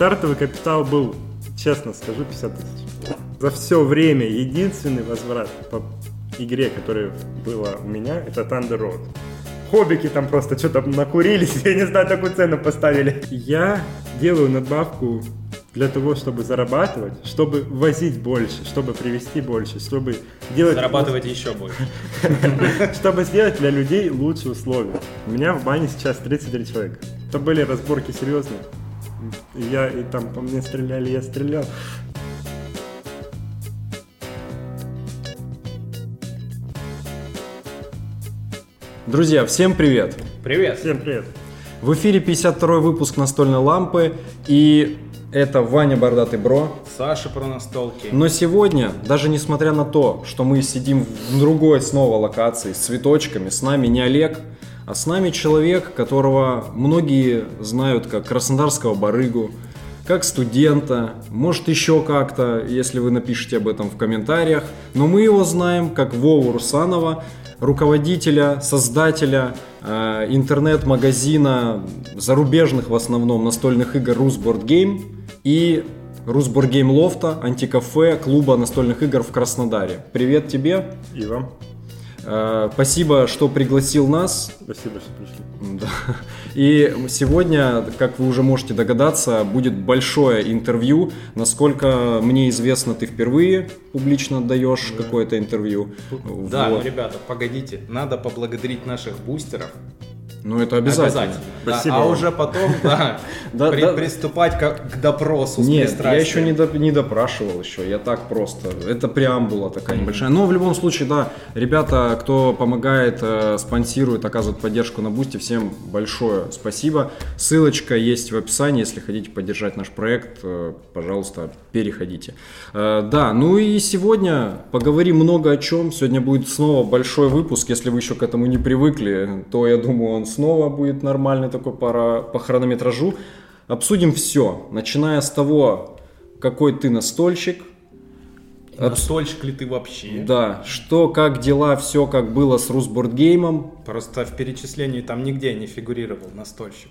Стартовый капитал был, честно скажу, 50 тысяч. За все время единственный возврат по игре, которая была у меня, это Thunder Road. Хоббики там просто что-то накурились, я не знаю, такую цену поставили. Я делаю надбавку для того, чтобы зарабатывать, чтобы возить больше, чтобы привести больше, чтобы делать... Зарабатывать еще больше. Чтобы сделать для людей лучшие условия. У меня в бане сейчас 33 человека. Это были разборки серьезные. И я, и там по мне стреляли, я стрелял. Друзья, всем привет! Привет! Всем привет! В эфире 52 выпуск настольной лампы и это Ваня Бордатый Бро. Саша про настолки. Но сегодня, даже несмотря на то, что мы сидим в другой снова локации с цветочками, с нами не Олег, а с нами человек, которого многие знают как краснодарского барыгу, как студента, может еще как-то, если вы напишите об этом в комментариях. Но мы его знаем как Вову Русанова, руководителя, создателя э, интернет-магазина зарубежных в основном настольных игр Rusboard Game и Rusboard Game Лофта, антикафе, клуба настольных игр в Краснодаре. Привет тебе. И вам. Э, спасибо, что пригласил нас. Спасибо, что пришли. Да. И сегодня, как вы уже можете догадаться, будет большое интервью. Насколько мне известно, ты впервые публично отдаешь да. какое-то интервью. Да, вот. ребята, погодите, надо поблагодарить наших бустеров. Ну, это обязательно. обязательно. Да, а уже потом, да, да, при, да. приступать к, допросу Нет, я еще не, до, не допрашивал еще, я так просто. Это преамбула такая небольшая. Но в любом случае, да, ребята, кто помогает, э, спонсирует, оказывает поддержку на Бусте, всем большое спасибо. Ссылочка есть в описании, если хотите поддержать наш проект, э, пожалуйста, переходите. Э, да, ну и сегодня поговорим много о чем. Сегодня будет снова большой выпуск. Если вы еще к этому не привыкли, то я думаю, он снова будет нормальный такой по, по хронометражу. Обсудим все, начиная с того, какой ты настольщик. Настольщик ли ты вообще? Да, что, как дела, все как было с Русбордгеймом. Просто в перечислении там нигде не фигурировал настольщик.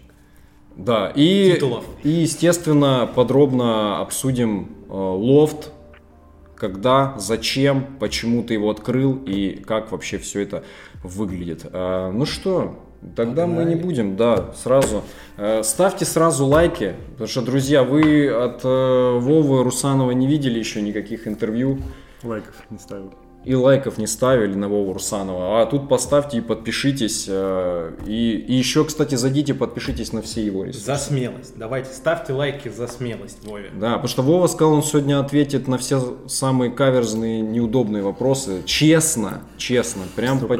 Да, и, Титулов. и естественно подробно обсудим э, лофт, когда, зачем, почему ты его открыл и как вообще все это выглядит. Э, ну что, Тогда Погнали. мы не будем, да, сразу. Э, ставьте сразу лайки, потому что, друзья, вы от э, Вовы Русанова не видели еще никаких интервью. Лайков не ставил. И лайков не ставили на Вову Русанова. А тут поставьте и подпишитесь. Э, и, и еще, кстати, зайдите, подпишитесь на все его ресурсы. За смелость. Давайте, ставьте лайки за смелость Вове. Да, потому что Вова сказал, он сегодня ответит на все самые каверзные, неудобные вопросы. Честно, честно. Прям 100%. по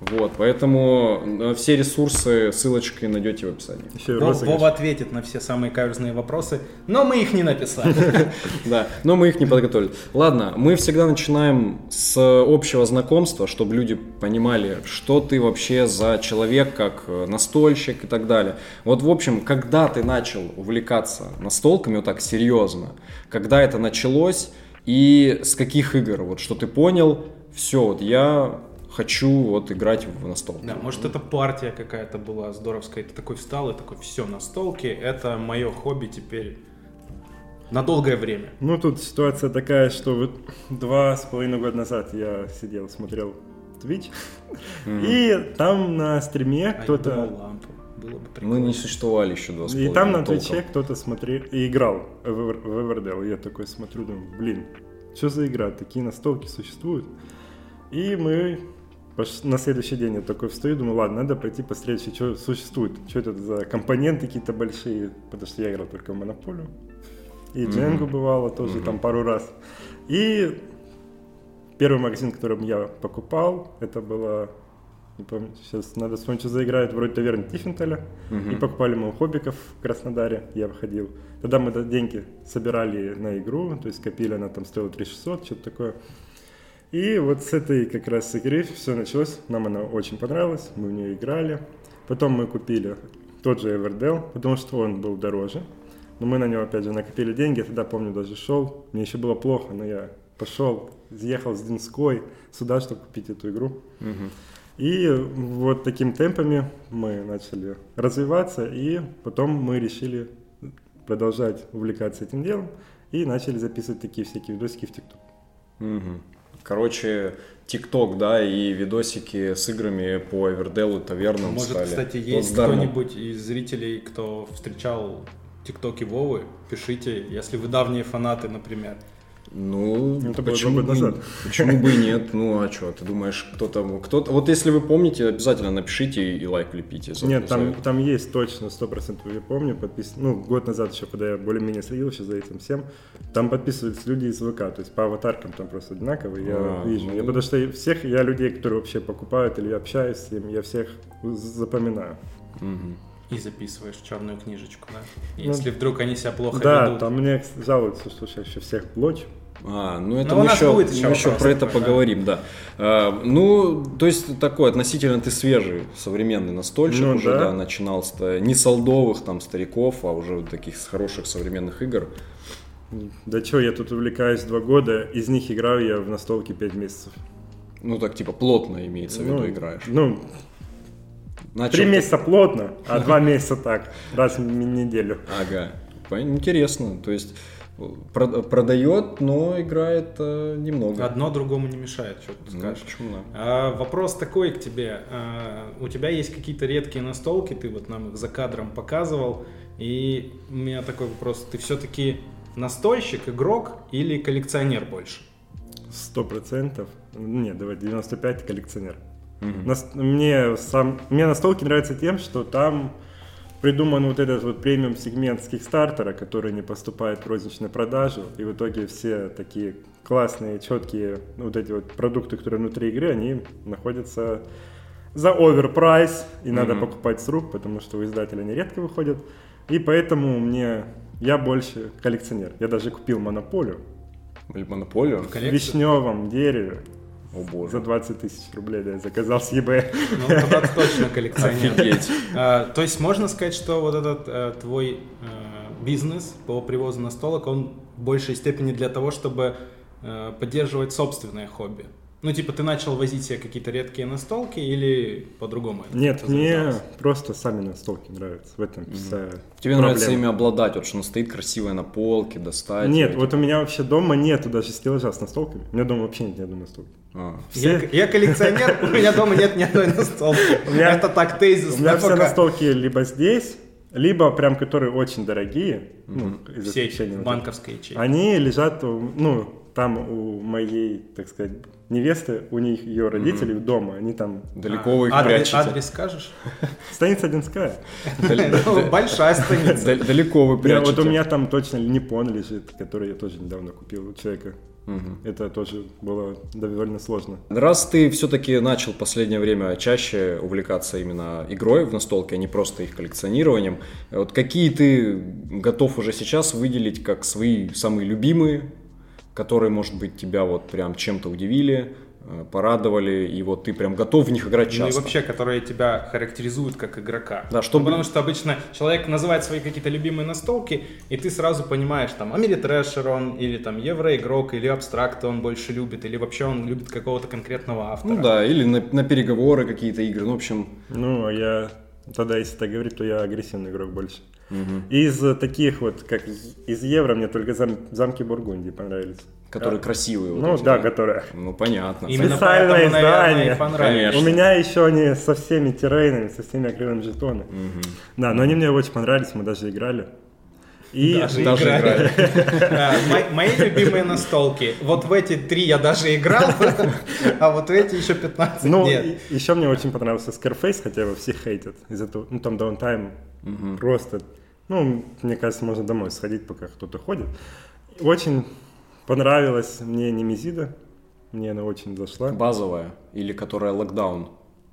вот, поэтому э, все ресурсы ссылочкой найдете в описании. Еще Вова ответит на все самые каверзные вопросы, но мы их не написали. Да, но мы их не подготовили. Ладно, мы всегда начинаем с общего знакомства, чтобы люди понимали, что ты вообще за человек, как э, настольщик и так далее. Вот, в общем, когда ты начал увлекаться настолками вот так серьезно, когда это началось и с каких игр, вот что ты понял, все, вот я хочу вот играть в настолки. Да, может это партия какая-то была здоровская, ты такой встал и такой, все, настолки, это мое хобби теперь на долгое время. Ну, тут ситуация такая, что вот два с половиной года назад я сидел, смотрел Twitch, mm-hmm. и там на стриме а кто-то... лампу. Было бы Мы не существовали еще два И там на Твиче кто-то смотрел и играл в Everdell. Я такой смотрю, думаю, блин, что за игра? Такие настолки существуют. И мы на следующий день я такой встаю, думаю, ладно, надо пойти посмотреть, что существует, что это за компоненты какие-то большие, потому что я играл только в Монополию. И Дженгу mm-hmm. бывало тоже mm-hmm. там пару раз. И первый магазин, которым я покупал, это было, не помню, сейчас надо вспомнить, что заиграет, вроде таверны Тиффентеля. Mm-hmm. И покупали мы у хоббиков в Краснодаре, я выходил. Тогда мы деньги собирали на игру, то есть копили, она там стоила 3600, что-то такое. И вот с этой как раз игры все началось. Нам она очень понравилась, мы в нее играли. Потом мы купили тот же Everdell, потому что он был дороже. Но мы на него, опять же, накопили деньги. Я тогда, помню, даже шел. Мне еще было плохо, но я пошел, съехал с Динской сюда, чтобы купить эту игру. Угу. И вот таким темпами мы начали развиваться, и потом мы решили продолжать увлекаться этим делом и начали записывать такие всякие видосики в ТикТок. Мгм. Короче, ТикТок, да, и видосики с играми по Эверделу, Тавернам Может, стали кстати, есть кто-нибудь из зрителей, кто встречал ТикТоки Вовы? Пишите, если вы давние фанаты, например. Ну, Ну, почему, бы, назад. почему бы и нет? Ну, а что, ты думаешь, кто-то... кто-то Вот если вы помните, обязательно напишите и лайк лепите. Нет, там, там есть точно, сто процентов я помню, подпис... ну, год назад еще, когда я более-менее следил еще за этим всем, там подписывались люди из ВК, то есть по аватаркам там просто одинаковые, я А, вижу. ну. Я, потому что всех, я людей, которые вообще покупают или общаюсь с ними, я всех запоминаю. Мгм. И записываешь черную книжечку, да? Ну, Если вдруг они себя плохо да, ведут. там мне жалуются, что я еще всех блочу. А, ну это у мы еще, будет еще мы еще про это такой, поговорим, да. А, ну, то есть такой относительно ты свежий современный настольщик Ну, уже, да. да, начинал с не солдовых там стариков, а уже вот таких с хороших современных игр. Да что, я тут увлекаюсь два года, из них играю я в настолке пять месяцев. Ну так типа плотно имеется в виду Ну, играешь. Ну, три месяца плотно, а два месяца так, раз в неделю. Ага, интересно. То есть продает, но играет э, немного. Одно другому не мешает, что ты Ну, скажешь. почему да? А, вопрос такой к тебе. А, у тебя есть какие-то редкие настолки, ты вот нам их за кадром показывал. И у меня такой вопрос. Ты все-таки настольщик, игрок или коллекционер больше? Сто процентов. Нет, давай, 95 коллекционер. Мгм. Нас- мне, сам, мне настолки нравится тем, что там придуман вот этот вот премиум сегмент с Кикстартера, который не поступает в розничную продажу, и в итоге все такие классные, четкие ну, вот эти вот продукты, которые внутри игры, они находятся за оверпрайс, и надо Мгм. покупать с рук, потому что у издателя они редко выходят, и поэтому мне, я больше коллекционер. Я даже купил монополию Или монополию? в Коллекцию? вишневом дереве О боже. за 20 тысяч рублей, да, я заказал с eBay. Ну, тогда ты точно коллекционер. Офигеть. А, то есть можно сказать, что вот этот э, твой э, бизнес по привозу настолок, он в большей степени для того, чтобы э, поддерживать собственное хобби? Ну, типа, ты начал возить себе какие-то редкие настолки или по-другому? это Нет, мне просто сами настолки нравятся. В этом вся Тебе нравится проблема. ими обладать, вот что оно стоит красивое на полке, достать. Нет, вот у меня вообще дома нету даже стеллажа с настолками. У меня дома вообще нет ни одной настолки. А. Я, Все, я коллекционер, у меня дома нет ни одной настолки. У меня- Это так у тезисно. меня все настолки либо здесь, либо прям которые очень дорогие, ну, из банковской ячейки. Они лежат, у- ну, там у моей, так сказать, невесты, у них ее родителей дома, они там... Далеко вы их А, адрес, прячете. адрес скажешь? Станица Одинская. Ну, Большая станица. дал- Далеко вы прячете. вот у меня там точно Непон лежит, который я тоже недавно купил у человека. Это тоже было довольно сложно. Раз ты все-таки начал в последнее время чаще увлекаться именно игрой в настолке, а не просто их коллекционированием, вот какие ты готов уже сейчас выделить как свои самые любимые, которые, может быть, тебя вот прям чем-то удивили, э, порадовали, и вот ты прям готов в них играть Ну и часто? вообще, которые тебя характеризуют как игрока. Да, чтобы- Ну, потому что обычно человек называет свои какие-то любимые настолки, и ты сразу понимаешь, там, Америтрэшер он, или там Евроигрок, или Абстракт он больше любит, или вообще он любит какого-то конкретного автора. Ну да, или на, на переговоры какие-то игры, ну, в общем... Ну, а я тогда, если так говорить, то я агрессивный игрок больше. Из э, таких вот, как из- евро, мне только зам- замки Бургундии понравились. Которые А, красивые. вот Ну эти, да, которые. Ну, понятно. Именно Специальное издание. Конечно. У меня еще они со всеми террейнами, со всеми акриловыми жетонами. Мгм. Да, но они мне очень понравились, мы даже играли. И Даже Даже играли. Мои- Мои любимые настолки. Вот в эти три я даже играл, а вот в эти еще 15 ну, нет. еще мне очень понравился Scarface, хотя его все хейтят из-за того, ну там даунтайм просто, ну, мне кажется, можно домой сходить, пока кто-то ходит. Очень понравилась мне Немезида, мне она очень зашла. Базовая или которая локдаун.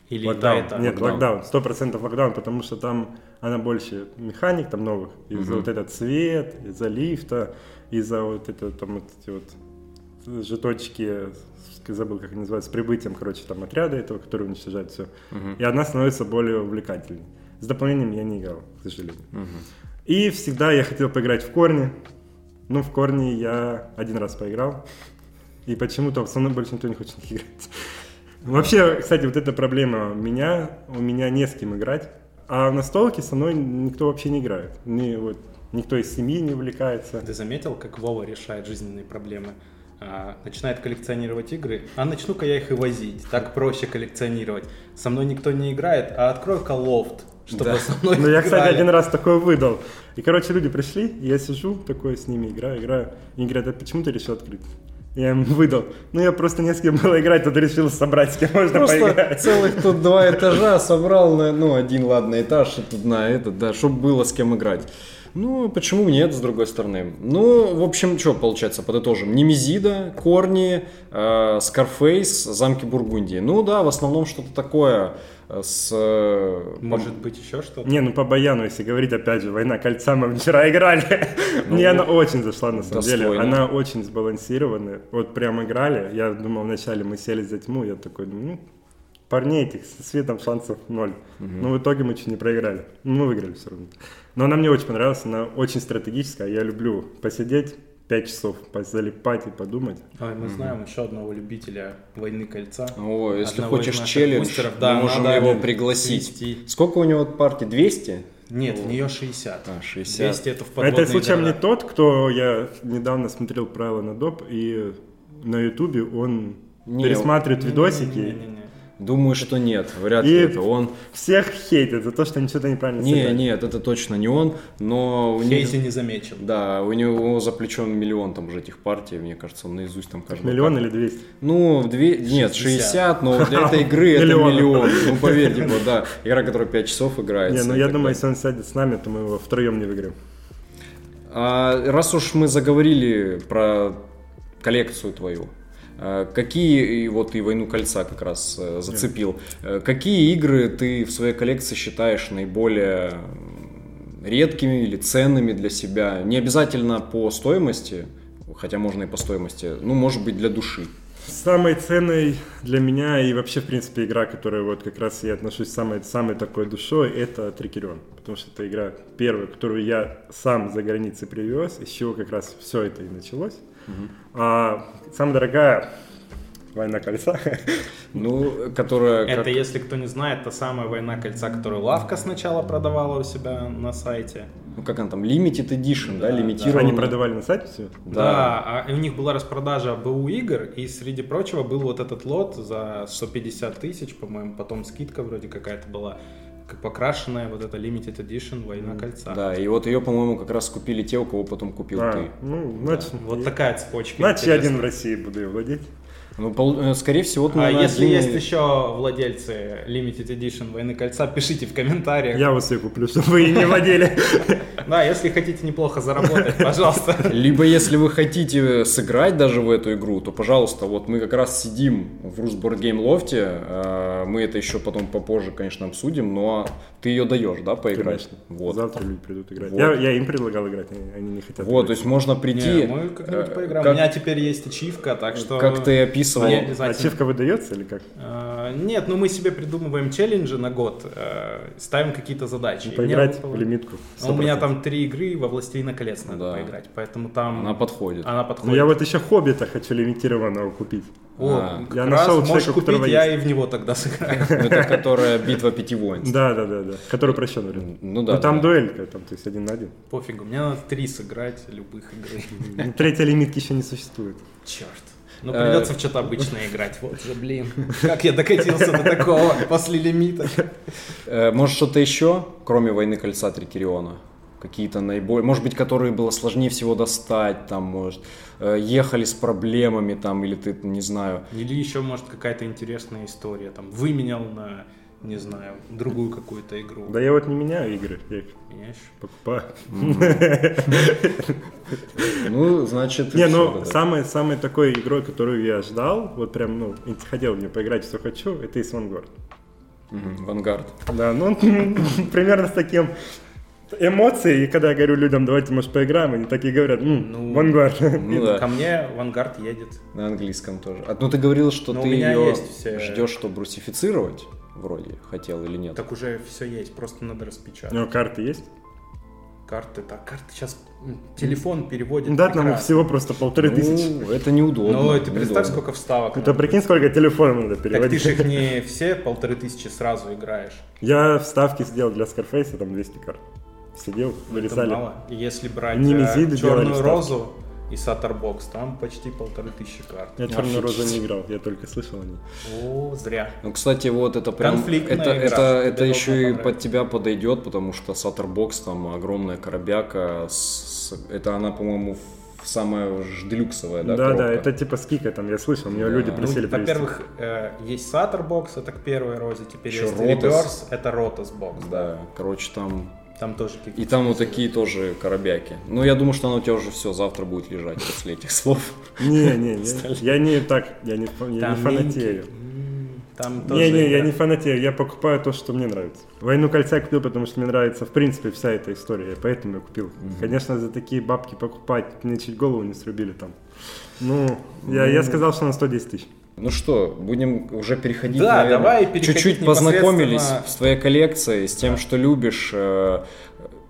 Или да, Локдаун. это. Нет, локдаун. Сто процентов локдаун, потому что там она больше механик там новых. Из-за вот этот цвет, из-за лифта, из-за вот это там вот эти вот жеточки, забыл, как они называются, с прибытием, короче, там отряда этого, который уничтожает все. И она становится более увлекательной. С дополнением я не играл, к сожалению. И всегда я хотел поиграть в корни. Ну, в корни я один раз поиграл. И почему-то со мной больше никто не хочет играть. Вообще, кстати, вот эта проблема у меня, у меня не с кем играть. А в настолке со мной никто вообще не играет. Мне вот никто из семьи не увлекается. Ты заметил, как Вова решает жизненные проблемы? А, начинает коллекционировать игры, а начну-ка я их и возить. Так проще коллекционировать. Со мной никто не играет, а открой-ка лофт, чтобы Да. со мной Ну, я, кстати, играли. один раз такое выдал. И, короче, люди пришли, и я сижу такой с ними, играю, играю. И они говорят, а почему ты решил открыть? Я им выдал. Ну, я просто не с кем было играть, тут решил собрать, с кем можно Просто поиграть. целых тут два этажа собрал, на, ну, один, ладно, этаж, и тут на этот, да, чтобы было с кем играть. Ну, почему нет, с другой стороны? Ну, в общем, что получается, подытожим. Немезида, Корни, э, Скарфейс, Замки Бургундии. Ну да, в основном что-то такое с... э, Может быть еще что-то? Не, ну по Баяну, если говорить, опять же, «Война кольца» мы вчера играли. Мне она очень зашла, на самом деле. Она очень сбалансированная. Вот прям играли. Я думал, вначале мы сели за тьму, я такой, ну, парней этих со светом шансов ноль. Но в итоге мы чуть не проиграли. Ну, Мы выиграли все равно. Но она мне очень понравилась, она очень стратегическая. Я люблю посидеть 5 часов, залипать и подумать. Ой, мы знаем еще одного любителя «Войны кольца». О, если Одного хочешь челлендж, бустеров, мы да, можем его пригласить. свести. Сколько у него партий? 200? Нет, в нее 60. А, 60. 200 это в А подводные это случайно не тот, кто я недавно смотрел правила на доп, и на ютубе он Не, пересматривает видосики. Не-не-не. Думаю, что нет, вряд И ли это он. всех хейтят за то, что они что-то неправильно Не, сыграли. нет, это точно не он, но у В него... Хейте не замечен. Да, у него за плечом миллион там уже этих партий, мне кажется, он наизусть там каждую Миллион карту. или 200? Ну, две... нет, 60. 60, но для этой игры это Миллион. Ну, поверьте, вот, да. Игра, которая 5 часов играется. Не, ну и я думаю, если он сядет с нами, то мы его втроем не выиграем. А, раз уж мы заговорили про коллекцию твою, какие, и вот и «Войну кольца» как раз э, зацепил, э, какие игры ты в своей коллекции считаешь наиболее редкими или ценными для себя? Не обязательно по стоимости, хотя можно и по стоимости, ну, может быть, для души. Самой ценной для меня и вообще, в принципе, игра, которая вот как раз я отношусь самой, самой такой душой, это Трикерион. Потому что это игра первая, которую я сам за границей привез, из чего как раз все это и началось. А самая дорогая Война кольца. Ну, которая... Это, как- если кто не знает, та самая «Война кольца», которую Лавка сначала продавала у себя на сайте. Ну, как она там, limited edition, да, Да, лимитированная. Они продавали на сайте все? Да, а у них была распродажа БУ игр, и среди прочего был вот этот лот за 150 тысяч, по-моему, потом скидка вроде какая-то была, покрашенная вот эта Limited Edition «Война кольца». Да, и вот ее, по-моему, как раз купили те, у кого потом купил А, ты. ну, Да, значит, Вот такая цепочка. значит, я один в. России буду ее владеть. Ну, пол- э, скорее всего, ты, А если один- есть еще владельцы Limited Edition «Войны кольца», пишите в комментариях. Я вас ее куплю, чтобы вы и не владели. Да, если хотите неплохо заработать, пожалуйста. Либо если вы хотите сыграть даже в эту игру, то, пожалуйста, вот мы как раз сидим в Русборд Гейм Лофте, э, мы это еще потом попозже, конечно, обсудим, но ты ее даешь, да, поиграть? Конечно. Вот. Завтра люди придут играть. Вот. Я, я им предлагал играть, они, не хотят. Вот, то играть. есть можно прийти... Не, мы как-нибудь э, поиграем. как- У меня теперь есть ачивка, так что... Как ты описывал... А обязательно. ачивка выдается или как? А, Нет, ну мы себе придумываем челленджи на год, э, ставим какие-то задачи. И мне Поиграть в лимитку. А У меня 100%. там три игры во Властелина колец надо Да. поиграть, поэтому там Она подходит. она Ну, подходит. я вот еще Хоббита хочу лимитированного купить. О, А, я раз нашел можешь купить, я есть. и в него тогда сыграю. Это которая битва пяти воинств. Да, да, да, да. Который прощен вариант. Ну да. Ну там дуэлька, там, то есть один на один. Пофигу, мне надо три сыграть любых игры. Ну, Третья лимитки еще не существует. Черт. Ну Э, придется в что-то обычно играть. Вот же, блин. Как я докатился до такого после лимита. Э, Может, что-то еще, кроме войны кольца Трикериона? Какие-то наиболее, может быть, которые было сложнее всего достать, там, может, э, ехали с проблемами, там, или ты, не знаю, Или еще, может, какая-то интересная история. Там выменял на, не знаю, другую какую-то игру. Да я вот не меняю игры, я их Понимаешь? покупаю. ну, значит, Не, ну, самой, такой игрой, которую я ждал, вот прям, ну, хотел в нее поиграть, все хочу, это из Vanguard. Вангард. Да, ну, примерно с таким эмоцией, и когда я говорю людям, давайте, может, поиграем, они такие говорят, «М, Ну, Vanguard. Ну да, Ко мне Вангард едет. на английском тоже. А, ну, ты говорил, что Ну, у ты ее ждешь, чтобы русифицировать, вроде, хотел или нет? Так уже все есть, просто надо распечатать. Ну, карты есть? Карты, так, карты сейчас телефон переводит. Да, нам прекрасно. всего просто полторы тысячи. Ну, это неудобно. Ну, ты представь, неудобно. сколько вставок. Это надо. прикинь, сколько телефонов надо Так ты переводить. же их не все полторы тысячи сразу играешь. Я вставки сделал для Scarface, там 200 карт. сидел, Это вырезали. мало. И если брать Немезиды делали черную розу и Sator Box, там почти полторы тысячи карт. Я черную розу не играл, я только слышал о ней. О, зря. Ну, кстати, вот это прям... Конфликтная это, игра. это, это еще и под тебя подойдет, потому что Sator Box там огромная коробяка. С, это она, по-моему, самая делюксовая, да, Да, да, коробка? это типа с Кикой там, я слышал, мне Да. люди Ну, просили Ну, привезти. во-первых, э, есть Sator Box, это к первой розе, теперь Еще есть Rotas. Rebirth, это Rotas Box. Да, короче, там... Там тоже какие-то И там вот такие тоже коробяки. Ну, я думаю, что она у тебя уже все завтра будет лежать после этих слов. Не, не, я, я не так, я не, я не фанатею. Там тоже Не, не, я не фанатею, я покупаю то, что мне нравится. Войну кольца я купил, потому что мне нравится, в принципе, вся эта история, поэтому я купил. Конечно, за такие бабки покупать, мне чуть голову не срубили там. Ну, я, я сказал, что на 110 тысяч. Ну что, будем уже переходить, Да, наверное. давай переходить Чуть-чуть познакомились с твоей коллекцией, с тем, что любишь. э,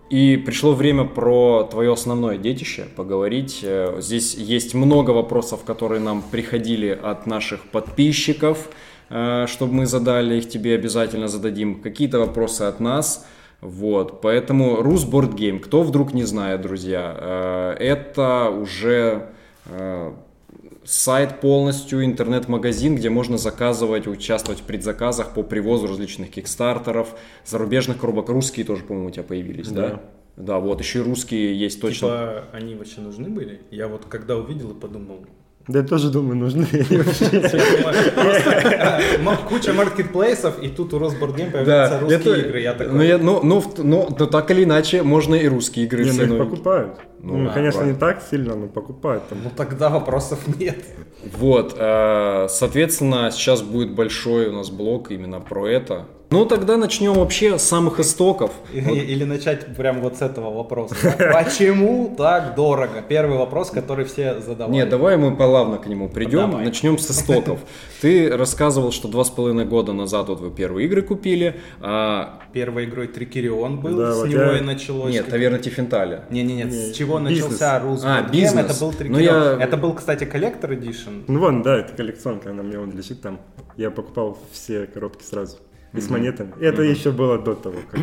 И пришло время про твое основное детище поговорить. Э, Здесь есть много вопросов, которые нам приходили от наших подписчиков, э, чтобы мы задали их тебе обязательно зададим. Какие-то вопросы от нас. Вот, поэтому Board Game, кто вдруг не знает, друзья, это уже сайт полностью, интернет-магазин, где можно заказывать, участвовать в предзаказах по привозу различных кикстартеров, зарубежных коробок. Русские тоже, по-моему, у тебя появились, да? Да. Да, вот еще и русские есть точно. Типа, они вообще нужны были? Я вот когда увидел и подумал, Да я тоже думаю, нужны э, куча маркетплейсов, и тут у Росбордгейм появляются русские игры. Я такой, ну, я- ну, ну, ну, так или иначе, можно и русские игры Не, ну их покупают. Ну Ну, конечно, не так сильно, но покупают там. ну тогда вопросов нет. Вот, э, соответственно, сейчас будет большой у нас блок именно про это. Ну, тогда начнем вообще с самых истоков. И- Или начать прямо вот с этого вопроса. Почему так дорого? Первый вопрос, который все задавали. Нет, давай мы плавно к нему придем. Давай. Начнем с истоков. Ты рассказывал, что два с половиной года назад вот вы первые игры купили. а- Первой игрой Трикерион был, Да, с вот него я- и началось. Нет, наверное, Тифенталя. Не-не-не, Не, с чего бизнес. начался Rules А, Board Game, бизнес. это был Ну, Трикерион. я- Это был, кстати, коллектор Edition. Ну вон, да, это коллекционка, она мне вон лежит там. Я покупал все коробки сразу. И с монетами. И это еще было до того, как...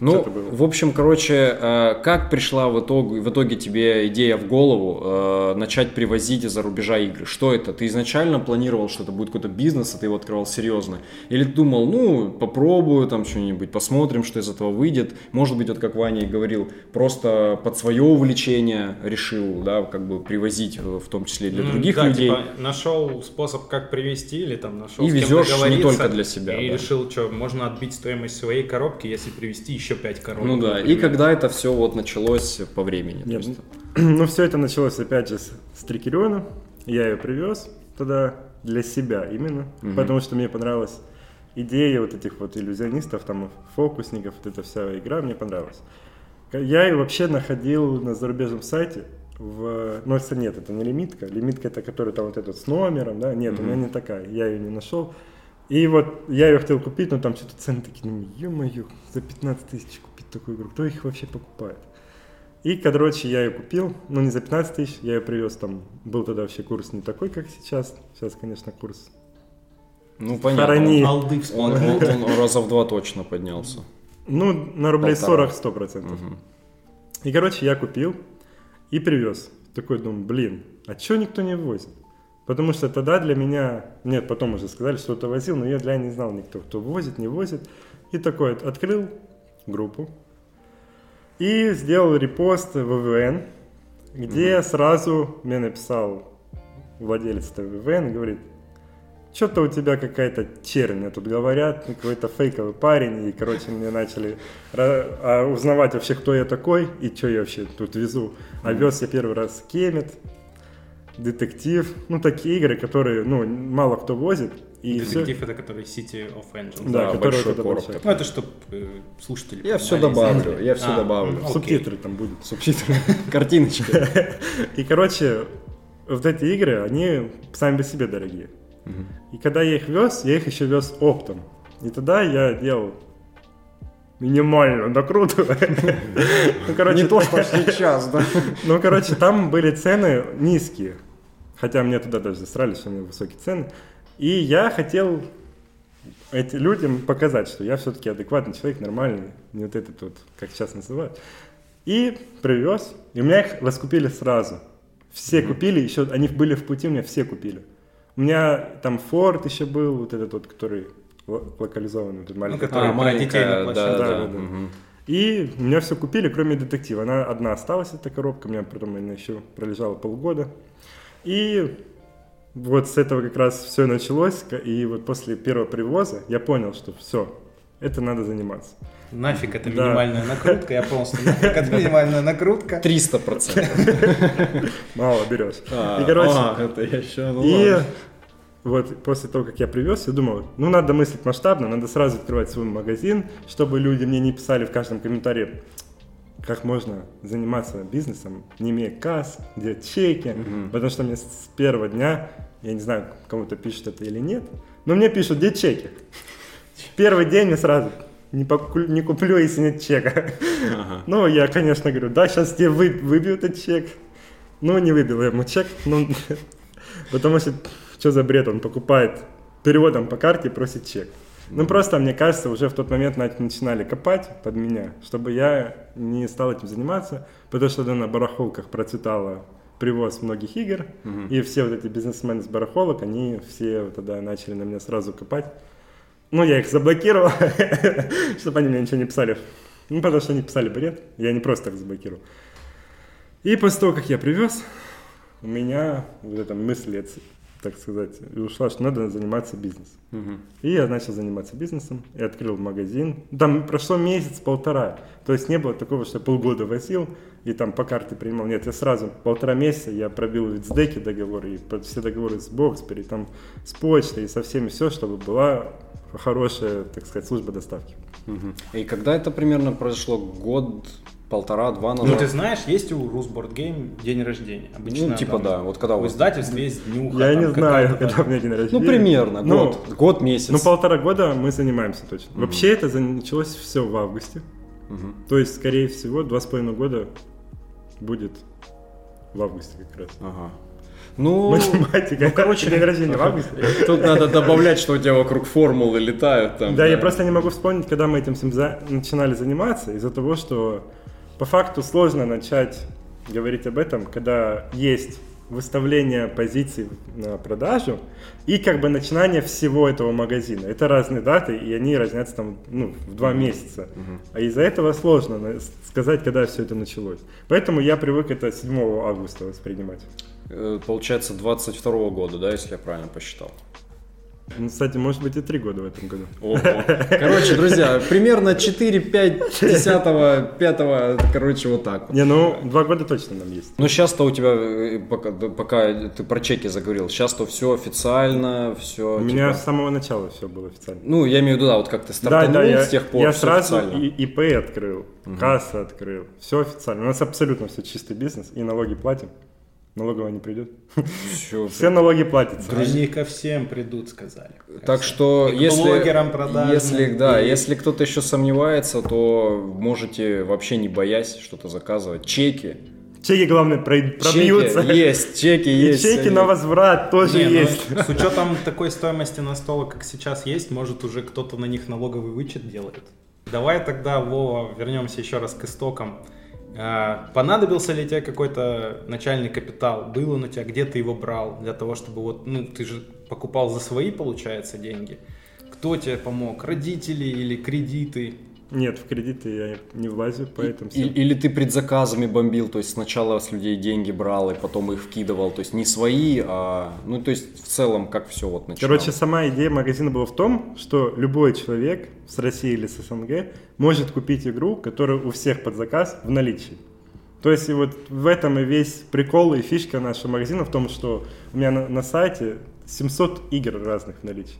Ну, в общем, короче, э, как пришла в итоге, в итоге тебе идея в голову э, начать привозить из-за рубежа игры? Что это? Ты изначально планировал, что это будет какой-то бизнес, а ты его открывал серьезно? Или ты думал, ну, попробую там что-нибудь, посмотрим, что из этого выйдет? Может быть, вот как Ваня и говорил, просто под свое увлечение решил, да, как бы привозить, э, в том числе для других да, людей. типа, нашел способ, как привести, или там нашел И с кем везешь не только для себя, И да. решил, что можно отбить стоимость своей коробки, если привести еще 5 коробок. Ну да, и например. когда это все вот началось по времени? Нет. есть- Ну, все это началось опять же с, с Трикериона. Я ее привез туда для себя именно, потому что мне понравилась идея вот этих вот иллюзионистов, там, фокусников, вот эта вся игра мне понравилась. Я ее вообще находил на зарубежном сайте, в... ну, это нет, это не лимитка, лимитка это которая там вот этот с номером, да, нет, у меня не такая, я ее не нашел. И вот я ее хотел купить, но там что-то цены такие, ну, ё-моё, за 15 тысяч купить такую игру, кто их вообще покупает? И, короче, я ее купил, ну не за 15 тысяч, я ее привез там, был тогда вообще курс не такой, как сейчас, сейчас, конечно, курс. Ну, понятно. Хорони. Алды Он, вспомнил. он- он раза в два точно поднялся. Ну, на рублей Полтора. 40 100 процентов. Мгм. И, короче, я купил и привез. Такой думаю, блин, а чё никто не возит? Потому что тогда для меня, нет, потом уже сказали, что кто-то возил, но я для не знал никто, кто возит, не возит. И такой от- открыл группу и сделал репост в ВВН, где сразу мне написал владелец ВВН говорит, что-то у тебя какая-то чернь, мне тут говорят, какой-то фейковый парень, и, короче, мне начали а, узнавать вообще, кто я такой, и что я вообще тут везу. А вез я первый раз Кемет, детектив, ну, такие игры, которые, ну, мало кто возит, и Детектив это который City of Angels. Да, Да, который большой это короб. Ну это чтобы слушатели Я все добавлю, я все А, добавлю. окей. Субтитры там будут. Субтитры, картиночка. И, короче, вот эти игры, они сами по себе дорогие. И когда я их вез, я их еще вез оптом. И тогда я делал минимально накрутку. Ну, короче, Не то, что сейчас, да. Ну, короче, там были цены низкие. Хотя мне туда даже засрали, что у меня высокие цены. И я хотел эти людям показать, что я все-таки адекватный человек, нормальный, не вот этот вот, как сейчас называют. И привез, и у меня их раскупили сразу. Все mm-hmm. купили, еще они были в пути, у меня все купили. У меня там Форд еще был, вот этот вот, который локализованный, этот маленький. Ну, который а, маленькая, да, да, да, да. да. Угу. И меня все купили, кроме детектива. Она одна осталась, эта коробка, у меня потом она еще пролежала полгода. И вот с этого как раз все началось, и вот после первого привоза я понял, что все, это надо заниматься. Нафиг это минимальная накрутка, я полностью нафиг это минимальная накрутка. 300 процентов. Мало берешь. А, и, короче, а, это еще, ну и вот после того, как я привез, я думал, ну надо мыслить масштабно, надо сразу открывать свой магазин, чтобы люди мне не писали в каждом комментарии, как можно заниматься бизнесом, не имея касс, где чеки, mm-hmm. потому что мне с первого дня, я не знаю, кому-то пишут это или нет, но мне пишут, где чеки. Первый день мне сразу не, покуп, не куплю, если нет чека. Ага. Ну, я, конечно, говорю, да, сейчас тебе вы, выбью этот чек. Ну, не выбил я ему чек, ну, потому что что за бред, он покупает переводом по карте и просит чек. Ну, просто, мне кажется, уже в тот момент начинали копать под меня, чтобы я не стал этим заниматься, потому что на барахолках процветало привоз многих игр, угу. и все вот эти бизнесмены с барахолок, они все вот тогда начали на меня сразу копать. Ну, я их заблокировал, чтобы они мне ничего не писали. Ну, потому что они писали бред, я не просто так заблокировал. И после того, как я привез, у меня вот эта мысль так сказать, и ушла, что надо заниматься бизнесом. Угу. И я начал заниматься бизнесом, и открыл магазин. Там прошло месяц-полтора, то есть не было такого, что я полгода возил и там по карте принимал. Нет, я сразу полтора месяца я пробил в Вицдеке договоры, и все договоры с Боксбери, там с почтой и со всеми все, чтобы была хорошая, так сказать, служба доставки. Угу. И когда это примерно произошло? Год, полтора-два назад. Ну, ты знаешь, есть у Русборд Гейм день рождения. Обычно, ну, типа, там, да. Вот когда у издательств есть днюха. Я не знаю, когда у меня день рождения. Ну, примерно, ну, год, год, месяц. Ну, полтора года мы занимаемся точно. Угу. Вообще это началось все в августе. Угу. То есть, скорее всего, два с половиной года будет в августе как раз. Ага. Ну, математика. Ну, короче, день рождения в августе. Тут надо добавлять, что у тебя вокруг формулы летают там. Да, да. я просто не могу вспомнить, когда мы этим всем за... начинали заниматься, из-за того, что по факту сложно начать говорить об этом, когда есть выставление позиций на продажу и как бы начинание всего этого магазина. Это разные даты, и они разнятся там ну, в два месяца. Uh-huh. А из-за этого сложно сказать, когда все это началось. Поэтому я привык это 7 августа воспринимать. Э, получается 22 года, да, если я правильно посчитал? Ну, кстати, может быть и три года в этом году. Ого. Короче, друзья, примерно 4, 5, 10, 5, короче, вот так вот. Не, ну, два года точно нам есть. Ну, сейчас-то у тебя, э, пока, пока ты про чеки заговорил, сейчас-то все официально, все... У типа... меня с самого начала все было официально. Ну, я имею в виду, да, вот как ты стартанул да, да, с тех пор, Я сразу и ИП открыл, угу. касса открыл, все официально. У нас абсолютно все чистый бизнес, и налоги платим. Налоговая не придет. Все, Все налоги платятся. Они ко всем придут, сказали. Так что, и если, блогерам продажным, если, да, и... если кто-то еще сомневается, то можете вообще не боясь что-то заказывать. Чеки. Чеки, главное, пробьются. Чеки есть, чеки есть. И чеки на возврат тоже не, ну, есть. Ну, с учетом такой стоимости на стол, как сейчас есть, может уже кто-то на них налоговый вычет делает. Давай тогда, Вова, вернемся еще раз к истокам. А, понадобился ли тебе какой-то начальный капитал? Был он у тебя? Где ты его брал? Для того, чтобы вот, ну, ты же покупал за свои, получается, деньги. Кто тебе помог? Родители или кредиты? Нет, в кредиты я не влазю, поэтому... И, или ты предзаказами бомбил, то есть сначала с людей деньги брал и потом их вкидывал, то есть не свои, а... Ну, то есть в целом как все вот начиналось? Короче, сама идея магазина была в том, что любой человек с России или с СНГ может купить игру, которая у всех под заказ в наличии. То есть и вот в этом и весь прикол и фишка нашего магазина в том, что у меня на, на сайте 700 игр разных в наличии.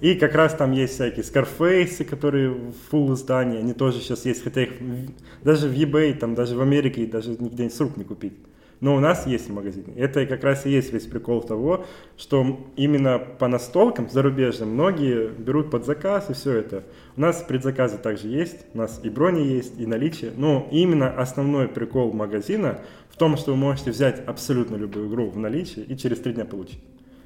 И как раз там есть всякие скарфейсы, которые full издания, они тоже сейчас есть, хотя их даже в eBay, там даже в Америке даже нигде с рук не купить. Но у нас есть в магазине. Это как раз и есть весь прикол того, что именно по настолкам зарубежным многие берут под заказ и все это. У нас предзаказы также есть, у нас и брони есть, и наличие. Но именно основной прикол магазина в том, что вы можете взять абсолютно любую игру в наличии и через три дня получить.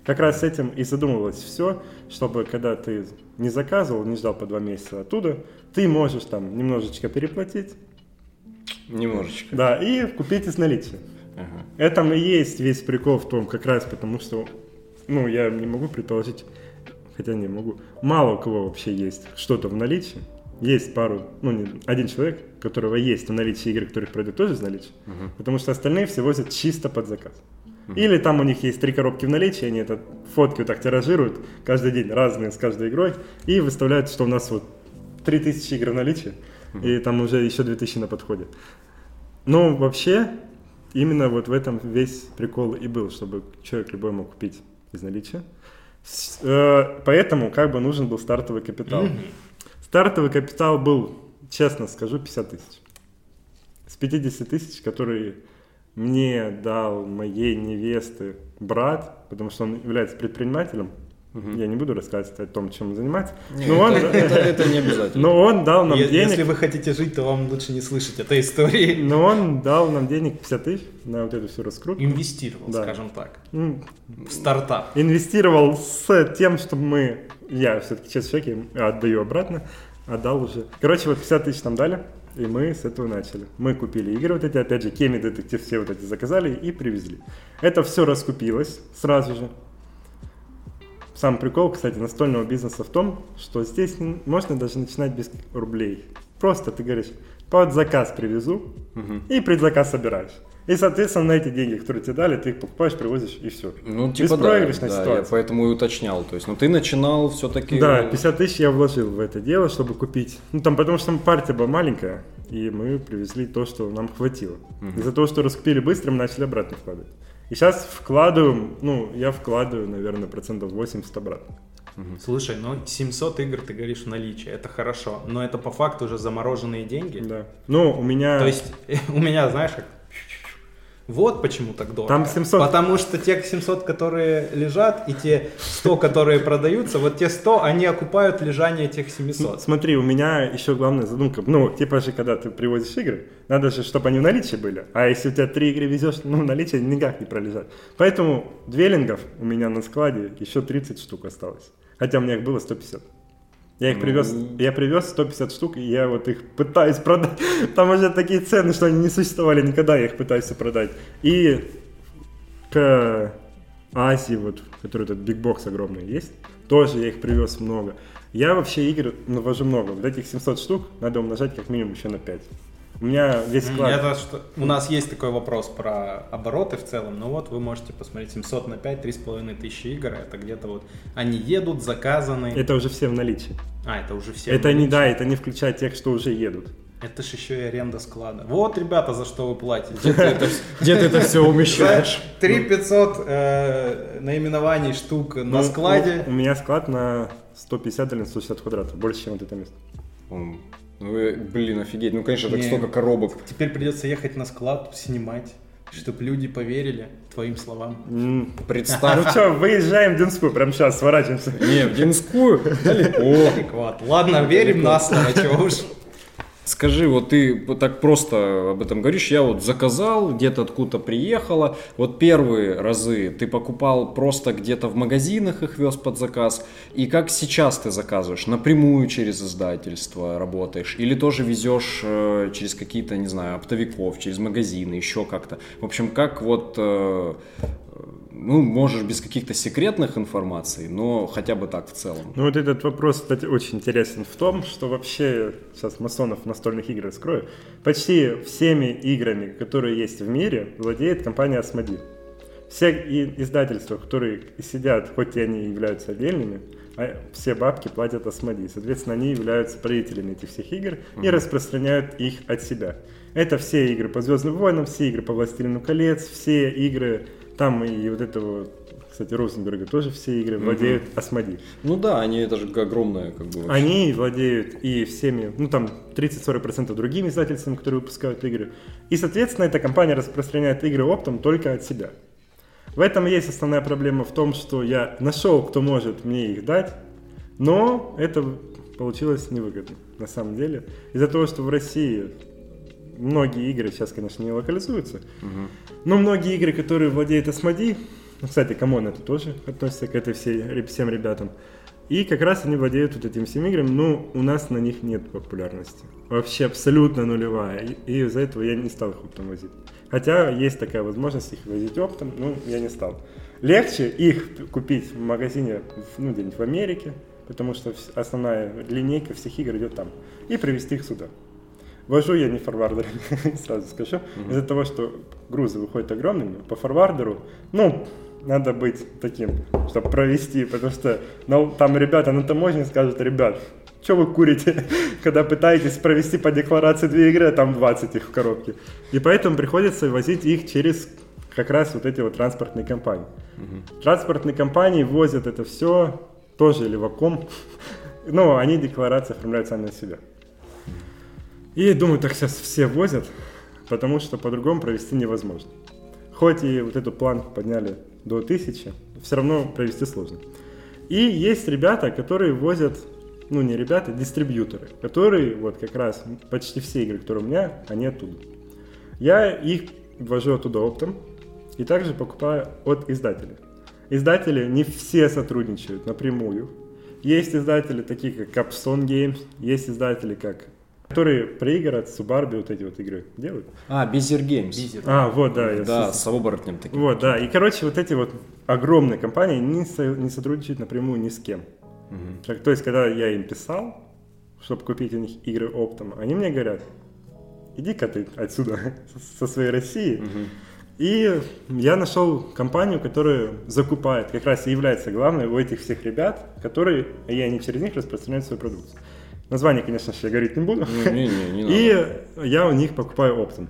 Как раз с этим и задумывалось все, чтобы когда ты не заказывал, не ждал по два месяца оттуда, ты можешь там немножечко переплатить, Немножечко. да, и купить из наличия. Ага. Это и есть весь прикол в том, как раз потому что, ну, я не могу предположить, хотя не могу, мало у кого вообще есть что-то в наличии. Есть пару, ну, не, один человек, у которого есть в наличии игры, которых пройдут тоже из наличия, потому что остальные все возят чисто под заказ. Или там у них есть три коробки в наличии, они это фотки вот так тиражируют каждый день, разные с каждой игрой, и выставляют, что у нас вот 3000 игр в наличии, и там уже еще 2000 на подходе. Но вообще, именно вот в этом весь прикол и был, чтобы человек любой мог купить из наличия. С- э, Поэтому как бы нужен был стартовый капитал. Стартовый капитал был, честно скажу, 50 тысяч. С 50 тысяч, которые мне дал моей невесты брат, потому что он является предпринимателем. Я не буду рассказывать о том, чем он занимается. Но он, Это, это не обязательно. но он дал нам Е- денег. Если вы хотите жить, то вам лучше не слышать этой истории. Но он дал нам денег 50 тысяч на вот эту всю раскрутку. Инвестировал, Да. скажем так, в стартап. Инвестировал с тем, чтобы мы... Я все-таки человек, я отдаю обратно. Отдал уже. Короче, вот 50 тысяч нам дали, и мы с этого начали. Мы купили игры вот эти, опять же, Кеми Детектив все вот эти заказали и привезли. Это все раскупилось сразу же. Сам прикол, кстати, настольного бизнеса в том, что здесь можно даже начинать без рублей. Просто ты говоришь, под заказ привезу, и предзаказ собираешь. И, соответственно, на эти деньги, которые тебе дали, ты их покупаешь, привозишь, и все. Ну, типа да, Беспроигрышная да, я ситуация. поэтому и уточнял. То есть, ну ты начинал все-таки... Да, 50 тысяч я вложил в это дело, чтобы купить. Ну, там, потому что там партия была маленькая, и мы привезли то, что нам хватило. Из-за того, что раскупили быстро, мы начали обратно вкладывать. И сейчас вкладываем, ну, я вкладываю, наверное, процентов 80 обратно. Слушай, ну 700 игр ты говоришь в наличии, это хорошо, но это по факту уже замороженные деньги. Да. Ну, у меня... То есть у меня, знаешь, как... Вот почему так дорого. Там 700. Потому что те 700, которые лежат, и те 100, которые продаются, вот те 100, они окупают лежание тех Ну, 700. Смотри, у меня еще главная задумка. Ну, типа же, когда ты привозишь игры, надо же, чтобы они в наличии были. А если у тебя три игры везешь, ну, в наличии никак не пролежат. Поэтому двелингов у меня на складе еще 30 штук осталось. Хотя у меня их было 150. Я их привез, я привез 150 штук, и я вот их пытаюсь продать. Там уже такие цены, что они не существовали никогда, я их пытаюсь продать. И к Азии, вот, который этот бигбокс огромный есть, тоже я их привез много. Я вообще игр навожу много. Вот этих 700 штук надо умножать как минимум еще на 5. У меня весь склад... Это что, у нас есть такой вопрос про обороты в целом, но вот вы можете посмотреть 700 на 5, 3,5 тысячи игр, это где-то вот они едут, заказаны. Это уже все в наличии. А, это уже все. это в не да, это не включая тех, что уже едут. Это ж еще и аренда склада. Вот, ребята, за что вы платите. Где ты это, где ты это все умещаешь? 3 500 э, наименований штук на Ну, складе. У, у меня склад на 150 или на 160 квадратов, больше, чем вот это место. Ну, блин, офигеть. Ну, конечно, так Не. столько коробок. Теперь придется ехать на склад, снимать, чтобы люди поверили твоим словам. М. Представь. Ну что, выезжаем в Динскую, прямо сейчас сворачиваемся. Не, в Динскую далеко. Адекват. Ладно, верим на слово, чего уж. Скажи, вот ты так просто об этом говоришь, я вот заказал, где-то откуда приехала, вот первые разы ты покупал просто где-то в магазинах их вез под заказ, и как сейчас ты заказываешь, напрямую через издательство работаешь, или тоже везешь э, через какие-то, не знаю, оптовиков, через магазины, еще как-то. В общем, как вот, э, ну, можешь без каких-то секретных информаций, но хотя бы так в целом. Ну вот этот вопрос, кстати, очень интересен в том, что вообще, сейчас масонов настольных игр раскрою, почти всеми играми, которые есть в мире, владеет компания Asmodee. Все издательства, которые сидят, хоть и они являются отдельными, а все бабки платят Asmodee. Соответственно, они являются правителями этих всех игр и распространяют их от себя. Это все игры по Звездным войнам, все игры по Властелину колец, все игры, там и вот этого, кстати, Розенберга тоже все игры владеют Asmodee. Ну да, они это же огромное как бы. вообще. Они владеют и всеми, ну там 30-40% другими издательствами, которые выпускают игры. И, соответственно, эта компания распространяет игры оптом только от себя. В этом есть основная проблема в том, что я нашел, кто может мне их дать, но это получилось невыгодно на самом деле. Из-за того, что в России многие игры сейчас, конечно, не локализуются, но многие игры, которые владеет Asmodee, Ну, кстати, CMON это тоже относится к этой всей, всем ребятам. И как раз они владеют вот этим всем играми, но у нас на них нет популярности. Вообще абсолютно нулевая. И, и из-за этого я не стал их оптом возить. Хотя есть такая возможность их возить оптом, но я не стал. Легче их купить в магазине, ну, где-нибудь в Америке, потому что основная линейка всех игр идет там, и привезти их сюда. Вожу я не форвардерами, сразу скажу. Из-за того, что грузы выходят огромными, по форвардеру, ну, надо быть таким, чтобы провести, потому что ну, там ребята на таможне скажут, ребят, что вы курите, когда пытаетесь провести по декларации две игры, а там 20 их в коробке. И поэтому приходится возить их через как раз вот эти вот транспортные компании. Транспортные компании возят это все тоже леваком, но они декларации оформляют сами на себя. И думаю, так сейчас все возят, потому что по-другому провести невозможно. Хоть и вот эту планку подняли до 1000, все равно провести сложно. И есть ребята, которые возят, ну не ребята, дистрибьюторы, которые вот как раз почти все игры, которые у меня, они оттуда. Я их ввожу оттуда оптом и также покупаю от издателей. Издатели не все сотрудничают напрямую. Есть издатели такие, как Capstone Games, есть издатели, как которые про игры от Субарби вот эти вот игры делают. А. Бизер. А, вот, да. я Да, с- с оборотнем таким. Вот, да. И, короче, вот эти вот огромные компании не, со- не сотрудничают напрямую ни с кем. Так, то есть, когда я им писал, чтобы купить у них игры оптом, они мне говорят, иди-ка ты отсюда, со своей России. И я нашел компанию, которая закупает, как раз и является главной у этих всех ребят, которые, и они через них распространяют свою продукцию. Название, конечно же, я говорить не буду. Не-не, не надо. И я у них покупаю оптом.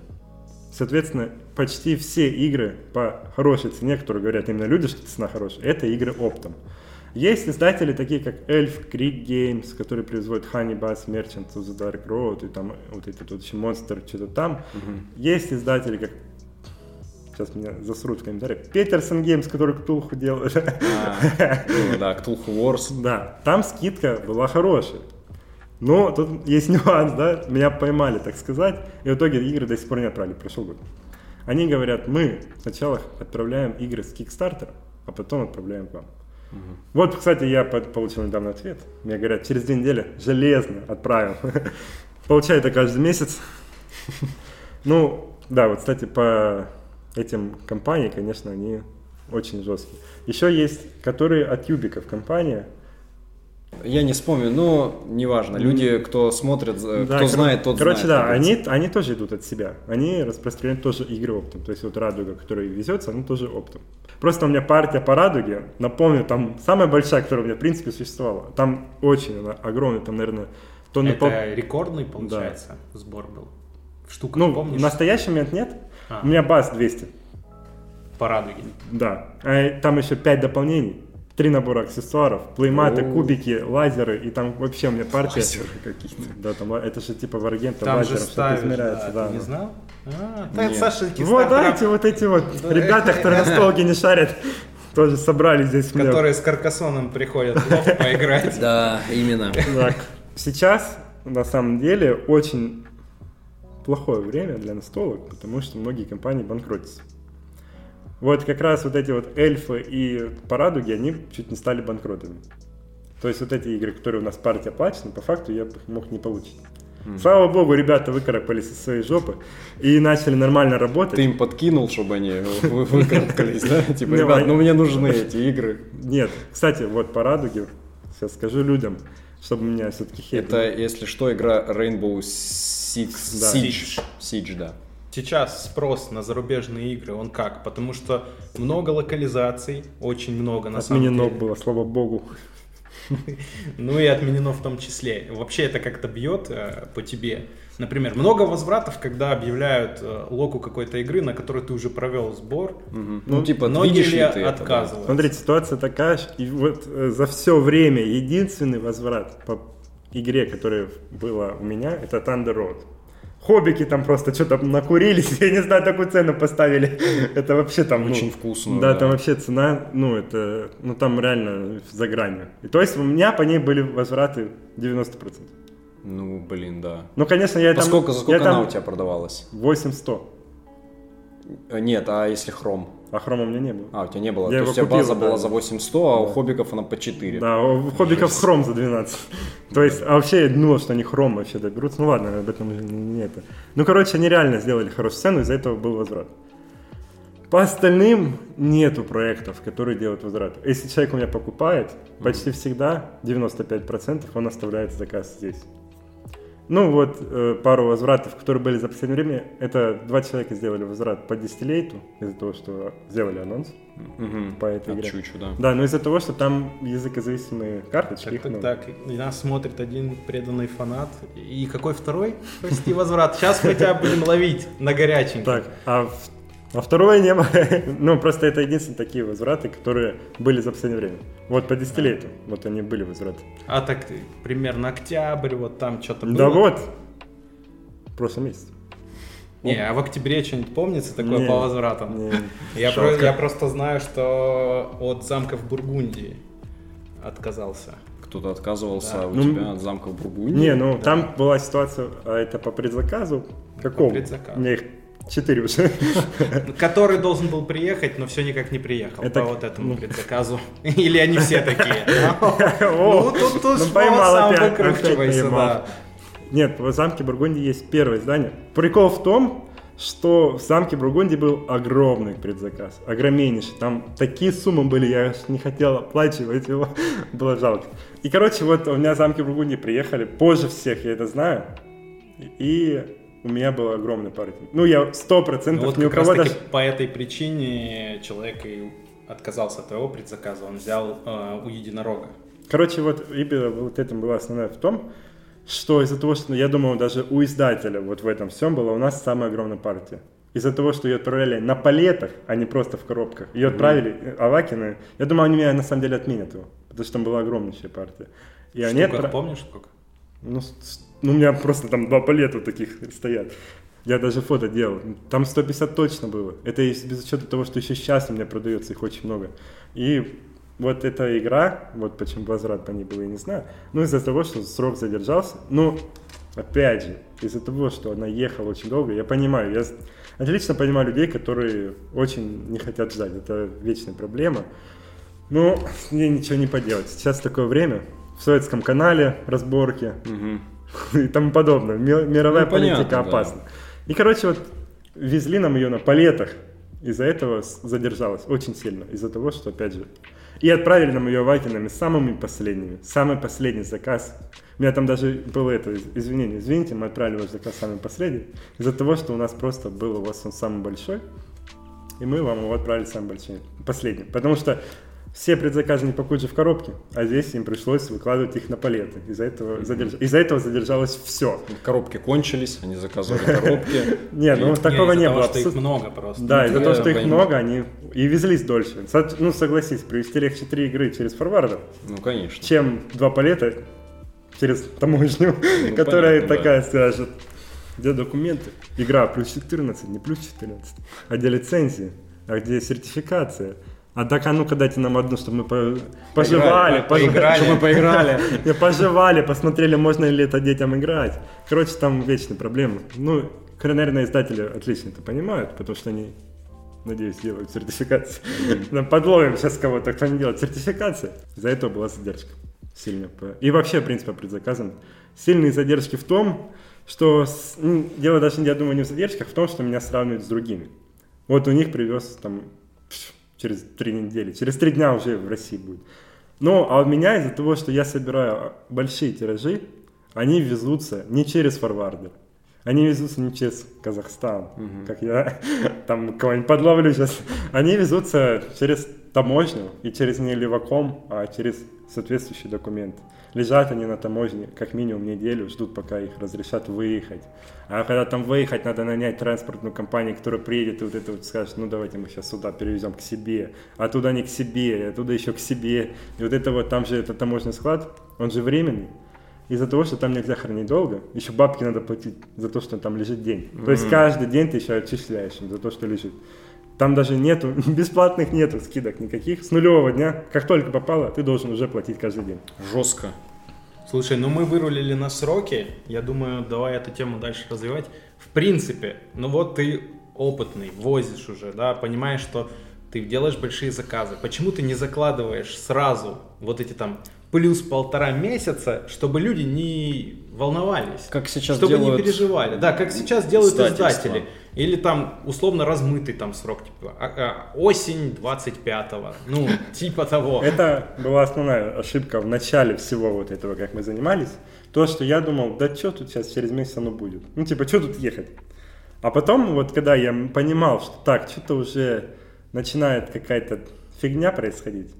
Соответственно, почти все игры по хорошей цене, которые говорят именно люди, что цена хорошая, это игры оптом. Есть издатели такие, как Elf Creek Games, которые производят Honey Bus, Merchants of the Dark Road, и там вот этот вот еще Monster, что-то там. Есть издатели, как сейчас меня засрут в комментариях, Peterson Games, который Ктулху делает. А, ну да, Cthulhu Wars. Да, там скидка была хорошая. Но тут есть нюанс, да, меня поймали, так сказать, и в итоге игры до сих пор не отправили, прошел год. Они говорят, мы сначала отправляем игры с Kickstarter, а потом отправляем к вам. Вот, кстати, я по- получил недавно ответ. Мне говорят, через две недели железно отправим. Получаю это каждый месяц. Ну, да, вот, кстати, по этим компаниям, конечно, они очень жесткие. Еще есть, которые от юбиков компания. Я не вспомню, но неважно. Люди, кто смотрит, э, Да, кто кор- знает, тот Короче, знает. да, как говорится. они, они тоже идут от себя. Они распространяют тоже игры оптом. То есть вот Радуга, которая везется, она тоже оптом. Просто у меня партия по Радуге, напомню, там самая большая, которая у меня в принципе существовала. Там очень она огромная, там, наверное, тонны Это пол... рекордный, получается, сбор был. Штука, Ну, помнишь? в настоящий момент нет. А. У меня баз 200. По радуге. Да. А там еще 5 дополнений. Три набора аксессуаров, плейматы, О. кубики, лазеры, и там вообще у меня партия... Лазеры какие-то. Да, там ла- это же типа варгейм, там, Там лазером же что-то измеряется. да, Да, ты не да. знал? А, это. Саша Вот, да, эти вот эти вот ребята, которые на столке не шарят, тоже собрались здесь. мне. которые с Каркасоном приходят поиграть. Да, именно. Так, сейчас, на самом деле, очень плохое время для настолок, потому что многие компании банкротятся. Вот как раз вот эти вот эльфы и парадуги, они чуть не стали банкротами. То есть вот эти игры, которые у нас партия оплачены, по факту я их мог не получить. Слава богу, ребята выкарабкались из своей жопы и начали нормально работать. Ты им подкинул, чтобы они вы- выкарабкались, да? Типа, ребят, ну мне нужны эти игры. Нет, кстати, вот по радуге, сейчас скажу людям, чтобы меня все-таки хейт. Это, если что, игра Rainbow Six. Siege, да. Сейчас спрос на зарубежные игры, он как? Потому что много локализаций, очень много на самом Отменено деле. было, слава богу. Ну и отменено в том числе. Вообще это как-то бьет э, по тебе. Например, много возвратов, когда объявляют э, локу какой-то игры, на которой ты уже провел сбор. Ну, типа, Многие видишь ли ли ты это, да? отказываются? Смотрите, ситуация такая, и вот э, за все время единственный возврат по игре, которая была у меня, это Thunder Road. Хоббики там просто что-то накурились, я не знаю, такую цену поставили. Это вообще там... ну, Очень вкусно, Да, да. там вообще цена, ну, это, ну, там реально за гранью. И то есть у меня по ней были возвраты 90%. Ну, блин, да. Ну, конечно, я По там... сколько, за я сколько там она у тебя продавалась? 8100. Э, Нет, а если хром? А хрома у меня не было. А, у тебя не было. Я То его есть у тебя купил, база да. была за 8100, а у Да. хоббиков она по 4. Да, у хоббиков хром за 12. То есть, а вообще я думал, что они хром вообще доберутся. Ну ладно, об этом не, не это. Ну, короче, они реально сделали хорошую сцену, из-за этого был возврат. По остальным нету проектов, которые делают возврат. Если человек у меня покупает, почти всегда, 95%, он оставляет заказ здесь. Ну вот, э, пару возвратов, которые были за последнее время, это два человека сделали возврат по десятилетию, из-за того, что сделали анонс Угу. по этой От игре. Чучу, да. Да, но из-за того, что там языкозависимые карточки, Так, их так, много. так. И нас смотрит один преданный фанат. И какой второй? Прости, возврат. Сейчас мы тебя будем ловить на горяченький. Так, а, в- а второе не было. ну, просто это единственные такие возвраты, которые были за последнее время. Вот по десятилетию, вот они были возвраты. А так примерно октябрь, вот там что-то было. Да вот, в прошлом месяце. Не, а в октябре что-нибудь помнится такое Не, по возвратам? не. Я, про- я просто знаю, что от замка в Бургундии отказался. Кто-то отказывался Да. у Ну, тебя от замка в Бургундии. Не, ну там была ситуация, а это по предзаказу. Какому? предзаказу. У меня их четыре уже. Который должен был приехать, но все никак не приехал Это по вот этому ну. предзаказу. Или они все такие. О, Ну, тут ну, сам опять, выкручивайся, да. Нет, в замке Бургундии есть первое здание. Прикол в том, что в замке Бургундии был огромный предзаказ, огромнейший. Там такие суммы были, я аж не хотел оплачивать его, было жалко. И, короче, вот у меня в замке Бургундии приехали, позже всех, я это знаю, и у меня была огромная партия. Ну, я сто Ну, процентов Вот ни у как раз кого таки даже... по этой причине человек и отказался от твоего предзаказа. Он взял э, у единорога. Короче, вот именно вот этом была основная в том, что из-за того, что я думал, даже у издателя вот в этом всем была у нас самая огромная партия. Из-за того, что ее отправляли на палетах, а не просто в коробках. Ее отправили э, Авакины. Я думаю, они меня на самом деле отменят его. Потому что там была огромнейшая партия. И они Штуках, отпра- помнишь сколько? ну, ну, у меня просто там два палета таких стоят. Я даже фото делал. Там 150 точно было. Это из- без учета того, что еще сейчас у меня продается их очень много. И вот эта игра, вот почему возврат по ней был, я не знаю. Ну, из-за того, что срок задержался. Ну, опять же, из-за того, что она ехала очень долго, я понимаю, я отлично понимаю людей, которые очень не хотят ждать. Это вечная проблема. Ну, с ней ничего не поделать. Сейчас такое время. В советском канале разборки Мгм. и тому подобное. Ми- Мировая Ну, политика понятно, да. опасна. И, короче, вот везли нам ее на палетах. Из-за этого задержалась очень сильно. Из-за того, что, опять же... И отправили нам ее вакинами самыми последними. Самый последний заказ. У меня там даже было это, из- извинение, извините, мы отправили ваш заказ самый последний. Из-за того, что у нас просто был у вас он самый большой. И мы вам его отправили самый большой, последний. Потому что все предзаказы не же в коробке, а здесь им пришлось выкладывать их на палеты. Из-за этого, задерж- Из-за этого задержалось все. Коробки кончились, они заказывали коробки. Не, ну Не, такого из-за не того, было. что их много просто. Да, из-за того, что их много, они и везлись дольше. Ну, согласись, привезти легче три игры через форвардер, Ну, конечно. чем два палета через таможню, Ну, которая такая скажет. Где документы? Игра плюс 14, не плюс 14. А где лицензии? А где сертификация? А так, а ну-ка дайте нам одну, чтобы мы по- пожевали, по- поиграли. чтобы мы поиграли. Пожевали, посмотрели, можно ли это детям играть. Короче, там вечные проблемы. Ну, наверное, издатели отлично это понимают, потому что они, надеюсь, делают сертификацию. Нам подловим сейчас кого-то, кто не делает сертификации. За этого была задержка сильно. И вообще, в принципе, по предзаказам. Сильные задержки в том, что дело даже, я думаю, не в задержках, а в том, что меня сравнивают с другими. Вот у них привез там через три недели, через три дня уже в России будет. Ну, а у меня из-за того, что я собираю большие тиражи, они везутся не через форвардер, они везутся не через Казахстан, как я там кого-нибудь подловлю сейчас. Они везутся через таможню и через не леваком, а через соответствующий документ. Лежат они на таможне как минимум неделю, ждут, пока их разрешат выехать. А когда там выехать, надо нанять транспортную компанию, которая приедет и вот это вот скажет, ну давайте мы сейчас сюда перевезем к себе, а туда не к себе, и оттуда еще к себе. И вот это вот, там же этот таможенный склад, он же временный. Из-за того, что там нельзя хранить долго, еще бабки надо платить за то, что там лежит день. То есть каждый день ты еще отчисляешь за то, что лежит. Там даже нету, бесплатных нету скидок никаких. С нулевого дня, как только попало, ты должен уже платить каждый день. Жестко. Слушай, ну мы вырулили на сроки. Я думаю, давай эту тему дальше развивать. В принципе, ну вот ты опытный, возишь уже, да, понимаешь, что ты делаешь большие заказы. Почему ты не закладываешь сразу вот эти там плюс полтора месяца, чтобы люди не волновались. Как сейчас чтобы делают не переживали. Да, как сейчас делают издатели. Или там условно размытый там срок, типа а- а, осень 25-го. Ну, типа того. Это была основная ошибка в начале всего вот этого, как мы занимались. То, что я думал, да что тут сейчас через месяц оно будет? Ну, типа, что тут ехать? А потом, вот когда я понимал, что так, что-то уже начинает какая-то фигня происходить.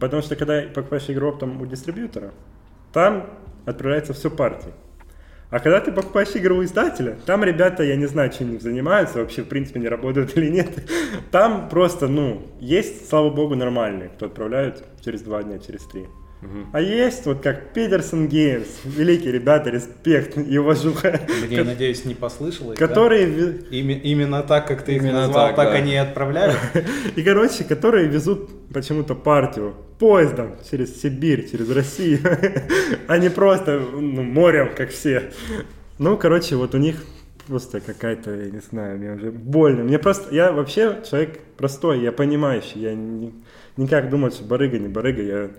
Потому что когда покупаешь игру оптом у дистрибьютора, там отправляется все партии. А когда ты покупаешь игру у издателя, там ребята, я не знаю, чем они занимаются, вообще в принципе не работают или нет. Там просто, ну, есть, слава богу, нормальные, кто отправляют через два дня, через три. А есть вот как Петерсон Геймс, великие ребята, респект и уважуха, Мне, надеюсь, не послышалось. да? которые ви- Име- именно так, как ты их Именно назвал, так, так, да. они и отправляют. И, короче, которые везут почему-то партию поездом через Сибирь, через Россию, а не просто ну, морем, как все. Ну, короче, вот у них просто какая-то, я не знаю, мне уже больно. Мне просто, я вообще человек простой, я понимающий, я не, никак думать, что барыга, не барыга, я...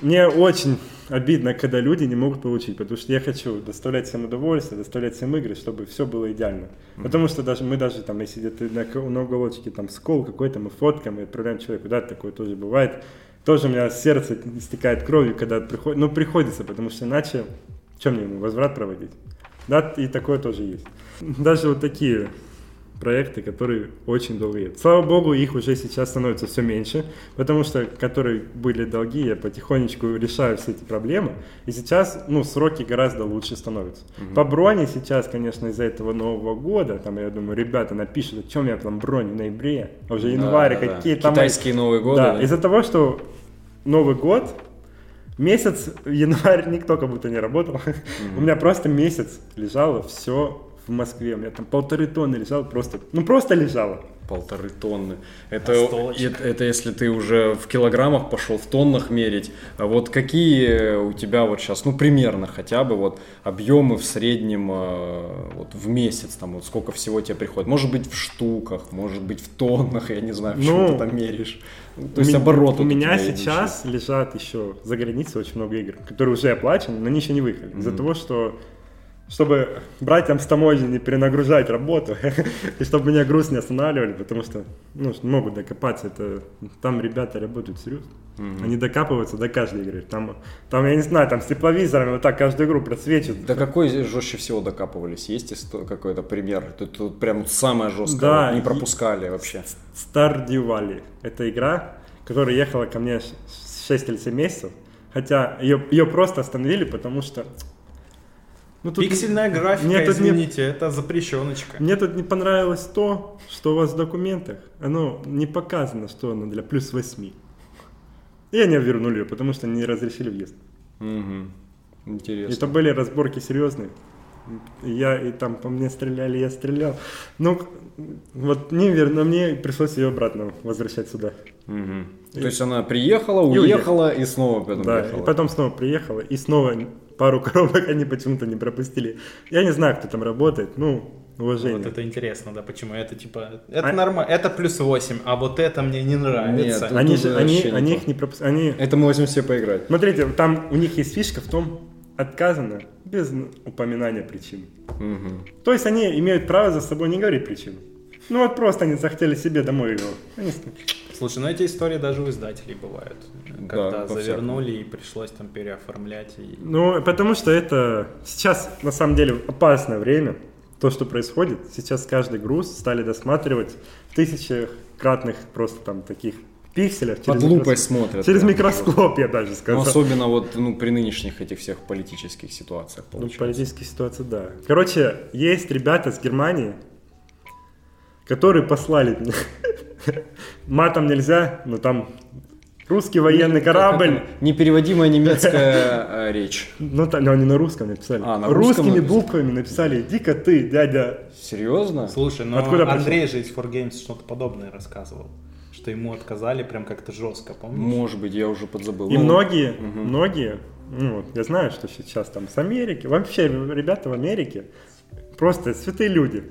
Мне очень обидно, когда люди не могут получить, потому что я хочу доставлять всем удовольствие, доставлять всем игры, чтобы все было идеально. Потому что даже мы даже там, если где-то на, на уголочке там скол какой-то, мы фоткаем и отправляем человеку, да, такое тоже бывает. Тоже у меня сердце истекает кровью, когда приходит, ну приходится, потому что иначе, чем мне возврат проводить? Да, и такое тоже есть. Даже вот такие проекты, которые очень долго едут. Слава богу, их уже сейчас становится все меньше, потому что, которые были долги, я потихонечку решаю все эти проблемы, и сейчас, ну, сроки гораздо лучше становятся. По броне сейчас, конечно, из-за этого Нового года, там, я думаю, ребята напишут, о чем я там бронь в ноябре, а уже январь, Да, да, да. какие там... Китайские Новые годы, Да, да. из-за того, что Новый год, месяц, январь никто как будто не работал. У меня просто месяц лежало все в Москве. У меня там полторы тонны лежало просто, ну просто лежало. Полторы тонны. Это, Настолочек. это, это если ты уже в килограммах пошел, в тоннах мерить. А вот какие у тебя вот сейчас, ну примерно хотя бы вот объемы в среднем э, вот в месяц, там вот сколько всего тебе приходит? Может быть в штуках, может быть в тоннах, я не знаю, в чем Ну, ты там меришь. То есть оборот У меня сейчас лежат еще за границей очень много игр, которые уже оплачены, но они еще не выехали. Из-за того, что чтобы братьям с таможни не перенагружать работу, и чтобы меня груз не останавливали, потому что ну, могут докопаться. Это, там ребята работают серьезно. Они докапываются до каждой игры. Там, там, я не знаю, там с тепловизорами вот так каждую игру просвечивают. До какой жестче всего докапывались? Есть какой-то пример? Тут, тут прям самое жесткое, Да, не и- пропускали вообще. Stardew Valley. Это игра, которая ехала ко мне 6 или 7 месяцев. Хотя ее, ее просто остановили, потому что... Ну, тут- Пиксельная графика, Мне тут не- извините, это запрещеночка. Мне тут не понравилось то, что у вас в документах, оно не показано, что оно для плюс 8. И они вернули ее, потому что не разрешили въезд. Мгм. Интересно. Это были разборки серьезные. И Я и там по мне стреляли, я стрелял. Ну, вот не верно, мне пришлось ее обратно возвращать сюда. Мгм. То есть она приехала, И уехала и снова потом Да, приехала. и потом снова приехала, и снова пару коробок они почему-то не пропустили. Я не знаю, кто там работает, ну, уважение. Вот это интересно, да, почему это типа, это А- нормально, это плюс 8, а вот это мне не нравится. Нет, Они же, они, не они их не пропускают. Они... Это мы возьмем себе поиграть. Смотрите, там у них есть фишка в том, отказано без упоминания причин. Мгм. То есть они имеют право за собой не говорить причину. Ну вот просто они захотели себе домой его. Они Слушай, ну эти истории даже у издателей бывают. Когда по-всякому. завернули и пришлось там переоформлять. И... Ну, потому что это сейчас на самом деле опасное время. То, что происходит, сейчас каждый груз стали досматривать в тысячекратных просто там таких пикселях. Под микрос- лупой смотрят. Через прям. микроскоп, я даже Ну, сказал. особенно вот ну, при нынешних этих всех политических ситуациях Ну, получается. политическая ситуация, да. Короче, есть ребята с Германии, которые послали. Матом нельзя, но там русский военный корабль. Непереводимая немецкая э, речь. Ну, они на русском написали. А, на Русскими буквами написали «Иди-ка ты, дядя». Серьезно? Слушай, ну Откуда? Андрей же из 4Games что-то подобное рассказывал. Что ему отказали прям как-то жестко, помнишь? Может быть, я уже подзабыл. И Ну, многие, многие, ну, вот я знаю, что сейчас там с Америки, вообще ребята в Америке просто святые люди.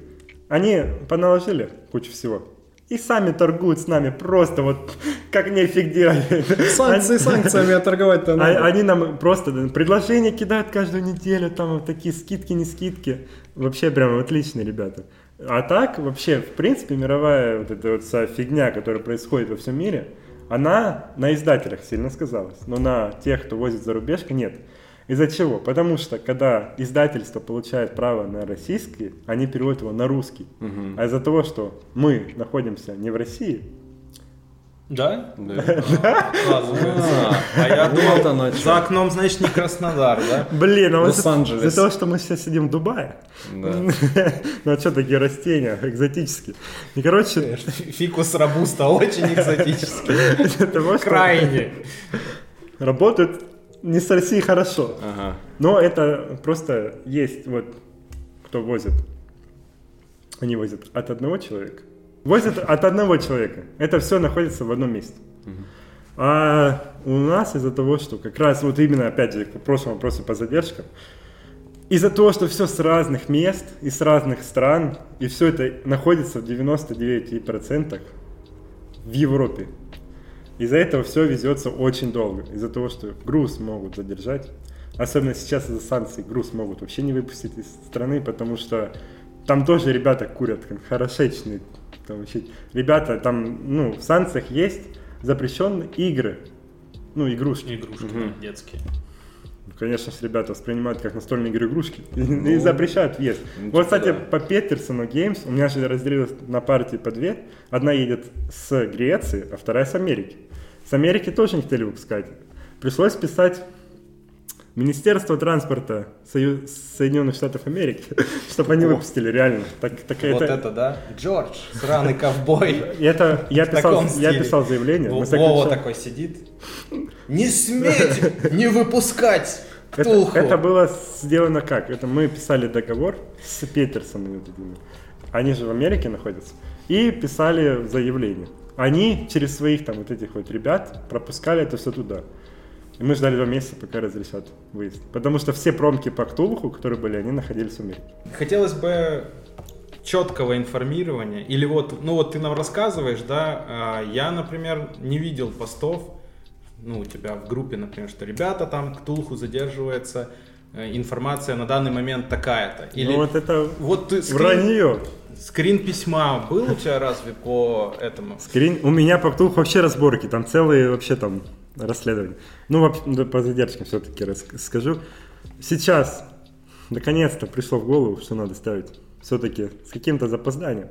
Они поналожили кучу всего. И сами торгуют с нами просто вот как нефиг делать. Санкции Они- санкциями, а торговать-то а- надо. Они нам просто предложения кидают каждую неделю, там вот такие скидки, не скидки. Вообще прям отличные ребята. А так, вообще, в принципе, мировая вот эта вот вся фигня, которая происходит во всем мире, она на издателях сильно сказалась, но на тех, кто возит за рубежка, нет. Из-за чего? Потому что, когда издательство получает право на российский, они переводят его на русский. А из-за того, что мы находимся не в России, Да? Да. А я думал, за окном, значит, не Краснодар, да? блин, а Лос-Анджелес. из-за того, что мы сейчас сидим в Дубае, Да. Ну а что такие растения экзотические? И короче, Фикус робуста очень экзотический. Крайне. работают не с Россией хорошо. Ага. Но это просто есть вот кто возит. Они возят от одного человека. Возят от одного человека. Это все находится в одном месте. А у нас из-за того, что как раз вот именно, опять же, к прошлому вопросу по задержкам, из-за того, что все с разных мест и с разных стран, и все это находится в 99% в Европе. Из-за этого все везется очень долго. Из-за того, что груз могут задержать. Особенно сейчас из-за санкций груз могут вообще не выпустить из страны, потому что там тоже ребята курят, хорошечные. Там вообще, ребята, там, ну, в санкциях есть запрещенные игры. Ну, игрушки. Игрушки да, детские. Ну, Конечно же, ребята воспринимают как настольные игры игрушки и, и запрещают въезд. ну, вот, типа кстати, да. по Петерсону Games у меня же разделилось на партии по две. Одна едет с Греции, а вторая с Америки. С Америки тоже не хотели выпускать. Пришлось писать Министерство транспорта Сою- Соединенных Штатов Америки, чтобы они выпустили реально. Так, так Вот это, это, да? Джордж, сраный ковбой. это я писал, я заявление. Вова такой сидит. Не сметь не выпускать Это, это было сделано как? Это мы писали договор с Петерсонами. этими. Они же в Америке находятся. И писали заявление. Они через своих там вот этих вот ребят пропускали это все туда. И мы ждали два месяца, пока разрешат выезд. Потому что все промки по Ктулху, которые были, они находились в Америке. Хотелось бы четкого информирования. Или вот, ну вот ты нам рассказываешь, да, а я, например, не видел постов, ну, у тебя в группе, например, что ребята там к Тулху задерживается, информация на данный момент такая-то. Или Ну вот это вот ты скрин, вранье. скрин письма был у тебя разве по этому? Скрин... У меня по Ктулху вообще разборки, там целые вообще там расследования. Ну, вообще, по задержкам все-таки расскажу. Сейчас, наконец-то, пришло в голову, что надо ставить все-таки с каким-то запозданием.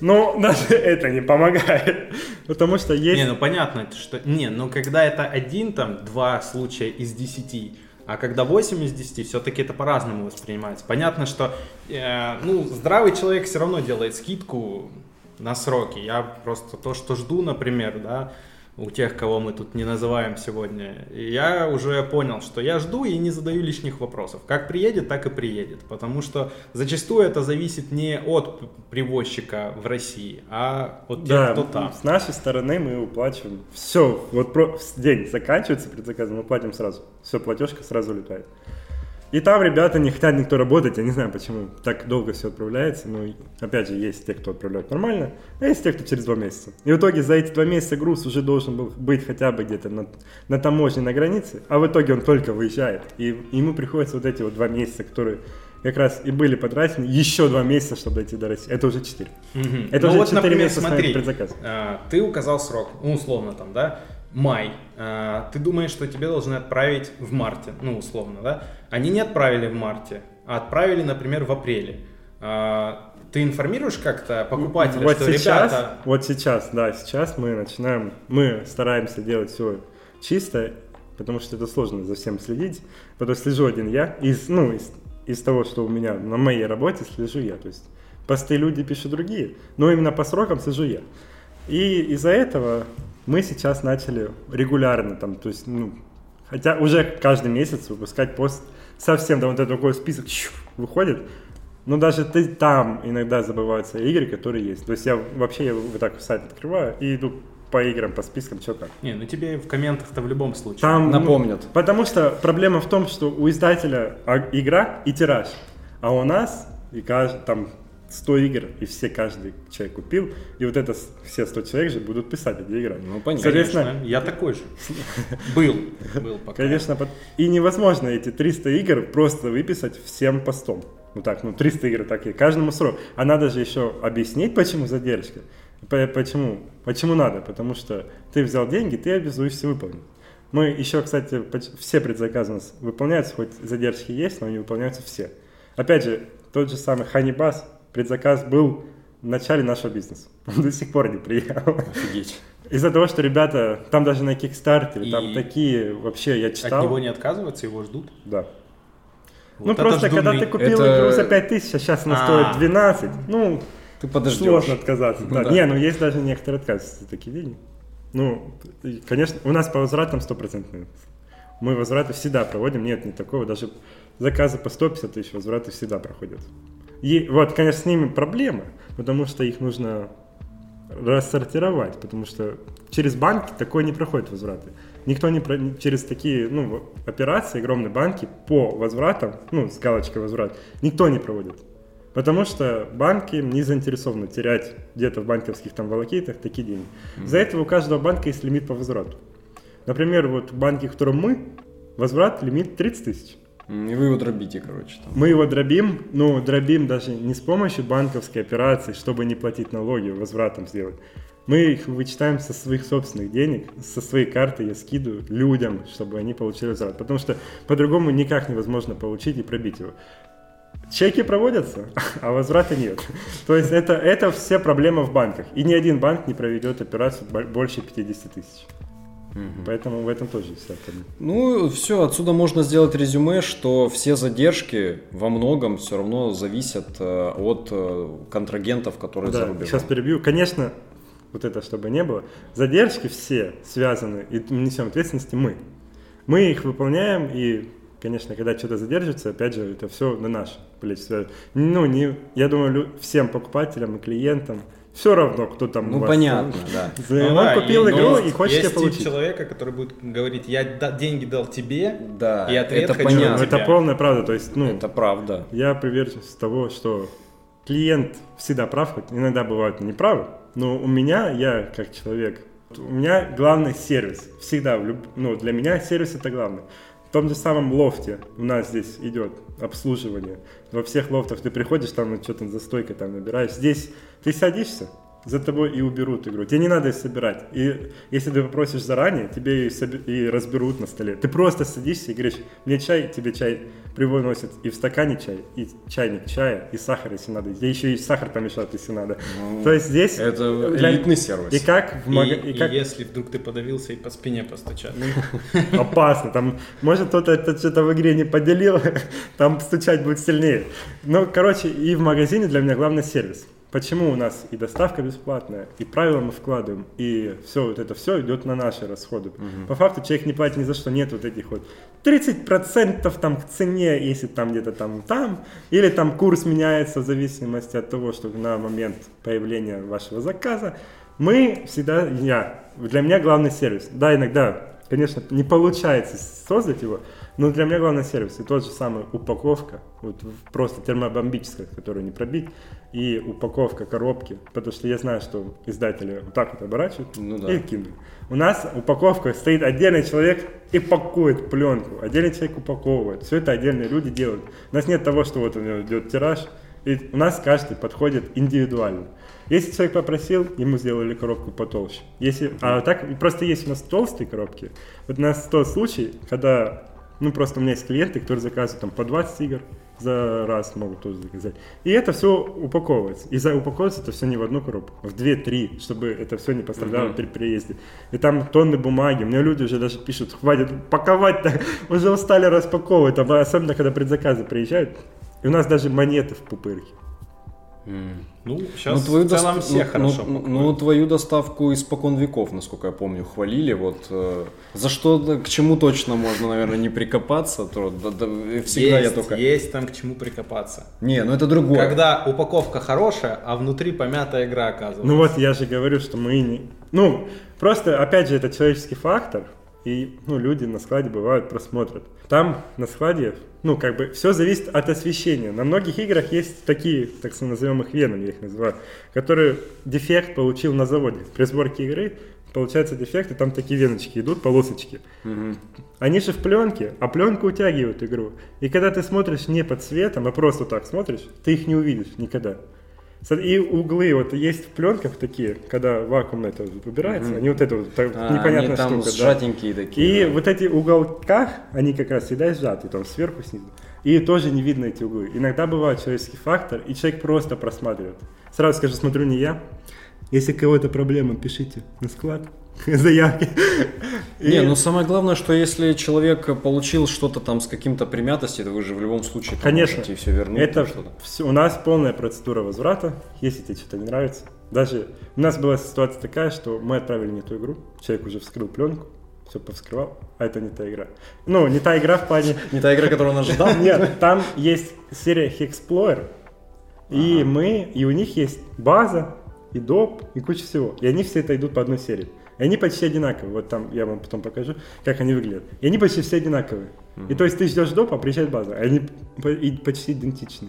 Но даже это не помогает, потому что есть... Не, ну понятно, что... Не, ну когда это один, там, два случая из десяти, а когда 8 из 10, все-таки это по-разному воспринимается. Понятно, что э, ну, здравый человек все равно делает скидку на сроки. Я просто то, что жду, например, да, у тех, кого мы тут не называем сегодня, я уже понял, что я жду и не задаю лишних вопросов. Как приедет, так и приедет. Потому что зачастую это зависит не от привозчика в России, а от тех, Да, кто там. с нашей стороны мы уплачиваем. Все, вот про... день заканчивается предзаказ, мы платим сразу. Все, платежка сразу улетает. И там ребята не хотят никто работать, я не знаю, почему так долго все отправляется. Но опять же, есть те, кто отправляют нормально, а есть те, кто через два месяца. И в итоге за эти два месяца груз уже должен был быть хотя бы где-то на, на таможне, на границе, а в итоге он только выезжает. И ему приходится вот эти вот два месяца, которые как раз и были потрачены, еще два месяца, чтобы дойти до России. Это уже четыре. Мгм. Это Ну уже вот, 4 например, месяца смотри, предзаказ. а, ты указал срок, ну, условно там, да, май. А, ты думаешь, что тебе должны отправить в марте, ну, условно, да? Они не отправили в марте, а отправили, например, в апреле. А, ты информируешь как-то покупателя, вот что сейчас, ребята... вот сейчас, да, сейчас мы начинаем, мы стараемся делать все чисто, потому что это сложно за всем следить. Потом слежу один я, из, ну, из, из того, что у меня на моей работе слежу я, то есть посты люди пишут другие, но именно по срокам слежу я. И из-за этого мы сейчас начали регулярно там, то есть, ну, хотя уже каждый месяц выпускать пост совсем, там вот этот такой список щу, выходит, но даже ты там иногда забываются игры, которые есть. То есть я вообще я вот так сайт открываю и иду по играм, по спискам, что как. Не, ну тебе в комментах-то в любом случае. Там ну, Напомнят. потому что проблема в том, что у издателя а- игра и тираж, а у нас и кажд- там 100 игр, и все, каждый человек купил, и вот это все 100 человек же будут писать, где играть. Ну, понятно. Соответственно, я такой же. Был. Был пока. Конечно, и невозможно эти 300 игр просто выписать всем постом. Ну так, ну 300 игр такие, каждому срок. А надо же еще объяснить, почему задержка. Почему? Почему надо? Потому что ты взял деньги, ты обязуешься выполнить. Мы еще, кстати, все предзаказы у нас выполняются, хоть задержки есть, но они выполняются все. Опять же, тот же самый Ханибас, предзаказ был в начале нашего бизнеса. Он до сих пор не приехал. Офигеть. Из-за того, что ребята, там даже на Кикстартере, там такие, вообще, я читал. От него не отказываются, его ждут. Да. Вот ну просто, когда ждуны. ты купил Это- игру за 5000, а сейчас она А. стоит 12, ну, Ты подождешь. сложно отказаться. Да. Да. Не, ну есть даже некоторые отказы за такие деньги. Ну, и, конечно, у нас по возвратам стопроцентные. Мы возвраты всегда проводим, нет, не такого, даже заказы по 150 тысяч возвраты всегда проходят. И вот, конечно, с ними проблема, потому что их нужно рассортировать, потому что через банки такое не проходит возвраты. Никто не про- через такие ну, операции, огромные банки по возвратам, ну, с галочкой возврат, никто не проводит. Потому что банки не заинтересованы терять где-то в банковских там волокитах такие деньги. За этого у каждого банка есть лимит по возврату. Например, вот в банке, в котором мы, возврат лимит 30 тысяч. И вы его дробите, короче. Там. Мы его дробим, ну, дробим даже не с помощью банковской операции, чтобы не платить налоги, возвратом сделать. Мы их вычитаем со своих собственных денег, со своей карты я скидываю людям, чтобы они получили возврат. Потому что по-другому никак невозможно получить и пробить его. Чеки проводятся, а возврата нет. То есть это, это все проблемы в банках. И ни один банк не проведет операцию бо- больше 50 тысяч. Поэтому в этом тоже вся проблема. Ну, все, отсюда можно сделать резюме, что все задержки во многом все равно зависят э, от э, контрагентов, которые за Да, рубежом. сейчас перебью. Конечно, вот это чтобы не было. Задержки все связаны и несем ответственности мы. Мы их выполняем и, конечно, когда что-то задержится, опять же, это все на наш плечи. Ну, не, я думаю, лю- всем покупателям и клиентам все равно, кто там Ну, у вас, понятно, да. За- Ну он да, купил и- игру но и хочет есть получить. человека, который будет говорить, я да- деньги дал тебе, Да, и ответ это хочу понятно. Ну, это полная правда. То есть, ну, Это правда. Я приверженец того, что клиент всегда прав, хоть иногда бывают неправы, но у меня, я как человек, у меня главный сервис. Всегда, ну, для меня сервис это главное. В том же самом лофте у нас здесь идет обслуживание. Во всех лофтах ты приходишь, там что-то за стойкой там набираешь. Здесь ты садишься, за тобой и уберут игру. Тебе не надо ее собирать. И если ты попросишь заранее, тебе ее соби- и разберут на столе. Ты просто садишься и говоришь, мне чай, тебе чай привозят и в стакане чай, и чайник чая, и сахар, если надо. Тебе еще и сахар помешают, если надо. Ну, То есть здесь... Это для- элитный сервис. И как в И, мага- и и как если вдруг ты подавился и по спине постучат. опасно. Там, может, кто-то это что-то в игре не поделил, там стучать будет сильнее. Ну, короче, и в магазине для меня главный сервис. Почему у нас и доставка бесплатная, и правила мы вкладываем, и все вот это все идет на наши расходы. По факту человек не платит ни за что, нет вот этих вот 30% там к цене, если там где-то там там, или там курс меняется в зависимости от того, что на момент появления вашего заказа. Мы всегда, я, для меня главный сервис. Да, иногда, конечно, не получается создать его, но для меня главный сервис. И тот же самый упаковка, вот просто термобомбическая, которую не пробить, и упаковка коробки, потому что я знаю, что издатели вот так вот оборачивают Ну да. и кинули. У нас упаковка стоит отдельный человек и пакует пленку, отдельный человек упаковывает. Все это отдельные люди делают. У нас нет того, что вот у него идет тираж, и у нас каждый подходит индивидуально. Если человек попросил, ему сделали коробку потолще. Если, а так просто есть у нас толстые коробки. Вот у нас тот случай, когда, ну просто у меня есть клиенты, которые заказывают там по 20 игр за раз могут тоже заказать. И это все упаковывается. И за упаковывается это все не в одну коробку, а в 2-3, чтобы это все не пострадало при приезде. И там тонны бумаги. Меня люди уже даже пишут, хватит паковать-то, уже устали распаковывать. А Особенно, когда предзаказы приезжают. И у нас даже монеты в пупырке. Ну, сейчас Ну, твою в целом доста- все ну, хорошо ну, ну, твою доставку испокон веков, насколько я помню, хвалили. Вот э, за что, к чему точно можно, наверное, не прикопаться, то да- да, всегда есть, я только. есть там к чему прикопаться. Не, ну это другое. Когда упаковка хорошая, а внутри помятая игра оказывается. Ну вот я же говорю, что мы не... Ну, просто, опять же, это человеческий фактор. И ну, люди на складе бывают просмотрят. Там на складе, ну, как бы, все зависит от освещения. На многих играх есть такие, так назовем их венами, я их называю, которые дефект получил на заводе. При сборке игры получается дефект, и там такие веночки идут, полосочки. Мгм. Они же в пленке, а пленка утягивает игру. И когда ты смотришь не под светом, а просто так смотришь, ты их не увидишь никогда. И углы, вот есть в пленках такие, когда вакуумно это вот убирается, Мгм. они вот это вот, так, А, непонятная они там штука. да. сжатенькие такие. И да. вот эти уголках, они как раз всегда сжаты, там сверху, снизу. И тоже не видно эти углы. Иногда бывает человеческий фактор, и человек просто просматривает. Сразу скажу, смотрю не я. Если у кого-то проблема, пишите на склад заявки. Не, ну самое главное, что если человек получил что-то там с каким-то примятостью, то вы же в любом случае Конечно. можете все вернуть. Это все, у нас полная процедура возврата, если тебе что-то не нравится. Даже у нас была ситуация такая, что мы отправили не ту игру, человек уже вскрыл пленку, все повскрывал, а это не та игра. Ну, не та игра в плане... Не та игра, которую он ожидал? Нет, там есть серия Hexplorer, и мы, и у них есть база, и доп, и куча всего. И они все это идут по одной серии. И они почти одинаковые. Вот там я вам потом покажу, как они выглядят. И они почти все одинаковые. И то есть ты ждешь доп, а приезжает база. И они почти идентичны.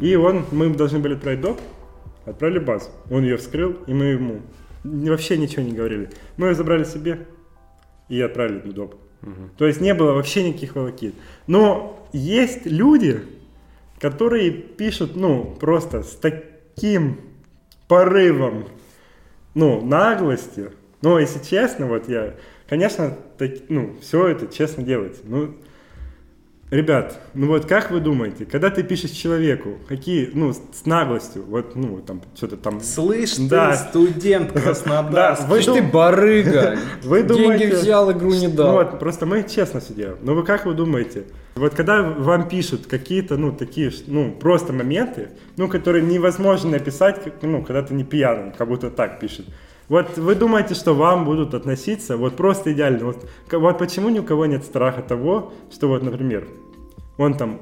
И он, мы должны были отправить доп, отправили базу. Он ее вскрыл, и мы ему вообще ничего не говорили. Мы ее забрали себе и отправили на доп. То есть не было вообще никаких волокит. Но есть люди, которые пишут, ну, просто с таким порывом, ну, наглости. Но если честно, вот я, конечно, так, ну, все это честно делается. Ну, ребят, ну вот как вы думаете, когда ты пишешь человеку, какие, ну, с наглостью, вот, ну, там, что-то там... Слышь ты, Да. студент Да, Краснодарский. вы Слышь, ты барыга! Вы Деньги думаете- взял, игру не Ну дал. вот, просто мы честно все делаем. Но вы как вы думаете, вот когда вам пишут какие-то, ну, такие, ну, просто моменты, ну, которые невозможно написать, ну, когда ты не пьяный, как будто так пишет. Вот вы думаете, что вам будут относиться вот просто идеально. Вот, вот почему ни у кого нет страха того, что вот, например, он там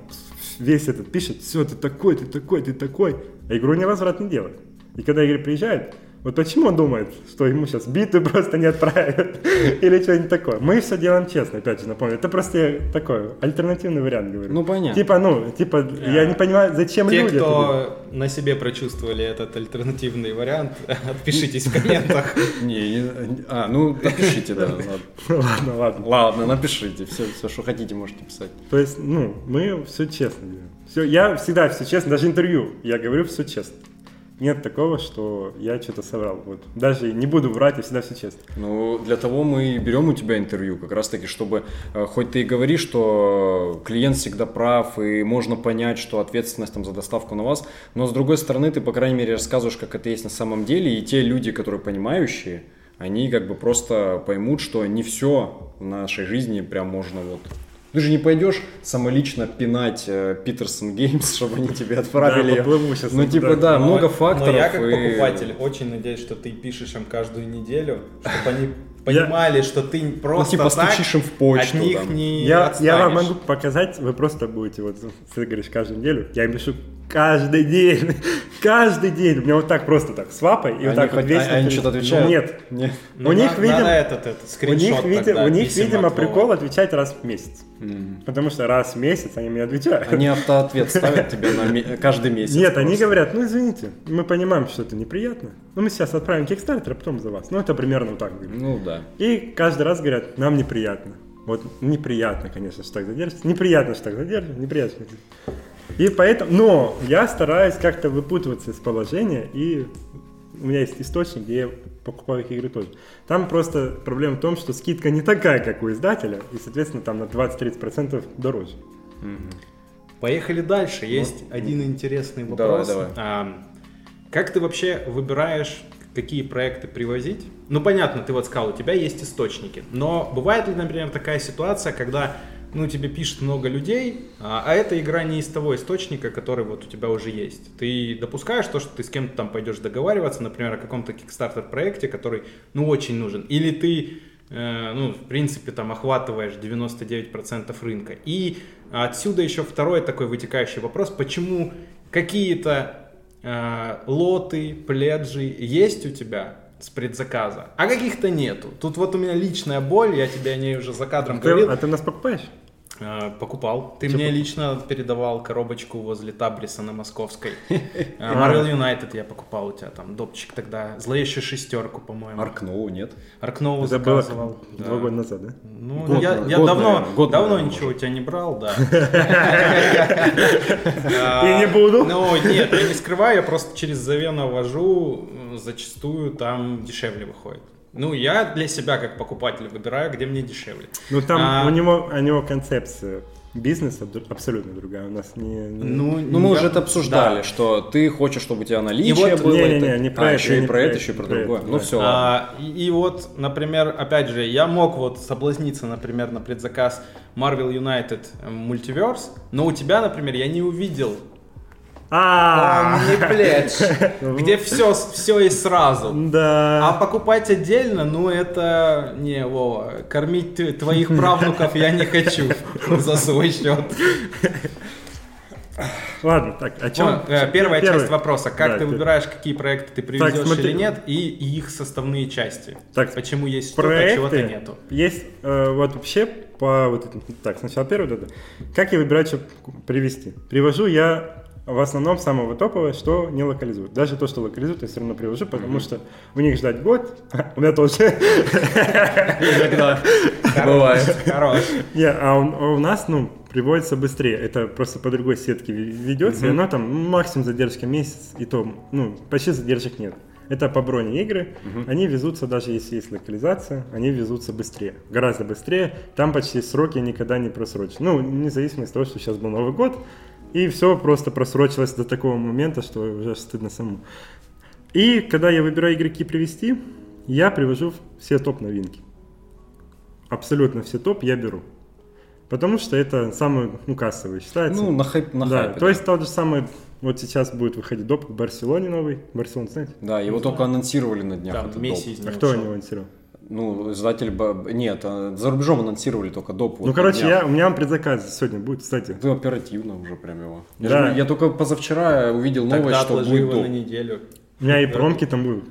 весь этот пишет, все, ты такой, ты такой, ты такой, а игру невозврат не делает. И когда игры приезжает, вот почему он думает, что ему сейчас биту просто не отправят или что-нибудь такое. Мы все делаем честно, опять же напомню. Это просто такой альтернативный вариант говорю. Ну, понятно. Типа, ну, типа, я не понимаю, зачем Те, люди делают. кто на себе прочувствовали этот альтернативный вариант, отпишитесь в комментах. Не, а, ну напишите, да. ладно. Ладно, ладно. Ладно, напишите. Все, все, что хотите, можете писать. То есть, ну, мы все честно делаем. Все, я всегда все честно, даже интервью, я говорю все честно. Нет такого, что я что-то соврал. Вот. Даже не буду врать, я всегда все честно. Ну, для того мы и берем у тебя интервью, как раз таки, чтобы, э, хоть ты и говоришь, что клиент всегда прав, и можно понять, что ответственность там за доставку на вас, но с другой стороны, ты, по крайней мере, рассказываешь, как это есть на самом деле, и те люди, которые понимающие, они как бы просто поймут, что не все в нашей жизни прям можно вот... Ты же не пойдешь самолично пинать э, Питерсон Геймс, чтобы они тебе отправили. Да, поплыву Ну, типа, да. да, Но- много факторов. Но я как и- покупатель очень надеюсь, что ты пишешь им каждую неделю, чтобы они понимали, что ты Ну, просто типа, так стучишь им в почту. от них там. не Я, я вам могу показать, вы просто будете, вот ты говоришь каждую неделю, я им пишу каждый день, каждый день, у меня вот так просто так, свапай, и Они вот так вот весь... а- они что-то отвечают? Нет. Нет. Ну, у них, на- видимо, надо этот, этот у них, скриншот види- тогда, у них, видимо, прикол отвечать раз в месяц. Потому что раз в месяц они мне отвечают. Они автоответ ставят тебе на каждый месяц. Нет, они просто. говорят, ну извините, мы понимаем, что это неприятно, но мы сейчас отправим Kickstarter, а потом за вас. Ну это примерно вот так выглядит. Ну да. И каждый раз говорят, нам неприятно. Вот неприятно, конечно, что так задержится. Неприятно, что так задержится. Неприятно. что так- И поэтому, но я стараюсь как-то выпутываться из положения, и у меня есть источник, где я покупаю их игры тоже. Там просто проблема в том, что скидка не такая, как у издателя, и, соответственно, там на 20-30% дороже. Поехали дальше. Есть один интересный вопрос. давай. А, как ты вообще выбираешь, какие проекты привозить? Ну, понятно, ты вот сказал, у тебя есть источники. Но бывает ли, например, такая ситуация, когда ну, тебе пишет много людей, а, а эта игра не из того источника, который вот у тебя уже есть. Ты допускаешь то, что ты с кем-то там пойдешь договариваться, например, о каком-то Kickstarter проекте, который, ну, очень нужен. Или ты э, ну, в принципе, там охватываешь 99% рынка. И отсюда еще второй такой вытекающий вопрос, почему какие-то э, лоты, пледжи есть у тебя, с предзаказа, а каких-то нету. Тут вот у меня личная боль, я тебе о ней уже за кадром Ты- говорил. а ты нас покупаешь? Э, Покупал. Ты Чё мне покуп- лично передавал коробочку возле Табриса на Московской. Э, Marvel United я покупал у тебя там, допчик тогда. Зловещую шестерку, по-моему. Аркноу, нет? Было заказывал. два да. года назад, да? Ну, Год, я, наверное, я год, давно, год, давно наверное, ничего у тебя не брал, да. И не буду. Ну, нет, я не скрываю, я просто через Завена вожу, зачастую там дешевле выходит. Ну, я для себя как покупатель выбираю, где мне дешевле. Ну там А. у него, у него концепция бизнеса абсолютно другая. У нас не... не- Ну, Ну, мы я- уже это обсуждали, да. что ты хочешь, чтобы у тебя наличие вот- было. Не-не-не, это- не про а, это, еще и не про про это, это, еще и про про другое. это, Ну да. все. А, и, и вот, например, опять же, я мог вот соблазниться, например, на предзаказ Marvel United Multiverse, но у тебя, например, я не увидел А, Omnipledge, где все, все и сразу. А да. покупать отдельно, ну это не, Вова, кормить твоих правнуков я не хочу за свой счет. Ладно, так, о чем? Э, Первая часть вопроса. Как Да, ты выбираешь, какие проекты ты привезешь смотри. или нет, и их составные части. Так, Почему есть что-то, а чего-то проекты нету. есть э, вот вообще по вот этому. Так, сначала первое вот это. Как я выбираю, что привезти? Привожу я в основном самого топового, что не локализуют. Даже то, что локализуют, я все равно привожу, потому что у них ждать год, у меня тоже. Иногда бывает. Хорош. А у, нас, ну, приводится быстрее. Это просто по другой сетке ведется, и оно там ну, максимум задержка месяц, и то, ну, почти задержек нет. Это по броне игры. Они везутся, даже если есть локализация, они везутся быстрее. Гораздо быстрее. Там почти сроки никогда не просрочены. Ну, независимо от того, что сейчас был Новый год, и все просто просрочилось до такого момента, что уже стыдно самому. И когда я выбираю игроки привести, я привожу все топ-новинки. Абсолютно все топ я беру. Потому что это самый, ну, кассовый считается. Ну, на, хайп, на да, хайпе. то есть тот же самый, вот сейчас будет выходить доп в Барселоне новый. Барселона, знаете? Да, его только анонсировали на днях. Там этот Месси А кто его анонсировал? Ну, издатель... Нет, а за рубежом анонсировали только доп. вот ну, на короче, я, у меня он предзаказ сегодня будет, кстати. Ты оперативно уже прям его. Я, Да. же- я только позавчера увидел новость, Тогда что отложи будет его доп. на неделю. У меня и промки там будут.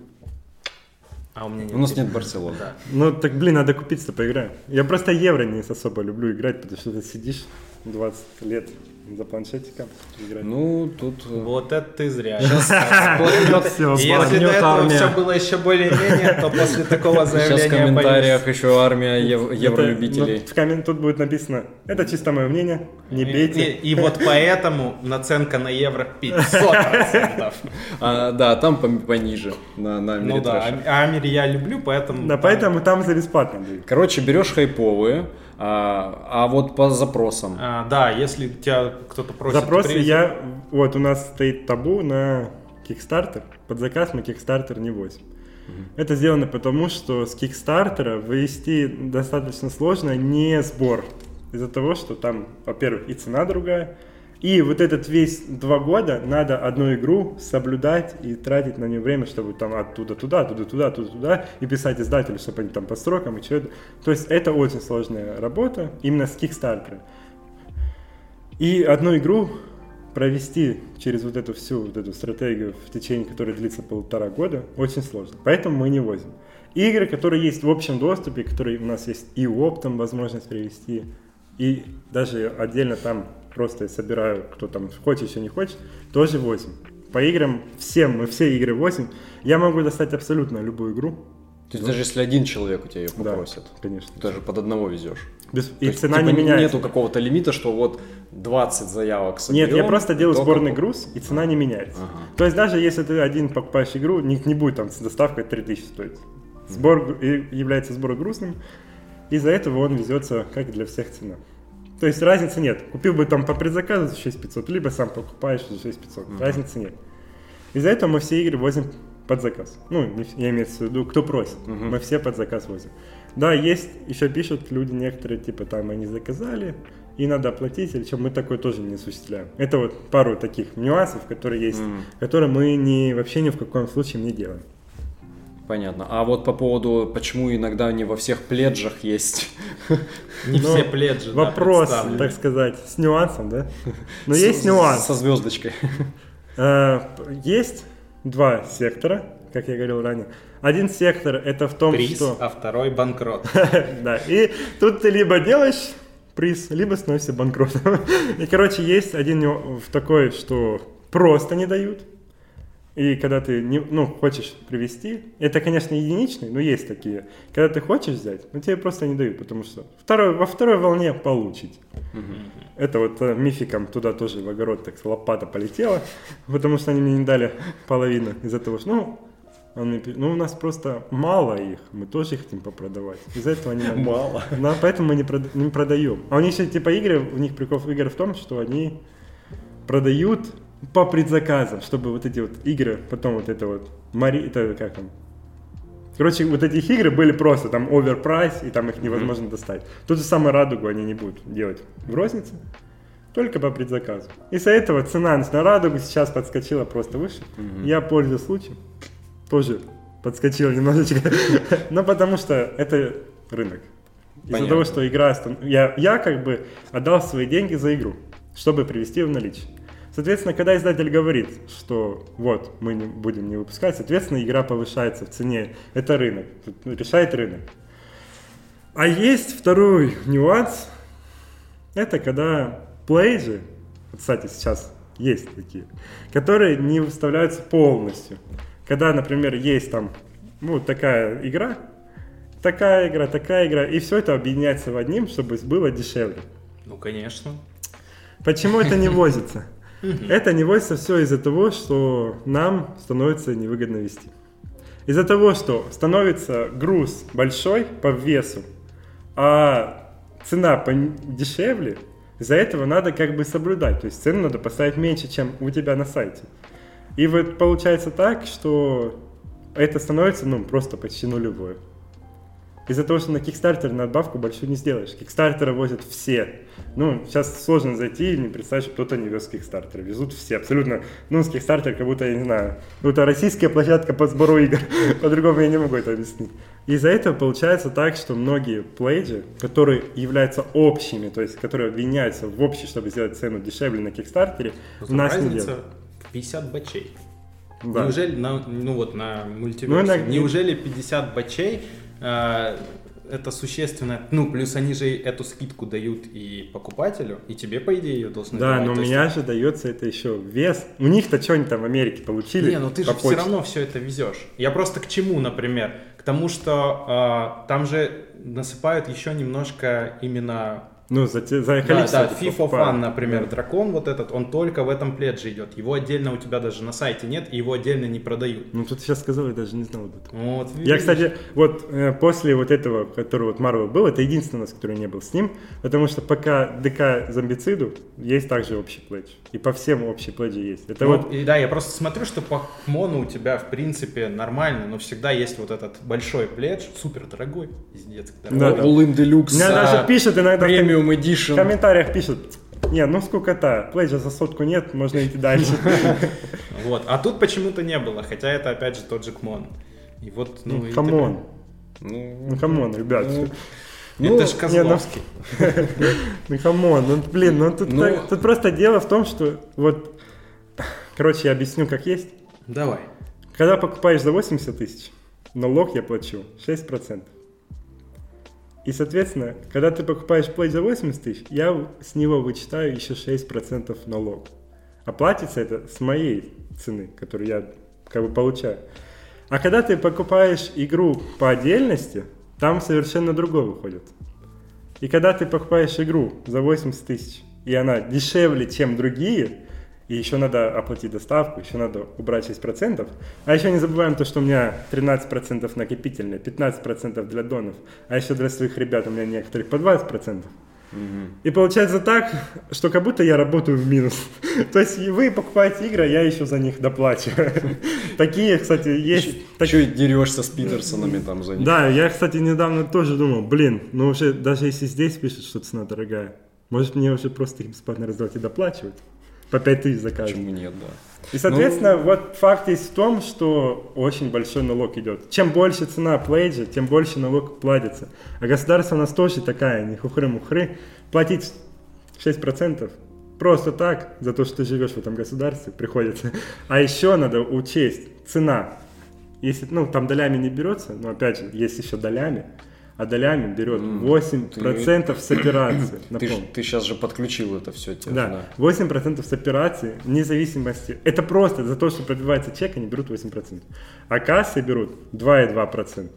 А у меня нет. У нас нет Барселоны. Да. Ну, так, блин, надо купить-то поиграю. Я просто евро не особо люблю играть, потому что ты сидишь 20 лет за планшетиком играть. Ну, тут... э, Вот это ты зря. Если до этого все было еще более-менее, то после такого Сейчас заявления в комментариях еще армия евролюбителей. Ну, в коммен- тут будет написано, это чисто мое мнение, не бейте. И, вот поэтому наценка на евро 500%. А, да, там пониже, на, Ну да, а Амир я люблю, поэтому... Да, поэтому там за бесплатно будет. Короче, берешь хайповые, а, а вот по запросам. А, да, если тебя кто-то просит... Запросы привезти- я... Вот у нас стоит табу на Kickstarter. Под заказ мы Kickstarter не возим. Это сделано потому, что с Kickstarter вывести достаточно сложно не сбор. Из-за того, что там, во-первых, и цена другая, и вот этот весь два года надо одну игру соблюдать и тратить на нее время, чтобы там оттуда туда, оттуда туда, оттуда туда, и писать издателю, чтобы они там по срокам и что это. То есть это очень сложная работа именно с Kickstarter. И одну игру провести через вот эту всю вот эту стратегию в течение которой длится полтора года очень сложно. Поэтому мы не возим. Игры, которые есть в общем доступе, которые у нас есть и оптом возможность привести, и даже отдельно там просто собираю, кто там хочет, еще не хочет, тоже возим. По играм всем, мы все игры возим. Я могу достать абсолютно любую игру. То есть даже если один человек у тебя ее Да, попросит, конечно. ты даже под одного везешь. Без- и есть, цена типа, не меняется. Нету какого-то лимита, что вот 20 заявок соберем. Нет, я просто делаю и сборный только- груз, и цена не меняется. Ага. То есть даже если ты один покупаешь игру, не, не будет там с доставкой 3000 стоить. Сбор и является сбор грустным, из-за этого он везется, как и для всех цена. То есть разницы нет. Купил бы там по предзаказу за 6500, либо сам покупаешь за 6500. Разницы нет. Из-за этого мы все игры возим под заказ. Ну, я имею в виду, кто просит. Мы все под заказ возим. Да, есть, еще пишут люди некоторые, типа там они заказали, и надо оплатить, или что, мы такое тоже не осуществляем. Это вот пару таких нюансов, которые есть, Мгм. которые мы не, вообще ни в каком случае не делаем. Понятно. А вот по поводу, почему иногда не во всех пледжах есть... Не Ну, все пледжи, да, Вопрос, так сказать, с нюансом, да? Но есть нюанс. Со звездочкой. Э, Есть два сектора, как я говорил ранее. Один сектор это в том, Приз, что... а второй банкрот. Да, и тут ты либо делаешь приз, либо становишься банкротом. И, короче, есть один в такой, что просто не дают. И когда ты не, ну, хочешь привести, это, конечно, единичный, но есть такие. Когда ты хочешь взять, но тебе просто не дают, потому что второй, во второй волне получить. Это вот э, мификам туда тоже в огород так лопата полетела, потому что они мне не дали половину из-за того, что, ну, он мне ну, у нас просто мало их, мы тоже их хотим попродавать. Из-за этого они нам- Мало. Да, поэтому мы не, прода- не продаем. А у них еще типа игры, у них прикол игр в том, что они продают по предзаказам, чтобы вот эти вот игры, потом вот это вот, Мари, это как там, Короче, вот эти их игры были просто там оверпрайс, и там их невозможно достать. Ту же самую радугу они не будут делать в рознице, только по предзаказу. Из-за этого цена на радугу сейчас подскочила просто выше. Я пользуюсь случаем, тоже подскочила немножечко, но потому что это рынок. Из-за того, что игра... Я, я как бы отдал свои деньги за игру, чтобы привести в наличие. Соответственно, когда издатель говорит, что вот, мы не будем не выпускать, соответственно, игра повышается в цене. Это рынок. Решает рынок. А есть второй нюанс. Это когда плейджи, кстати, сейчас есть такие, которые не выставляются полностью. Когда, например, есть там ну, такая игра, такая игра, такая игра, и все это объединяется в одним, чтобы было дешевле. Ну, конечно. Почему это не возится? Это не все из-за того, что нам становится невыгодно вести. Из-за того, что становится груз большой по весу, а цена дешевле, из-за этого надо как бы соблюдать. То есть цену надо поставить меньше, чем у тебя на сайте. И вот получается так, что это становится ну, просто почти нулевое. Из-за того, что на Kickstarter надбавку большую не сделаешь. Kickstarter возят все. Ну, сейчас сложно зайти и не представить, что кто-то не вез Kickstarter. Везут все, абсолютно. Ну, с Kickstarter как будто, я не знаю, ну, это российская площадка по сбору игр. По-другому я не могу это объяснить. Из-за этого получается так, что многие плейджи, которые являются общими, то есть которые объединяются в общий, чтобы сделать цену дешевле на Kickstarter, у нас не делают. в 50 бачей. Да. Неужели на, ну вот на мультиверсе, Ну, иногда- неужели 50 бачей э, это существенно, ну плюс они же эту скидку дают и покупателю, и тебе по идее ее должны Да, давать. но у То есть- меня же дается это еще вес. У них-то что они там в Америке получили? Не, ну ты же все почте? равно все это везешь. Я просто к чему, например? К тому, что э, там же насыпают еще немножко именно Ну, за, те- за Да, количество. да, ты FIFA покупаешь. Fun, например, Да. дракон вот этот, он только в этом пледже идет. Его отдельно у тебя даже на сайте нет, и его отдельно не продают. Ну, тут сейчас сказал, я даже не знал об этом. Вот, Я, кстати, вот э, после вот этого, который вот Marvel был, это единственный у нас, который не был с ним, потому что пока ДК Зомбициду есть также общий пледж. И по всем общий пледжи есть. Это Ну, вот, и да, я просто смотрю, что по Мону у тебя, в принципе, нормально, но всегда есть вот этот большой пледж, супер дорогой, пиздец, Да, да. In Deluxe. меня да. даже пишут иногда в ком- Премиум в Edition. комментариях пишут, не, ну сколько-то, пледжа за сотку нет, можно идти дальше. Вот. А тут почему-то не было, хотя это опять же тот же Кмон. И вот, ну, Ну, и камон, Ну, ну come on, ребят. Ну, ну, это ж Козловский. Ну come on, ну блин, ну тут, Ну- так- тут просто дело в том, что вот, короче, я объясню как есть. Давай. Когда покупаешь за 80 тысяч, налог я плачу 6%. И, соответственно, когда ты покупаешь пледж за 80 тысяч, я с него вычитаю еще 6% налог. А платится это с моей цены, которую я как бы получаю. А когда ты покупаешь игру по отдельности, там совершенно другое выходит. И когда ты покупаешь игру за 80 тысяч, и она дешевле, чем другие, и еще надо оплатить доставку, еще надо убрать 6%, а еще не забываем то, что у меня 13% накопительные, 15% для донов, а еще для своих ребят у меня некоторых по 20%. И получается так, что как будто я работаю в минус. То есть вы покупаете игры, а я еще за них доплачиваю. Такие, кстати, есть. Так- Еще и дерешься с Питерсонами там за них. Да, я, кстати, недавно тоже думал, блин, ну уже даже если здесь пишут, что цена дорогая, может мне уже просто их бесплатно раздавать и доплачивать? По 5 тысяч за каждый. Почему нет, да. И, соответственно, Ну- вот факт есть в том, что очень большой налог идет. Чем больше цена плейджа, тем больше налог платится. А государство у нас тоже такая, не хухры-мухры. Платить 6% просто так, за то, что ты живешь в этом государстве, приходится. А еще надо учесть цена Если, ну, там долями не берется, но опять же, есть еще долями, а долями берет М, 8% с операции. Ты, ты сейчас же подключил это все. Да, 8% с операции, вне зависимости. Это просто за то, что пробивается чек, они берут 8%. А кассы берут 2,2%.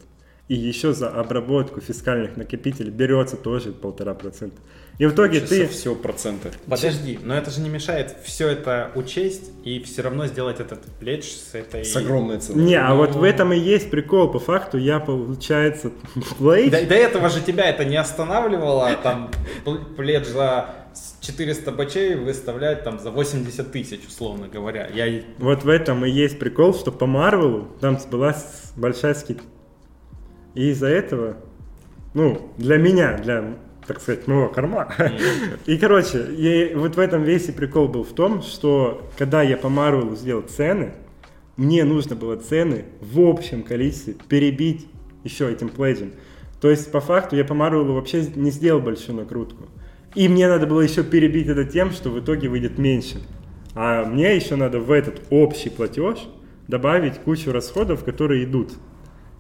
И еще за обработку фискальных накопителей берется тоже 1,5%. И в итоге ты... все проценты. Подожди, но это же не мешает все это учесть и все равно сделать этот плеч с этой... С огромной ценой. Не, а вот Ну. в этом и есть прикол. По факту я, получается, плейдж... До, до этого же тебя это не останавливало, там, пл- плед за 400 бачей выставлять там за 80 тысяч, условно говоря. Я Вот в этом и есть прикол, что по Марвелу там была большая скидка. И из-за этого, ну, для меня, для, так сказать, моего кармана. И, короче, вот в этом весь и прикол был в том, что когда я по Марвелу сделал цены, мне нужно было цены в общем количестве перебить еще этим плейджем. То есть, по факту, я по Марвелу вообще не сделал большую накрутку. И мне надо было еще перебить это тем, что в итоге выйдет меньше. А мне еще надо в этот общий платеж добавить кучу расходов, которые идут.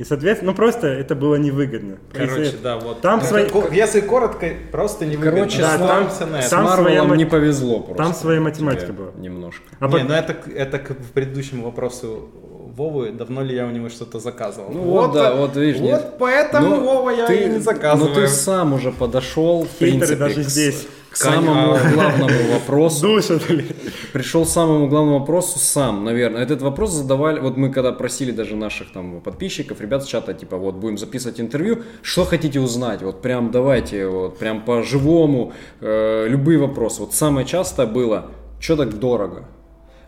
И, соответственно, ну просто это было невыгодно. Короче, Если- да, вот. Там Это свои- ко- Если коротко, просто не Короче, Да, там- на это. С там своя мат- не повезло просто. там своя математика была. Немножко. А не, пот- ну это, к- это к предыдущему вопросу Вовы, давно ли я у него что-то заказывал. Ну вот, да, вот видишь. Вот нет. поэтому, Ну, Вова, я ты- и не заказываю. Ну ты сам уже подошел, в Хейтеры принципе, даже к, здесь. К самому главному вопросу. Пришел к самому главному вопросу сам, наверное. Этот вопрос задавали, вот мы когда просили даже наших там подписчиков, ребят с чата, типа, вот будем записывать интервью, что хотите узнать, вот прям давайте, вот прям по-живому, э, любые вопросы. Вот самое частое было, что так дорого?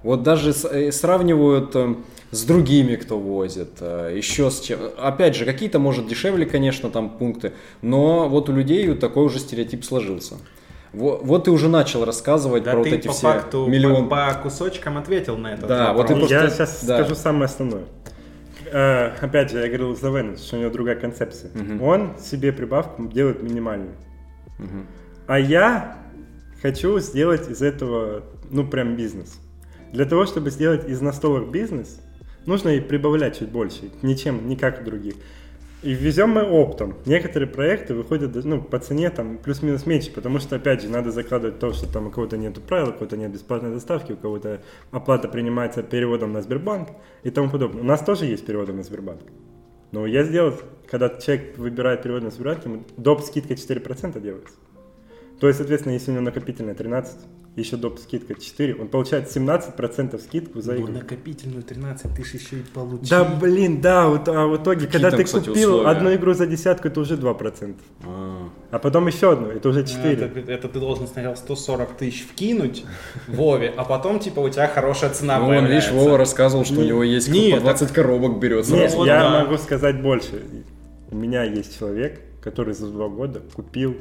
Вот даже э, сравнивают э, с другими, кто возит, еще с чем. Опять же, какие-то, может, дешевле, конечно, там пункты, но вот у людей вот такой уже стереотип сложился. Во- Вот, ты уже начал рассказывать Да про вот эти по все факту миллион по, по кусочкам ответил на этот Да, вот вопрос. Я просто- сейчас да. скажу самое основное. Э, опять же, я говорил за Венус, что у него другая концепция. Мгм. Он себе прибавку делает минимальную. Мгм. А я хочу сделать из этого, ну, прям бизнес. Для того, чтобы сделать из настолок бизнес, нужно и прибавлять чуть больше, ничем, не как у других. И везем мы оптом. Некоторые проекты выходят ну, по цене там плюс-минус меньше, потому что, опять же, надо закладывать то, что там у кого-то нет правил, у кого-то нет бесплатной доставки, у кого-то оплата принимается переводом на Сбербанк и тому подобное. У нас тоже есть переводы на Сбербанк. Но я сделал, когда человек выбирает перевод на Сбербанк, ему доп. скидка 4% делается. То есть, соответственно, если у него накопительная 13, еще доп. скидка 4, он получает 17% скидку за Ну, игру. накопительную 13 тысяч еще и получил. Да, блин, да, вот, а в итоге, когда там, ты кстати, купил условия? одну игру за десятку, это уже 2%. А. А потом еще одну, это уже Ну, 4. Это, это ты должен сначала 140 тысяч вкинуть Вове, а потом, типа, у тебя хорошая цена Ну, вон, видишь. Вова рассказывал, что у Не- него есть по так- 20 коробок берет Нет, вот я могу сказать больше. У меня есть человек, который за два года купил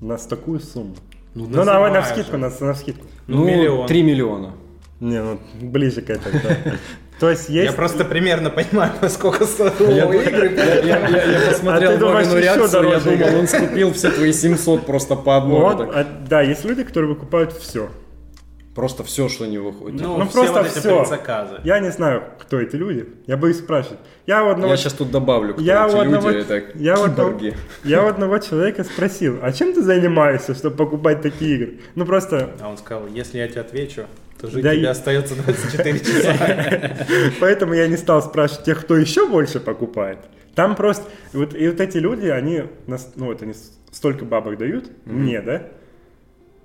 на такую сумму. Ну, Ну, на, на скидку, на, на скидку. Ну, миллион. 3 миллиона. Не, ну, ближе к этому, да. То есть есть... Я просто примерно понимаю, сколько стоят Я, Вовы игры. я- я- я- я посмотрел А ты думаешь, Вовину еще реакцию, я думал, он скупил все твои 700 просто по так. а, да, есть люди, которые выкупают все. Просто все, что не выходит. Ну, Ну, все просто вот эти всё. предзаказы. Я не знаю, кто эти люди. Я боюсь спрашивать. Я у одного, я сейчас тут добавлю, кто я эти у одного, люди, это я, одного, я у одного человека спросил, а чем ты занимаешься, чтобы покупать такие игры? Ну просто, А он сказал, если я тебе отвечу, то жить Да тебе и- остается 24 часа. поэтому я не стал спрашивать тех, кто еще больше покупает. Там просто, вот, и вот эти люди, они, нас- ну вот они столько бабок дают, мне, да?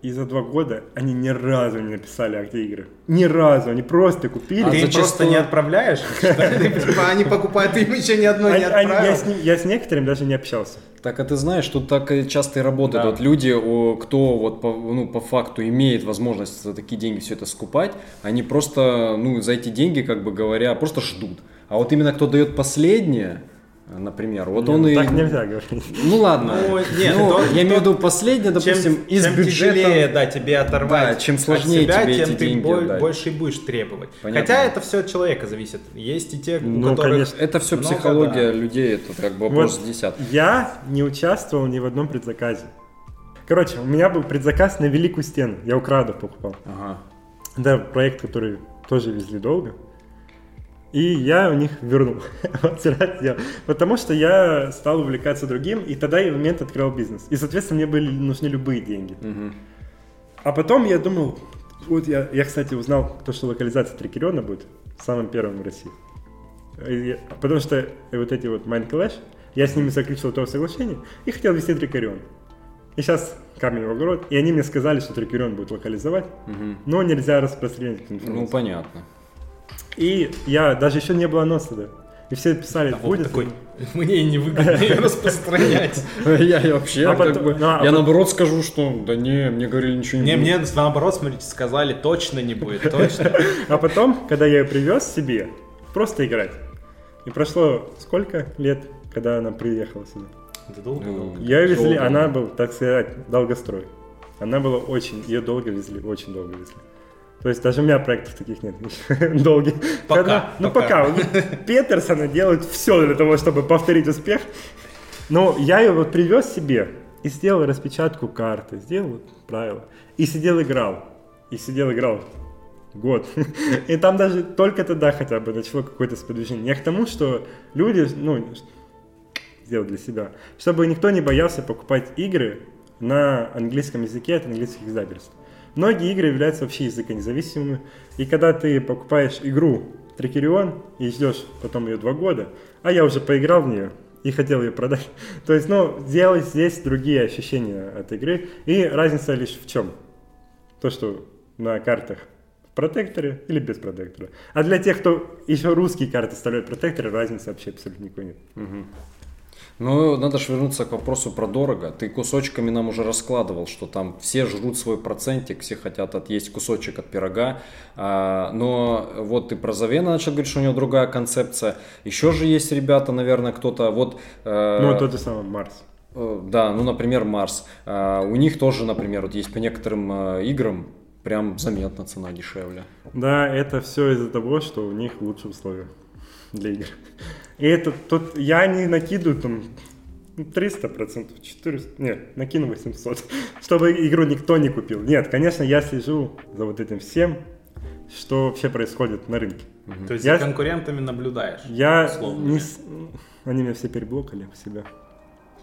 И за два года они ни разу не написали акты игры. Ни разу, они просто купили. А Ты зачастую- просто не отправляешь? что? Типа, Они покупают, им еще ни одной не отправил. я с некоторыми даже не общался. Так, а ты знаешь, тут так часто и работает. Да. Вот люди, кто вот по, ну, по факту имеет возможность за такие деньги все это скупать, они просто, ну, за эти деньги, как бы говоря, просто ждут. А вот именно кто дает последнее, например, вот Не, он ну, и... Так нельзя говорить. Ну ладно. Ну, нет, Ну, то- я имею в виду последнее, допустим, чем, из чем бюджета. тяжелее, да, тебе оторвать Да, чем от сложнее себя, тебе тем эти ты деньги больше и будешь требовать. Понятно. Хотя это все от человека зависит. Есть и те, у Ну, которых... конечно. Это все Много, психология да. людей, это как бы вопрос Вот. десят. Я не участвовал ни в одном предзаказе. Короче, у меня был предзаказ на Великую Стену. Я у Крадов покупал. Ага. Да, проект, который тоже везли долго. И я у них вернул. Вот вчера сделал. Потому что я стал увлекаться другим, и тогда я в момент открыл бизнес. И, соответственно, мне были нужны любые деньги. А потом я думал, вот я, я кстати, узнал, то, что локализация Трикерона будет самым первым в России. И я- потому что вот эти вот Mind Clash, я с ними заключил то соглашение и хотел вести Трикерион. И сейчас камень в огород, и они мне сказали, что Трикерион будет локализовать, Мгм. но нельзя распространять эту информацию. Ну, понятно. И я, даже еще не было анонса, да. И все писали, А вот будет. такой, мне невыгодно ее распространять. Я вообще, А как потом- бы, ну, а я наоборот скажу, что да не, мне говорили ничего не Не, будет. мне наоборот, смотрите, сказали, точно не будет, точно. А потом, когда я ее привез себе, просто играть. И прошло сколько лет, когда она приехала сюда? Это долго Ну, долго. Ее везли, Долго. она была, так сказать, долгострой. Она была очень, ее долго везли, очень долго везли. То есть даже у меня проектов таких нет. Долгих. Пока, Когда- ну пока. пока. Петерсона делают все для того, чтобы повторить успех. Но я ее вот привез себе и сделал распечатку карты, сделал правила. И сидел играл. И сидел играл год. И там даже только тогда хотя бы начало какое-то сподвижение. Я к тому, что люди, ну, сделать для себя, чтобы никто не боялся покупать игры на английском языке от английских издательств. Многие игры являются вообще языконезависимыми, и когда ты покупаешь игру Трикерион и ждешь потом ее два года, а я уже поиграл в нее и хотел ее продать, то есть, ну, сделать здесь другие ощущения от игры, и разница лишь в чем? То, что на картах в протекторе или без протектора. А для тех, кто еще русские карты вставляют в протекторы, разницы вообще абсолютно никакой нет. Ну, надо же вернуться к вопросу про дорого. Ты кусочками нам уже раскладывал, что там все жрут свой процентик, все хотят отъесть кусочек от пирога. А, но вот ты про Завена начал говорить, что у него другая концепция. Еще же есть ребята, наверное, кто-то вот... э, Ну, тот же самый Марс. Э, Да, ну, например, Марс. А, У них тоже, например, вот есть по некоторым э, играм прям заметно цена дешевле. Да, это все из-за того, что у них лучшие условия для игр. И это тут я не накидываю там 300 процентов, 400, нет, накину 800, чтобы игру никто не купил. Нет, конечно, я слежу за вот этим всем, что вообще происходит на рынке. То есть Я- за конкурентами наблюдаешь. Я условно. не... Они меня все переблокали в себя.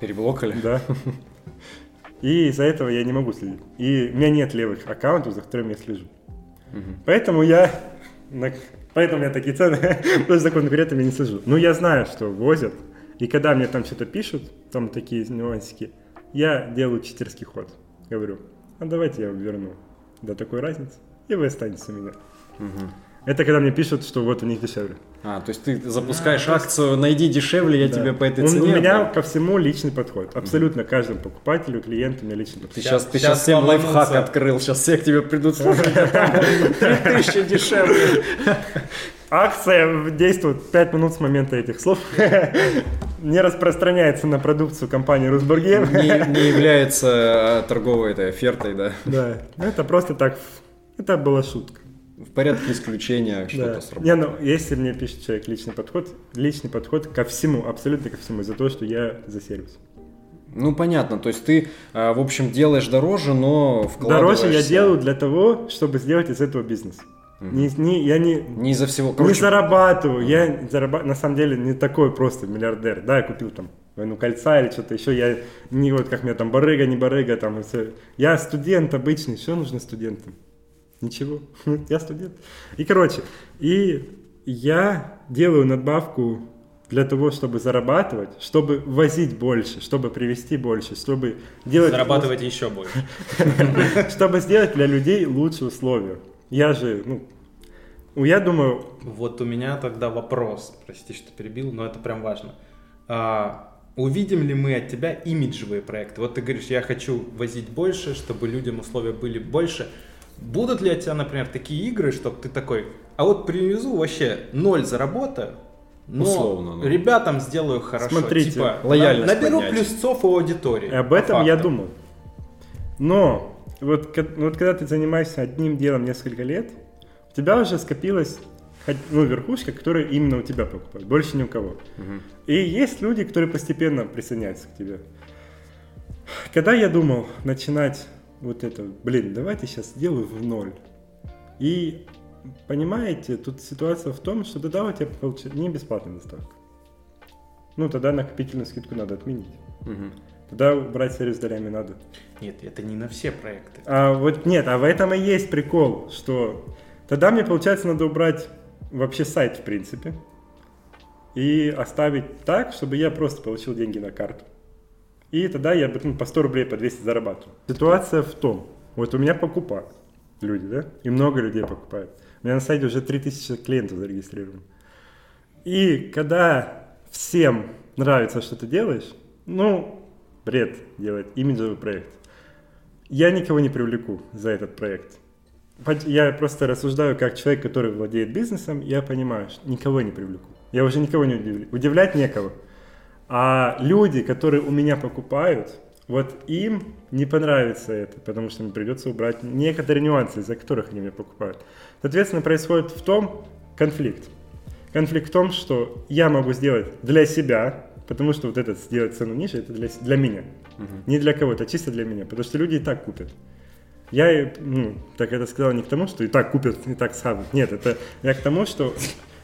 Переблокали? Да. И из-за этого я не могу следить. И у меня нет левых аккаунтов, за которыми я слежу. Поэтому я... на- Поэтому меня такие цены, потому что за конкурентами я не слежу. Ну, я знаю, что возят. И когда мне там что-то пишут, там такие нюансики, я делаю читерский ход. Говорю, а давайте я верну до такой разницы, и вы останетесь у меня. Это когда мне пишут, что вот у них дешевле. А, то есть ты запускаешь акцию «Найди дешевле, я Да. тебе по этой цене». У меня отдам». ко всему личный подход. Абсолютно каждому покупателю, клиенту у меня личный подход. Ты сейчас, ты щас сейчас всем лайфхак открыл, сейчас все к тебе придут, слушай, а там 3000 дешевле. Акция действует 5 минут с момента этих слов. Не распространяется на продукцию компании Русбургер. Не, не является а, торговой этой офертой, да. Да, ну это просто так. Это была шутка. В порядке исключения что-то Да. сработало. Не, ну, если мне пишет человек личный подход, личный подход ко всему, абсолютно ко всему, из-за того, что я за сервис. Ну, понятно, то есть ты, а, в общем, делаешь дороже, но вкладываешься... Дороже я делаю для того, чтобы сделать из этого бизнес. Не, не, я не, Не из-за всего... не Короче, зарабатываю. Я зараба- на самом деле не такой просто миллиардер. Да, я купил там войну кольца или что-то еще. Я не вот как мне там барыга, не барыга, там и все. Я студент обычный. Что нужно студентам? Ничего. Я студент. И короче, и я делаю надбавку для того, чтобы зарабатывать, чтобы возить больше, чтобы привезти больше, чтобы делать... Зарабатывать еще больше. Чтобы сделать для людей лучшие условия. Я же, ну, я думаю, Вот у меня тогда вопрос, прости, что перебил, но это прям важно. А, увидим ли мы от тебя имиджевые проекты? Вот ты говоришь, я хочу возить больше, чтобы людям условия были больше. Будут ли от тебя, например, такие игры, чтобы ты такой, а вот привезу вообще ноль заработаю, но Условно, ну. ребятам сделаю хорошо. Смотрите, типа, лояльность на- наберу поднять. плюсцов у аудитории. Об этом я думал. Но вот, ка- вот когда ты занимаешься одним делом несколько лет, у тебя уже скопилась ну, верхушка, которая именно у тебя покупает, больше ни у кого. И есть люди, которые постепенно присоединяются к тебе. Когда я думал начинать вот это, блин, давайте сейчас сделаю в ноль. И понимаете, тут ситуация в том, что тогда у тебя получается не бесплатная доставка. Ну, тогда накопительную скидку надо отменить. Мгм. Тогда брать сервис долями надо. Нет, это не на все проекты. А вот нет, а в этом и есть прикол, что тогда мне, получается, надо убрать вообще сайт, в принципе, и оставить так, чтобы я просто получил деньги на карту. И тогда я ну, по 100 рублей, по 200 зарабатывал. Ситуация в том, вот у меня покупают люди, да, и много людей покупают. У меня на сайте уже 3000 клиентов зарегистрировано. И когда всем нравится, что ты делаешь, ну, бред делать имиджевый проект. Я никого не привлеку за этот проект. Я просто рассуждаю как человек, который владеет бизнесом, я понимаю, что никого не привлеку. Я уже никого не удивлю. Удивлять некого. А люди, которые у меня покупают, вот им не понравится это, потому что им придется убрать некоторые нюансы, из-за которых они меня покупают. Соответственно, происходит в том конфликт. Конфликт в том, что я могу сделать для себя, потому что вот этот сделать цену ниже, это для, для меня. Не для кого-то, а чисто для меня, потому что люди и так купят. Я, ну, так это сказал не к тому, что и так купят, и так схавают. Нет, это я к тому, что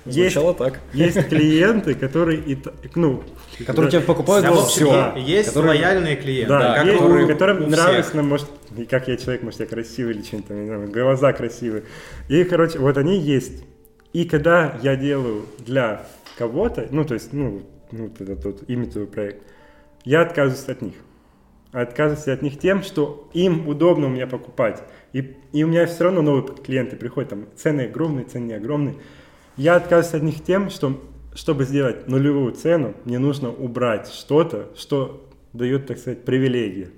есть, Звучало так. есть клиенты, которые и, ну, Которые тебя покупают за все. Есть лояльные клиенты, да, есть, которым у нравится, всех. может, и как я человек, может, я красивый или что-нибудь там, не знаю, глаза красивые. И, короче, вот они есть. И когда я делаю для кого-то, ну, то есть, ну, ну, вот этот вот имитовый проект, я отказываюсь от них. Отказываюсь от них тем, что им удобно у меня покупать. И, и у меня все равно новые клиенты приходят, там, цены огромные, цены не огромные. Я отказываюсь от них тем, что чтобы сделать нулевую цену, мне нужно убрать что-то, что дает, так сказать, привилегии.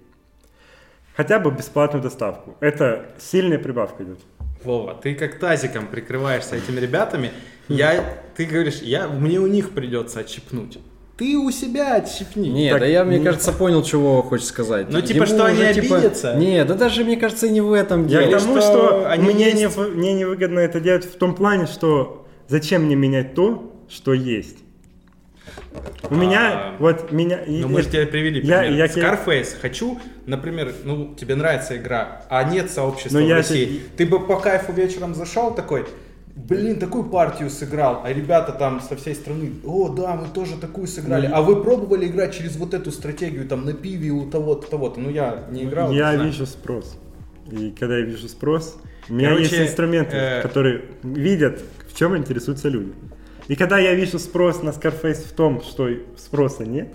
Хотя бы бесплатную доставку. Это сильная прибавка идет. Вова, ты как тазиком прикрываешься этими ребятами. Я, ты говоришь, я, мне у них придется отщипнуть. Ты у себя отщипни. Не, Так, да я, мне не- кажется, понял, чего хочешь сказать. Ну, типа, что они типа, обидятся? Не, да даже, мне кажется, и не в этом Я дело. к тому, что что, они мне, есть. не, мне невыгодно это делать в том плане, что зачем мне менять то, что есть. У меня, А, вот меня... Ну, мы же тебе привели Я- пример. я тебе- Scarface. Хочу, например, ну, тебе нравится игра, а нет сообщества Но в я России. Ты бы по кайфу вечером зашел такой, блин, такую партию сыграл, а ребята там со всей страны, о, да, мы тоже такую сыграли, Ну, а вы пробовали играть через вот эту стратегию, там, на пиве у того-то, того-то. Ну, я не играл. Я не вижу спрос. И когда я вижу спрос, у меня Короче, есть инструменты, э, которые видят, чем интересуются люди. И когда я вижу спрос на Scarface в том, что спроса нет,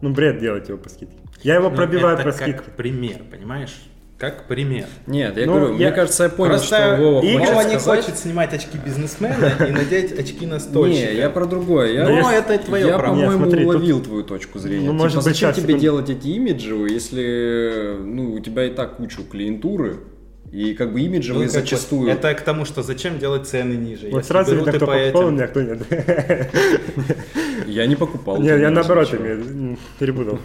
ну бред делать его по скидке. Я его Ну, пробиваю это по как скидке. пример, понимаешь? Как пример. Нет, я Ну, говорю, я- мне кажется, я понял, Просто что Вова и- хочет Вова не сказать. хочет снимать очки бизнесмена и надеть очки настольщика. Не, я про другое. Я, Но это твое я, право. По-моему, смотри, тут- уловил твою точку зрения. Ну, Типа, может зачем тебе секунду. делать эти имиджевые, если ну, у тебя и так куча клиентуры, и как бы Ну, имиджевые как бы, зачастую... Это к тому, что зачем делать цены ниже. Вот Если сразу видно, кто по покупал у этим. меня, а кто нет. Я не покупал. Нет, я наоборот имею, перепутал.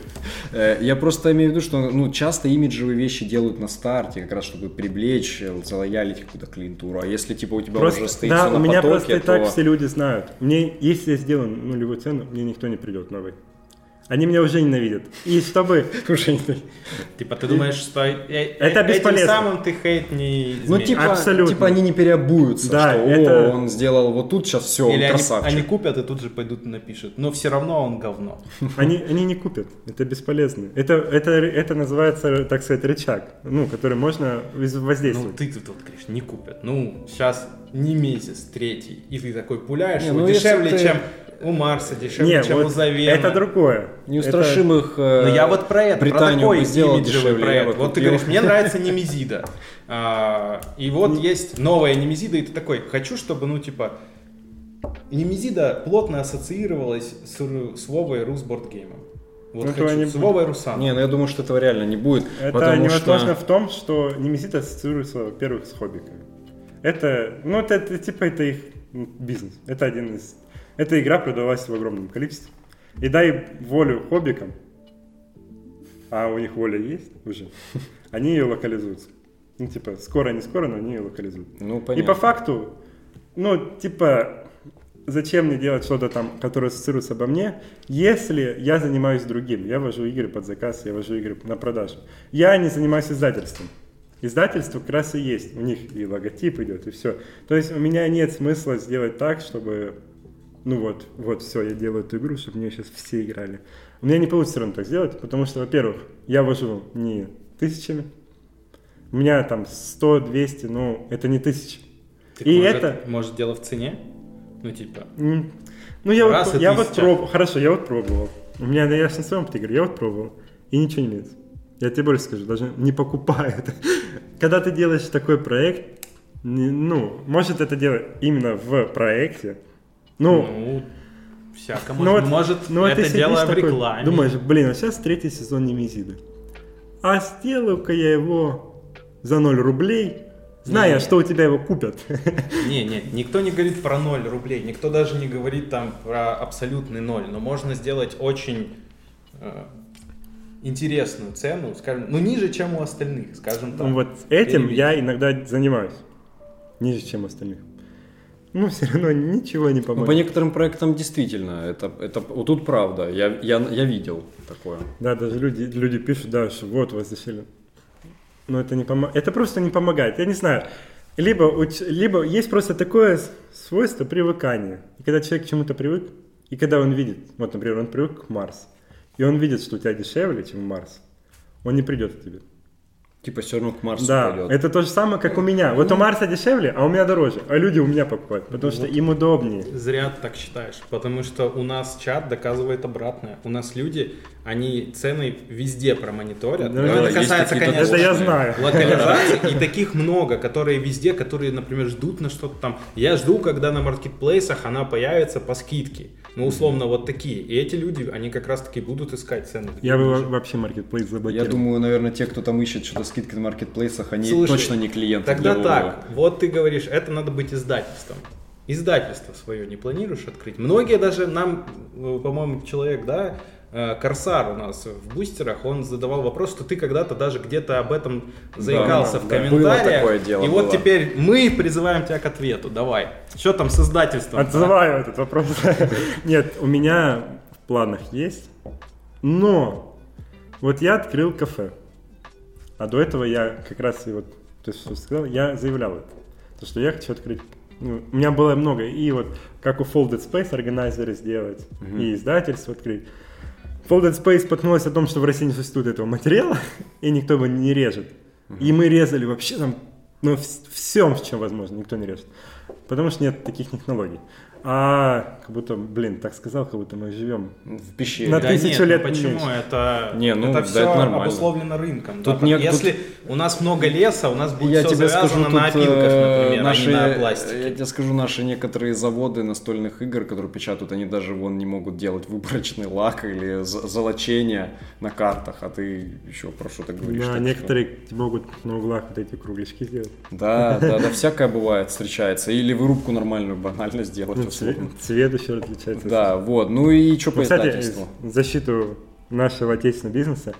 Э, Я просто имею в виду, что ну, часто имиджевые вещи делают на старте, как раз чтобы привлечь, э, залоялить какую-то клиентуру. А если типа у тебя Просто, уже стоит да, на у меня потоке, просто и то... так все люди знают. Мне, если я сделаю нулевую цену, мне никто не придет новый. Они меня уже ненавидят. И чтобы... Уже ненавидят. Типа ты думаешь, что э- э- Это этим бесполезно. самым ты хейт не Ну, типа, Абсолютно. типа они не переобуются, Да, что это- «О, он сделал вот тут, сейчас все, он Или они, красавчик. они купят и тут же пойдут и напишут. Но все равно он говно. Они, они не купят. Это бесполезно. Это, это, это называется, так сказать, рычаг, ну, который можно из- Ну воздействовать. ты тут, говоришь, не купят. Ну, сейчас не месяц, третий. И ты такой пуляешь Не, ну, если дешевле, ты- чем у Марса, дешевле, Не, чем у вот Завема. это другое. Неустрашимых э, Ну я вот про это, Британию про такой сделал дешевле, проект. Вот ты говоришь, мне нравится Немезида. А, и вот есть новая Немезида, и ты такой, хочу, чтобы, ну, типа, Немезида плотно ассоциировалась с, с Вовой Русбордгеймом. Вот Ну, хочу, не с. Вовой Русаном. Не, ну я думаю, что этого реально не будет. Это невозможно что... в том, что Немезид ассоциируется, во-первых, с хоббиками. Это, ну, это, это типа, это их м, бизнес. Это один из... Эта игра продавалась в огромном количестве. И дай волю хоббикам, а у них воля есть уже, они ее локализуются. Ну, типа, скоро, не скоро, но они ее локализуют. Ну, И понятно. по факту, ну, типа, зачем мне делать что-то там, которое ассоциируется обо мне, если я занимаюсь другим. Я вожу игры под заказ, я вожу игры на продажу. Я не занимаюсь издательством. Издательство как раз и есть. У них и логотип идет, и все. То есть у меня нет смысла сделать так, чтобы ну вот, вот, все, я делаю эту игру, чтобы в нее сейчас все играли. У меня не получится все равно так сделать, потому что, во-первых, я вожу не тысячами, у меня там 100, 200, ну, это не тысячи. Так И может, это- Может, дело в цене? Ну, типа, М, Ну, я Раз вот, я вот пробовал, хорошо, я вот пробовал. У меня, я же на своем говорю, я вот пробовал, и ничего не меняется. Я тебе больше скажу, даже не покупают. Когда ты делаешь такой проект, ну, может это делать именно в проекте, ну, ну, всяко ну может. вот- может, ну это дело в такой, рекламе. Думаешь, блин, а сейчас третий сезон Немезиды. А сделаю-ка я его за 0 рублей, зная, Не. что у тебя его купят. Не, не, никто не говорит про 0 рублей, никто даже не говорит там про абсолютный ноль, но можно сделать очень э, интересную цену, скажем, ну ниже, чем у остальных, скажем так. Ну вот этим Перевести. я иногда занимаюсь. Ниже, чем остальных. Ну, все равно ничего не Ну, по поможет. некоторым проектам действительно, это, это вот тут правда, я, я, я видел такое. Да, даже люди, люди пишут, да, что вот вас зашили. Но это не помогает. Это просто не помогает. Я не знаю. Либо, уч- либо есть просто такое свойство привыкания. И когда человек к чему-то привык, и когда он видит, вот, например, он привык к Марс, и он видит, что у тебя дешевле, чем Марс, он не придет к тебе. Типа все равно к Марсу Да, пойдет. это то же самое, как у меня. Вот у Марса дешевле, а у меня дороже. А люди у меня покупают, потому что им удобнее. Зря ты так считаешь, потому что у нас чат доказывает обратное. У нас люди, они цены везде промониторят. Да, Но да, это касается, конечно, Это я знаю. локализации, и таких много, которые везде, которые, например, ждут на что-то там. Я жду, когда на маркетплейсах она появится по скидке. Ну, условно, вот такие. И эти люди, они как раз-таки будут искать цены. Я бы вообще маркетплейс Я заблокировал. думаю, наверное, те, кто там ищет что-то скидки на маркетплейсах, они Слушай, точно не клиенты. Тогда так, вот ты говоришь, это надо быть издательством. Издательство свое не планируешь открыть? Многие даже нам, э, по-моему, человек, да, Корсар у нас в бустерах, он задавал вопрос, что ты когда-то даже где-то об этом заикался да, в да. комментариях. Было такое дело, и вот было. теперь мы призываем тебя к ответу. Давай. Что там с издательством? Отзываю этот вопрос. Нет, у меня в планах есть, но вот я открыл кафе. А до этого я как раз и вот, то есть, что сказал, я заявлял это. То, что я хочу открыть. Ну, у меня было много. И вот как у Folded Space органайзеры сделать, и издательство открыть. Folded Space споткнулась о том, что в России не существует этого материала, и никто его не режет. И мы резали вообще там, ну, в всем, в чем возможно, никто не режет. Потому что нет таких технологий. А как будто, блин, так сказал, как будто мы живем. В пещере. На Да тысячу нет, лет ну почему? меньше. Это, Не, ну, да, это все это нормально. обусловлено рынком. Тут да. не- Если у нас много леса, у нас будет Я все тебе завязано скажу, на тут, опилках, э, например, наши, а не на пластике. Я тебе скажу, наши некоторые заводы настольных игр, которые печатают, они даже вон не могут делать выборочный лак или золочение на картах, а ты еще про что-то говоришь. Да, так некоторые могут на углах вот эти кругляшки сделать. что- Да, да, да, всякое бывает, встречается. Или вырубку нормальную банально сделать. Цвет, цвет еще отличается. Да, вот. Ну и что по Ну, кстати, издательству? защиту нашего отечественного бизнеса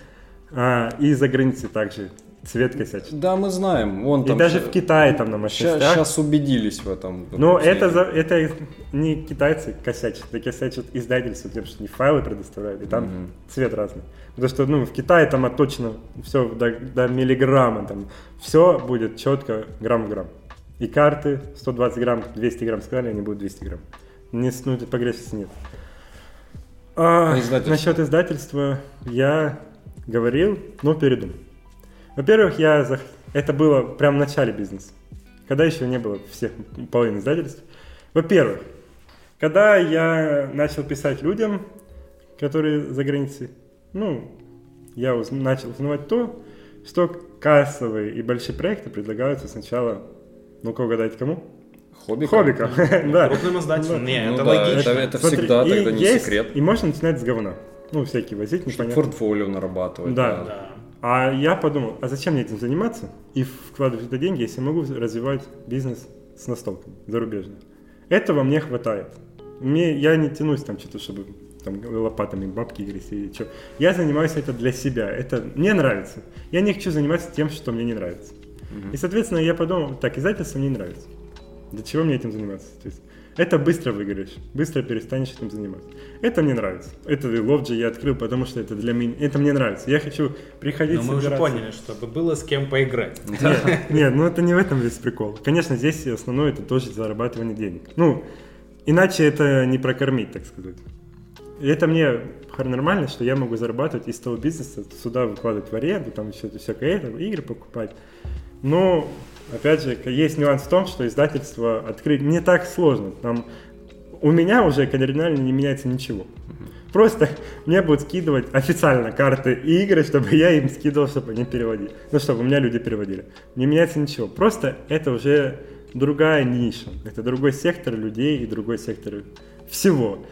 а, и за границей также цвет косячит. Да, мы знаем. Вон И там даже в Китае там на мощностях. Сейчас убедились в этом. Но это, за, это не китайцы косячат, это косячат издательство, тем, что не файлы предоставляют, и там Мгм. цвет разный. Потому что ну, в Китае там отточено все до, до миллиграмма, там все будет четко грамм в грамм. И карты 120 грамм, 200 грамм сказали, они будут 200 грамм. Не, ну, тут погрешности нет. А, издательство? насчет издательства я говорил, но передумал. Во-первых, я зах- это было прямо в начале бизнеса, когда еще не было всех половины издательств. Во-первых, когда я начал писать людям, которые за границей, ну, я уз- начал узнавать то, что кассовые и большие проекты предлагаются сначала, ну-ка угадайте кому? Хоббиком? Хоббикам, да. Крупным издательством. Не, Ну это логично. это- это всегда тогда не секрет. И можно начинать с говна. Ну, всякие возить, непонятно. портфолио нарабатывать. Да. А я подумал, а зачем мне этим заниматься и вкладывать туда деньги, если могу развивать бизнес с настолками зарубежный. Этого мне хватает. Мне, я не тянусь там что-то, чтобы там лопатами бабки грести или что. Я занимаюсь это для себя. Это мне нравится. Я не хочу заниматься тем, что мне не нравится. И, соответственно, я подумал, так, издательство мне не нравится. Для чего мне этим заниматься? То есть, Это быстро выиграешь, быстро перестанешь этим заниматься. Это мне нравится. Это ловджи я открыл, потому что это для меня, это мне нравится. Я хочу приходить Но мы уже собираться. поняли, чтобы было с кем поиграть. Нет, нет, ну это не в этом весь прикол. Конечно, здесь основное это тоже зарабатывание денег. Ну, иначе это не прокормить, так сказать. И это мне нормально, что я могу зарабатывать из того бизнеса, сюда выкладывать в аренду, там все это всякое это, игры покупать. Но, опять же, есть нюанс в том, что издательство открыть не так сложно. Там у меня уже кардинально не меняется ничего. Просто мне будут скидывать официально карты и игры, чтобы я им скидывал, чтобы они переводили. Ну, чтобы у меня люди переводили. Не меняется ничего. Просто это уже другая ниша. Это другой сектор людей и другой сектор всего.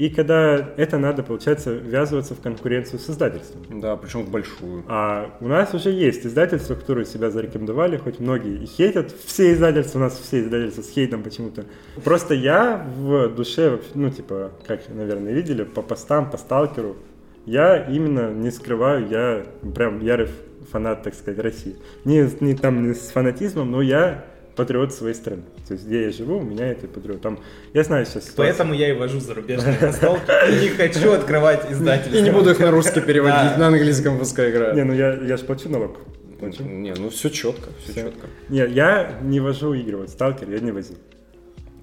И когда это надо, получается, ввязываться в конкуренцию с издательством. Да, причем в большую. А у нас уже есть издательства, которые себя зарекомендовали, хоть многие и хейтят. Все издательства, у нас все издательства с хейтом почему-то. Просто я в душе, ну, типа, как, наверное, видели, по постам, по сталкеру, я именно не скрываю, я прям ярый фанат, так сказать, России. Не, не там не с фанатизмом, но я патриот своей страны. То есть, где я живу, у меня это патриот. Там, я знаю сейчас ситуацию. Поэтому я и вожу зарубежные настолки и не хочу открывать издательство. И не буду их на русский переводить, на английском пускай играют. Не, ну я, я же плачу налог. Плачу. Не, ну все четко, все четко. Не, я не вожу игры, вот сталкер я не возил.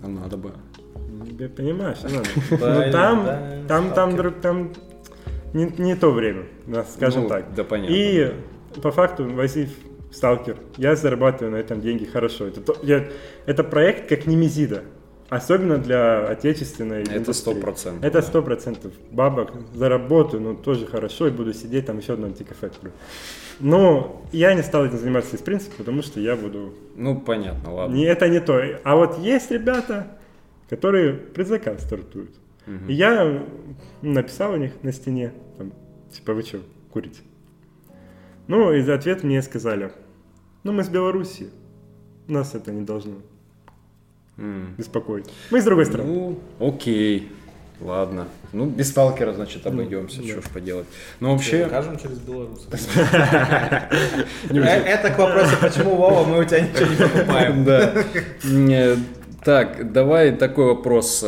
А надо бы. Я понимаю, что надо. Ну там, там, там, друг, там не, не то время, скажем Ну, так. да, понятно. И по факту, возив сталкер, я зарабатываю на этом деньги хорошо. Это, то- я- это проект как немезида. Особенно для отечественной Это индустрии. 100%, Это сто процентов. Бабок заработаю, но тоже хорошо, и буду сидеть там еще одно антикафе открою. Но я не стал этим заниматься из принципа, потому что я буду Ну, понятно, ладно. не, это не то. А вот есть ребята, которые предзаказ стартуют. И я написал у них на стене, там, типа, вы что, курите? Ну, и за ответ мне сказали, ну, мы с Белоруссии, нас это не должно беспокоить. Мы с другой стороны. Ну, окей. Ладно. Ну, без сталкера, значит, обойдемся, что ж поделать. Ну, вообще, Покажем через белорусов. Э, Это к вопросу, почему, Вова, мы у тебя ничего не покупаем. Да. Э, Так, давай такой вопрос.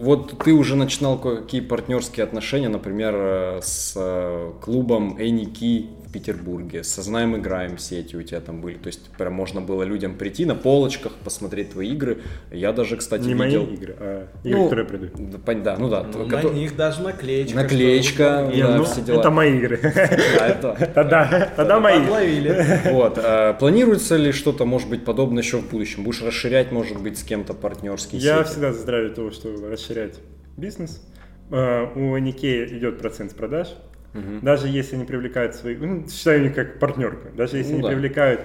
Вот ты уже начинал какие партнерские отношения, например, э, с э, клубом Эники в Петербурге. Со Знаем Играем сети у тебя там были. То есть прям можно было людям прийти на полочках, посмотреть твои игры. Я даже, кстати, Не мои видел... игры, а игры, Ну, которые придут. Да, пон- да, ну да. Ну, ко- На них даже наклеечка. Наклеечка, да, ну, все дела. это мои игры. Да, это- Тогда, тогда мои. Подловили. Вот. а Планируется ли что-то, может быть, подобное еще в будущем? Будешь расширять, может быть, с кем-то партнерские Я сети? всегда за здравие того, чтобы расширять бизнес. А, У Никея идет процент с продаж. Мгм. Даже если они привлекают свои... Ну, считаю их как партнерка. Даже если Ну они да. привлекают,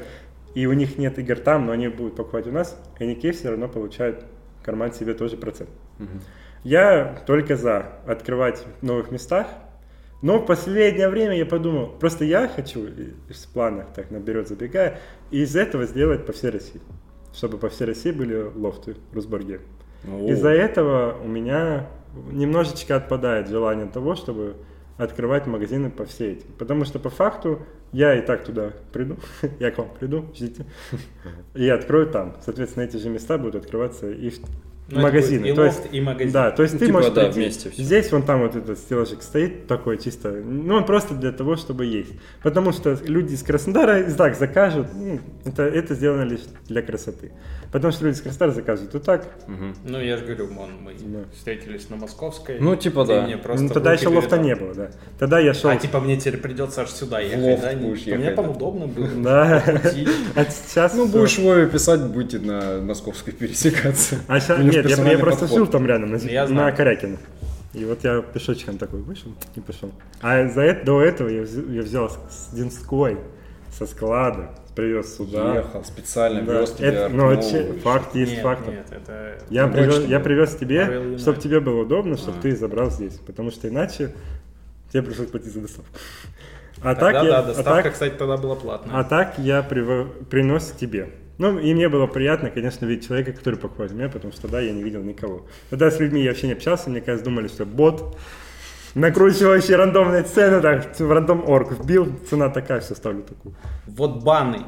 и у них нет игр там, но они будут покупать у нас, Никей все равно получает в карман себе тоже процент. Мгм. Я только за открывать в новых местах, но в последнее время я подумал, просто я хочу и- в планах, так наперед забегая, из этого сделать по всей России. Чтобы по всей России были лофты в Русбурге. О. Из-за этого у меня немножечко отпадает желание того, чтобы открывать магазины по всей этим. Потому что по факту я и так туда приду, я к вам приду, ждите, и открою там. Соответственно, эти же места будут открываться и Ну, магазины. и то есть, и магазин. Да, то есть Ну, ты типа, можешь да, прийти, вместе всё. здесь вон там вот этот стеллажик стоит такой чисто, ну он просто для того, чтобы есть. Потому что люди из Краснодара и так закажут, ну, это, это сделано лишь для красоты. Потому что люди из Краснодара закажут и так, Мгм. Ну, я же говорю, Мон, мы Да. встретились на Московской. Ну, типа, да. мне просто ну, тогда еще лофта не было, да. Тогда я шел... А типа мне теперь придется аж сюда ехать, лофт да? Не- будешь Мне ехать, там да. удобно было. Да. А сейчас... Ну, будешь Вове писать, будете на Московской пересекаться. А него нет, я, я просто жил там рядом, на, Я на. Корякина. И вот я пешочком такой вышел и пошел. А за это, до этого я, я взял с, Динской, со склада, привез сюда. Ехал специально, Да, вез тебя. это- ну, че- факт есть Нет, факт. нет, это... Я, привез, я привез тебе, чтобы тебе было удобно, чтобы А. ты забрал здесь. Потому что иначе тебе пришлось платить за доставку. А Тогда, так, я, да, а доставка, так- кстати, тогда была платная. А так я приво- принес тебе. Ну, и мне было приятно, конечно, видеть человека, который покупает меня, потому что тогда я не видел никого. Тогда с людьми я вообще не общался, мне кажется, думали, что бот, накручивающий рандомные цены, так, в рандом орг вбил, цена такая, все ставлю такую. Вот баны.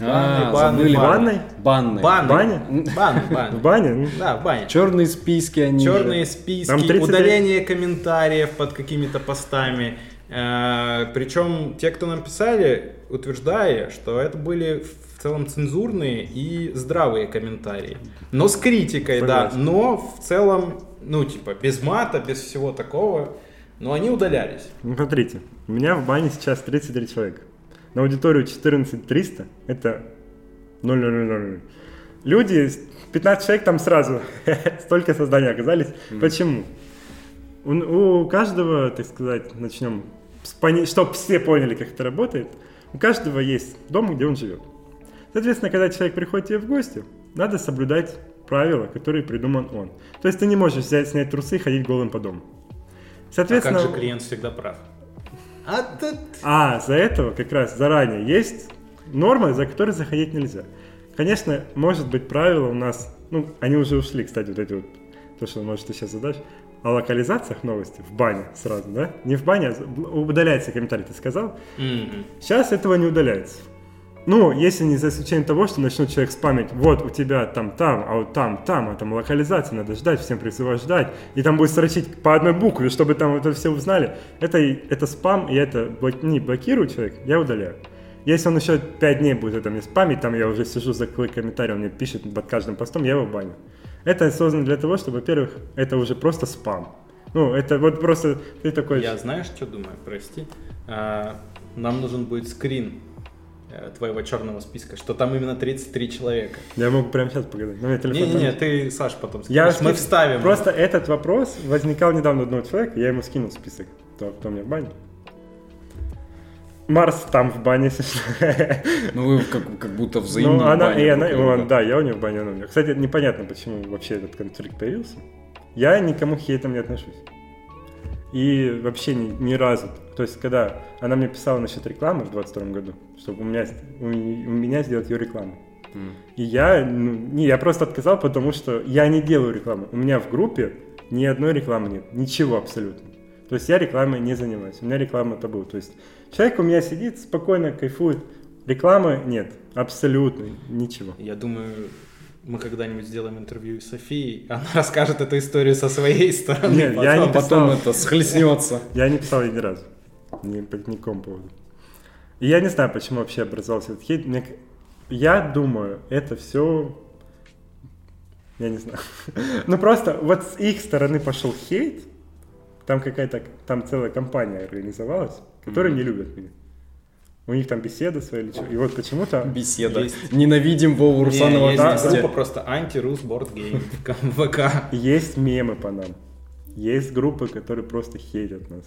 А, Банный, забыли. Банный? Банный. Банный. Бане? Банный, В банный. бане? Ну, Да, в бане. Черные списки они Черные же. списки, Там 33 удаление комментариев под какими-то постами. Э, Причем те, кто нам писали, утверждая, что это были в целом цензурные и здравые комментарии. Но с критикой, да. Согласен. Но в целом, ну, типа, без мата, без всего такого. Но они удалялись. Ну, смотрите, у меня в бане сейчас 33 человека. На аудиторию 14 300 это 0,000. Люди, 15 человек там сразу, столько созданий оказались. Почему? У, у каждого, так сказать, начнем, чтобы все поняли, как это работает, у каждого есть дом, где он живет. Соответственно, когда человек приходит тебе в гости, надо соблюдать правила, которые придуман он. То есть ты не можешь взять, снять трусы и ходить голым по дому. А Соответственно, как же клиент всегда прав? А тут... а, за этого как раз заранее есть норма, за которой заходить нельзя. Конечно, может быть правило у нас, ну, они уже ушли, кстати, вот эти вот, то, что, может, ты сейчас задашь, о локализациях новости в бане сразу, да? Не в бане, а удаляется комментарий, ты сказал. Мгм. Сейчас этого не удаляется. Ну, если не за исключением того, что начнет человек спамить, вот у тебя там, там, а вот там, там, а там локализация, надо ждать, всем призывать ждать, и там будет строчить по одной букве, чтобы там это все узнали. Это, это спам, и это блок- не блокирую человек, я удаляю. Если он еще 5 дней будет это мне спамить, там я уже сижу за комментарий, он мне пишет под каждым постом, я его баню. Это создано для того, чтобы, во-первых, это уже просто спам. Ну, это вот просто ты такой... Я знаешь, что думаю, прости. А, нам нужен будет скрин твоего черного списка, что там именно 33 человека. Я могу прямо сейчас показать. Меня телефон там Не-не-не, есть. ты, Саш, потом Я скажешь. Мы ски- вставим. Просто этот вопрос возникал недавно одного человека, я ему скинул список, кто, кто у меня в бане. Марс там в бане, если что. Ну вы как, как будто взаимно Ну, она, бане и она, он- да, я у нее в бане, она у меня. Кстати, непонятно, почему вообще этот конфликт появился. Я никому хейтом не отношусь. И вообще ни, ни разу. То есть, когда она мне писала насчет рекламы в 22 году, чтобы у меня, у, у меня сделать ее рекламу. М. И я, ну, не, я просто отказал, потому что я не делаю рекламу. У меня в группе ни одной рекламы нет, ничего абсолютно. То есть я рекламой не занимаюсь, у меня реклама табу. То есть человек у меня сидит, спокойно кайфует, рекламы нет, абсолютно ничего. Я думаю, мы когда-нибудь сделаем интервью с Софией, она расскажет эту историю со своей стороны. Нет, я потом. не Потом писал. это схлестнется. Я не писал ей ни разу, ни по никакому поводу. И я не знаю, почему вообще образовался этот хейт. Мне я думаю, это все... Я не знаю. Ну просто вот с их стороны пошел хейт, там какая-то, там целая компания организовалась, которые не любят меня. У них там беседа своя или что. И вот почему-то... Беседа. Есть. Ненавидим Вову Не, Русанова есть вместе. группа просто анти-рус бордгейм в ВК. Есть мемы по нам. Есть группы, которые просто хейтят нас.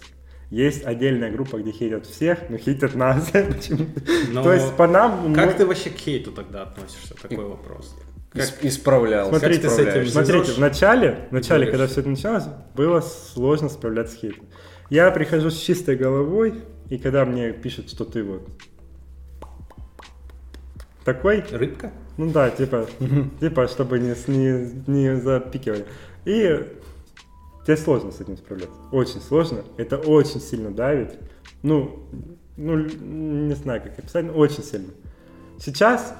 Есть отдельная группа, где хейтят всех, но хейтят нас. Но То есть по нам... Как мы- ты вообще к хейту тогда относишься? Такой вопрос. Ис- Исправлялся. Смотрите, ты с этим. Смотрите, в начале, в начале, когда все это началось, было сложно справляться с хейтом. Я прихожу с чистой головой, и когда мне пишут, что ты вот такой, Рыбка? ну да, типа, типа, чтобы не, не, не запикивали. И тебе сложно с этим справляться. Очень сложно. Это очень сильно давит. Ну, ну, не знаю, как описать, но очень сильно. Сейчас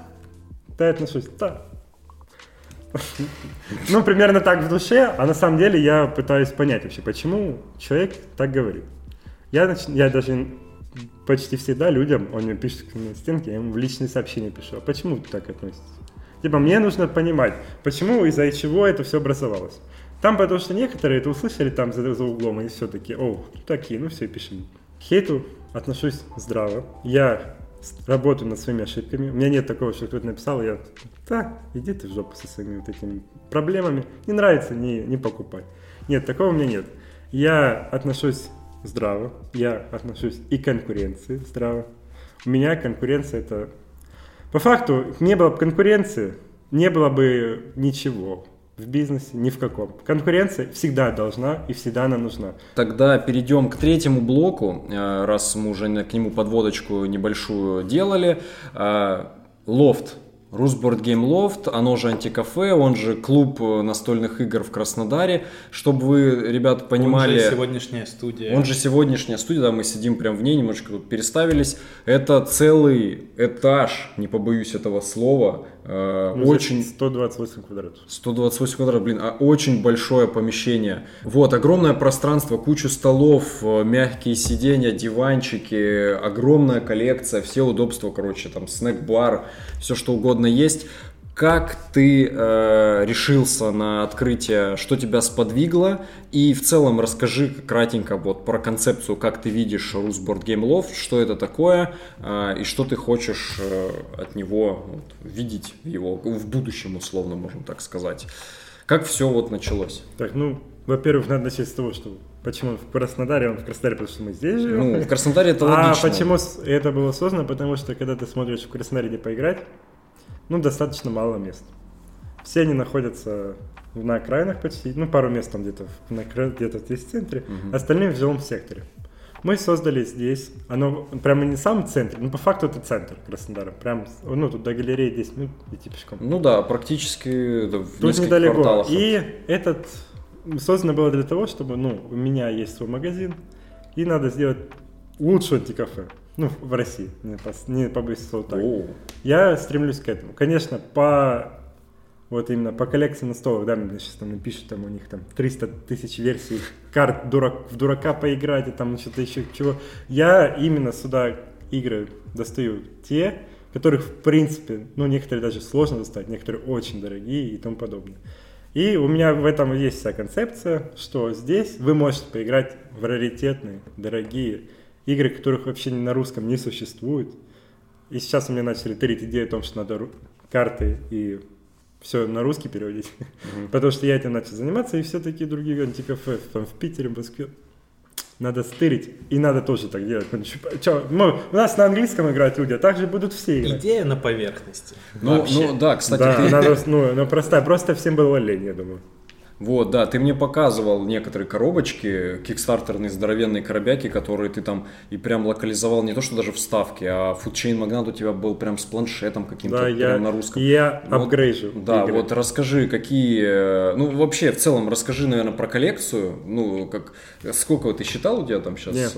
да, я отношусь, да. Ну, примерно так в душе, а на самом деле я пытаюсь понять вообще, почему человек так говорит. Я, нач- я даже почти всегда людям, он мне пишет на стенке, я ему в личные сообщения пишу, а почему вы так относитесь? Типа, мне нужно понимать, почему, из-за чего это все образовалось. Там, потому что некоторые это услышали там за, за углом, и все такие, о, такие, ну все, пишем. К хейту отношусь здраво. Я работаю над своими ошибками. У меня нет такого, что кто-то написал, и я, да, иди ты в жопу со своими вот этими проблемами. Не нравится, не, не покупай. Нет, такого у меня нет. Я отношусь здраво, я отношусь и к конкуренции здраво. У меня конкуренция это... По факту, не было бы конкуренции, не было бы ничего в бизнесе, ни в каком. Конкуренция всегда должна и всегда она нужна. Тогда перейдем к третьему блоку, э, раз мы уже к нему подводочку небольшую делали. Э, Лофт. Русборд Game Loft, оно же антикафе, он же клуб э, настольных игр в Краснодаре. Чтобы вы, ребят, понимали... Он же сегодняшняя студия. Он же сегодняшняя студия, да, мы сидим прям в ней, немножко тут переставились. Это целый этаж, не побоюсь этого слова, Ну, очень... 128 квадратов. 128 квадратов, блин, а очень большое помещение. Вот, огромное пространство, кучу столов, э, мягкие сиденья, диванчики, огромная коллекция, все удобства, короче, там снэк-бар, все что угодно есть. Как ты э, решился на открытие, что тебя сподвигло? И в целом расскажи кратенько вот про концепцию, как ты видишь Русборд Game Loft, что это такое э, и что ты хочешь э, от него вот, видеть его в будущем, условно, можно так сказать. Как все вот началось? Так, ну, во-первых, надо начать с того, что почему в Краснодаре, он в Краснодаре, потому что мы здесь живем. Ну, в Краснодаре это а логично. почему с- это было создано? Потому что когда ты смотришь в Краснодаре, где поиграть, ну, достаточно мало мест. Все они находятся на окраинах почти, ну, пару мест там где-то, где-то здесь в центре, остальные в жилом секторе. Мы создали здесь, оно прямо не в самом центре, но по факту это центр Краснодара, прям, ну, тут до галереи 10 минут идти пешком. Ну да, практически да, в Тут недалеко. кварталах. И этот создано было для того, чтобы, ну, у меня есть свой магазин, и надо сделать лучшее антикафе. Ну, в России, не, по- не побоюсь слова так. О, Я стремлюсь к этому. Конечно, по вот именно по коллекции настолок, да, мне сейчас там напишут, там у них там 300 тысяч версий карт дурак, в дурака поиграть, и там что-то еще чего. Я именно сюда игры достаю те, которых в принципе, ну, некоторые даже сложно достать, некоторые очень дорогие и тому подобное. И у меня в этом есть вся концепция, что здесь вы можете поиграть в раритетные, дорогие игры, которых вообще на русском не существует. И сейчас у меня начали тырить идею о том, что надо карты и все на русский переводить. Потому что я этим начал заниматься, и все такие другие антикафе там в Питере, в Москве. Надо стырить, и надо тоже так делать. Ну, чё- чё, мы- у нас на английском играют люди, а также будут все играть. Идея на поверхности. ну, Вообще. ну да, кстати, да, ты, надо, ну, ну, простая, просто всем было лень, я думаю. Вот, да, ты мне показывал некоторые коробочки, кикстартерные здоровенные коробяки, которые ты там и прям локализовал не то, что даже вставки, а Chain Magnat у тебя был прям с планшетом каким-то Да, прям я, на русском. я Вот, апгрейжу. Да, игры. вот расскажи, какие, э, ну вообще в целом расскажи, наверное, про коллекцию, ну как, сколько вот ты считал у тебя там сейчас? Нет.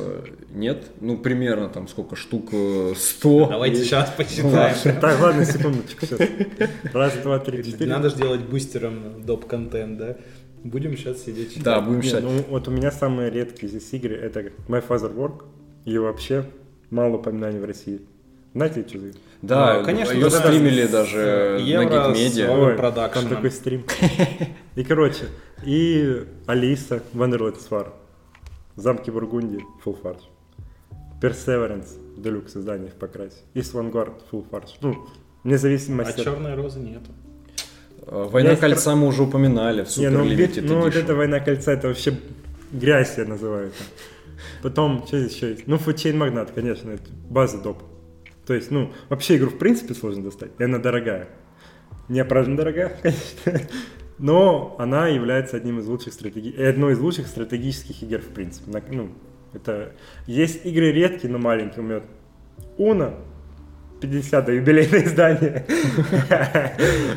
Нет? Ну примерно там сколько штук, э, 100? Давайте сейчас посчитаем. Так, ладно, секундочку. сейчас. Раз, два, три, четыре. Надо же делать бустером доп. контент, да? Будем сейчас сидеть считать. Да, будем Не, считать. ну, вот у меня самые редкие здесь игры это My Father Work и вообще мало упоминаний в России. Знаете, что за? Да, Ну, конечно, ее стримили с даже на Евро с Гикмедиа. Ой, там такой стрим. И, короче, и Алиса, Wonderland Swar, Замки Бургундии, Full Farce, Perseverance, Deluxe издание в покрасе, и Vanguard, Full Farce. Ну, независимо А от черной розы нету. Э, Война Есть кольца мы уже упоминали в Не, Super ну, бит- ну, вот эта война кольца, это вообще грязь я называю это. Потом, что здесь еще есть? Ну, Chain Magnat, конечно, это база доп. То есть, ну, вообще игру в принципе сложно достать, и она дорогая. Не оправданно дорогая, конечно. Но она является одним из лучших стратеги... э, одной из лучших стратегических игр, в принципе. Ну, это... Есть игры редкие, но маленькие. У меня Уна, 50 юбилейное издание.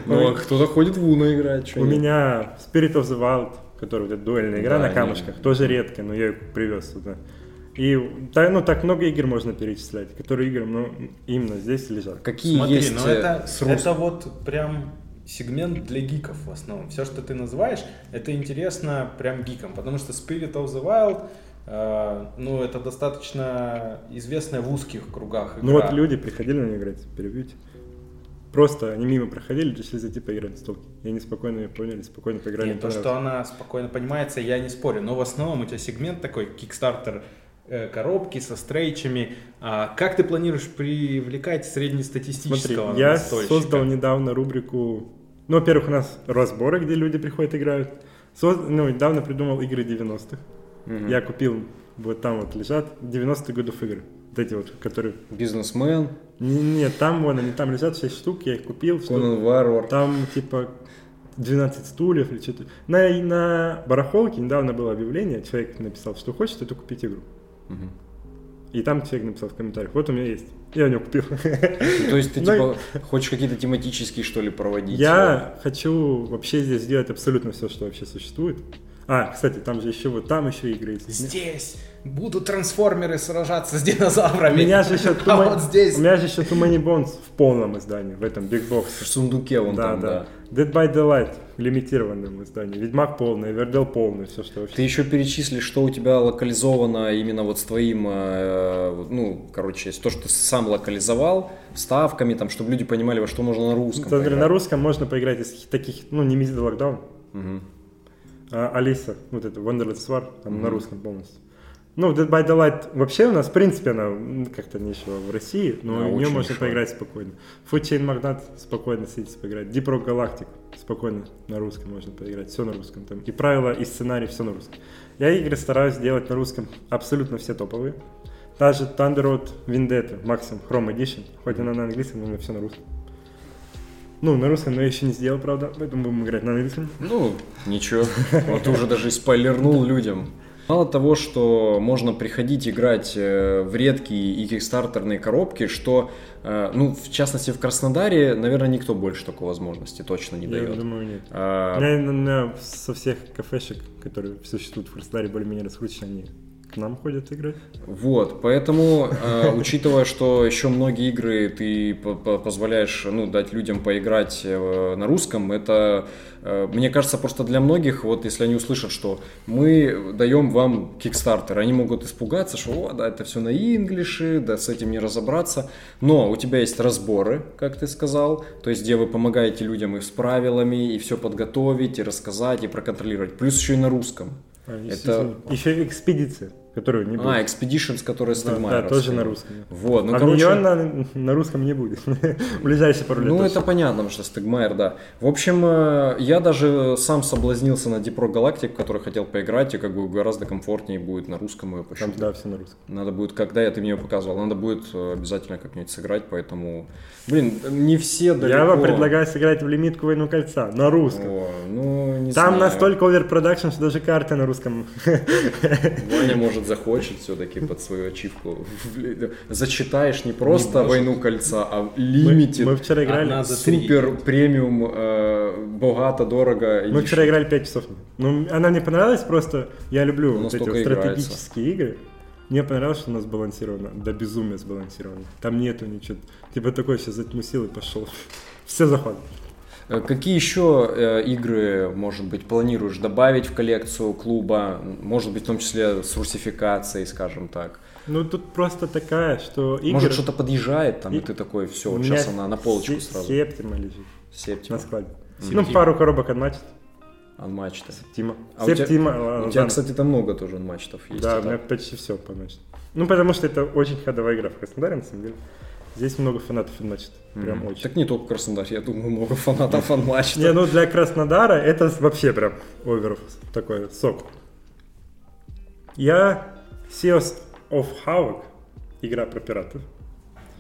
Ну, а кто-то ходит в Уна играть, что У меня Spirit of the Wild, который вот эта дуэльная игра на камушках, тоже редкая, но я ее привез сюда. И ну, так много игр можно перечислять, которые игры ну, именно здесь лежат. Какие Смотри, есть ну э, это, с рус- это вот прям сегмент для гиков в основном. Все, что ты называешь, это интересно прям гикам, потому что Spirit of the Wild, ну, это достаточно известная в узких кругах игра. Ну вот люди приходили на нее играть, перебьете. Просто они мимо проходили, решили зайти поиграть в столки. И они спокойно ее поняли, спокойно поиграли. Нет, то, что она спокойно понимается, я не спорю. Но в основном у тебя сегмент такой, кикстартер э, коробки со стрейчами. А как ты планируешь привлекать Смотри, среднестатистического я настольщика? создал недавно рубрику... Ну, во-первых, у нас разборы, где люди приходят играют. Соз- Ну, недавно придумал игры 90-х. Мгм. Я купил, вот там вот лежат 90-х годов игры. Вот эти вот, которые... Бизнесмен, Не- Нет, там вон они там лежат 6 штук, я их купил. Конан Варвар. Там типа 12 стульев или что-то. На, на барахолке недавно было объявление, человек написал, что хочет это купить игру. Мгм. И там человек написал в комментариях, вот у меня есть. Я у него купил. Ну, То есть ты Ну, типа хочешь какие-то тематические что ли проводить? Я хочу вообще здесь сделать абсолютно все, что вообще существует. А, кстати, там же еще вот там еще игры есть. Здесь будут трансформеры сражаться с динозаврами. У меня же еще А Too вот здесь. У меня же еще Too Many Bones в полном издании, в этом Big Box. В сундуке вон Да, там, да. да. Dead by Daylight в лимитированном издании. Ведьмак полный, Эвердел полный, все, что вообще. Ты еще перечисли, что у тебя локализовано именно вот с твоим, э, ну, короче, то, что ты сам локализовал, ставками, там, чтобы люди понимали, во что можно на русском Смотри, поиграть. на русском можно поиграть из таких, ну, не Lockdown, Мгм. А Алиса, вот это Wonderless War, там на русском полностью. Ну, Dead by Daylight вообще у нас, в принципе, она как-то ничего в России, но Да, в нее можно нишевая. поиграть спокойно. Food Chain Magnate спокойно сидите поиграть. Deep Rock Galactic спокойно на русском можно поиграть, все на русском. Там и правила, и сценарий, все на русском. Я игры стараюсь делать на русском абсолютно все топовые. Даже Thunder Road Vendetta, максимум Chrome Edition, хоть она на английском, но все на русском. Ну, на русском, но я еще не сделал, правда, поэтому будем играть на английском. Ну, ничего. Вот ты уже даже спойлернул людям. Мало того, что можно приходить играть э, в редкие и кикстартерные коробки, что, э, ну, в частности, в Краснодаре, наверное, никто больше такой возможности точно не Я дает. думаю, нет. А, Наверное, со всех кафешек, которые существуют в Краснодаре, более-менее раскручены, они к нам ходят играть. Вот, поэтому, э, учитывая, что еще многие игры ты по- по- позволяешь ну, дать людям поиграть э, на русском, это, э, мне кажется, просто для многих, вот если они услышат, что мы даем вам Kickstarter, они могут испугаться, что о, да, это все на инглише, да, с этим не разобраться. Но у тебя есть разборы, как ты сказал, то есть где вы помогаете людям и с правилами, и все подготовить, и рассказать, и проконтролировать. Плюс еще и на русском. А, Это-. Еще экспедиция, которую не будет. А, Expeditions, которая да, Стегмайер да, тоже на русском. Вот, ну, а короче, нее на, на русском не будет. В ближайшие пару лет ну это понятно, потому что Стегмайер, да. В общем, э, я даже сам соблазнился на Galactic, в который хотел поиграть, и как бы гораздо комфортнее будет на русском ее Там, пощупать. да, все на русском. Надо будет, когда я ты мне ее показывал, надо будет э, обязательно как-нибудь сыграть, поэтому, блин, не все далеко. Я вам предлагаю сыграть в лимитку Войну Кольца на русском. О, ну, не Там знаю. настолько overproduction, что даже карты на русском. Ваня, может, захочет все-таки под свою ачивку. Зачитаешь не просто может. «Войну кольца», а Мы, limited. мы вчера играли. Супер премиум, э, богато, дорого. Мы вчера играли 5 часов. Ну, она мне понравилась, просто я люблю вот эти вот стратегические игры. Мне понравилось, что у нас сбалансировано, до безумия сбалансировано. Там нету ничего. Типа такой сейчас затмусил и пошел. Все захват. Э, Какие еще э, игры, может быть, планируешь добавить в коллекцию клуба? Может быть, в том числе с русификацией, скажем так. Ну тут просто такая, что игры... Может, что-то подъезжает там, и, И- ты такой, все, вот сейчас она на полочку сразу. Септима лежит Септима. на складе. Септима. Ну, пару коробок отмачет. Анмачта. Тима. А у тебя- Септима. У тебя, кстати, там много тоже анмачтов есть. Да, у меня почти все помачет. Ну, потому что это очень ходовая игра в Краснодаре, на самом деле. Здесь много фанатов анмачет. Прям Мгм. очень. Так не только Краснодар, я думаю, много фанатов анмачта. Не, ну для Краснодара это вообще прям оверов такой сок. Я Seals of Havoc, игра про пиратов.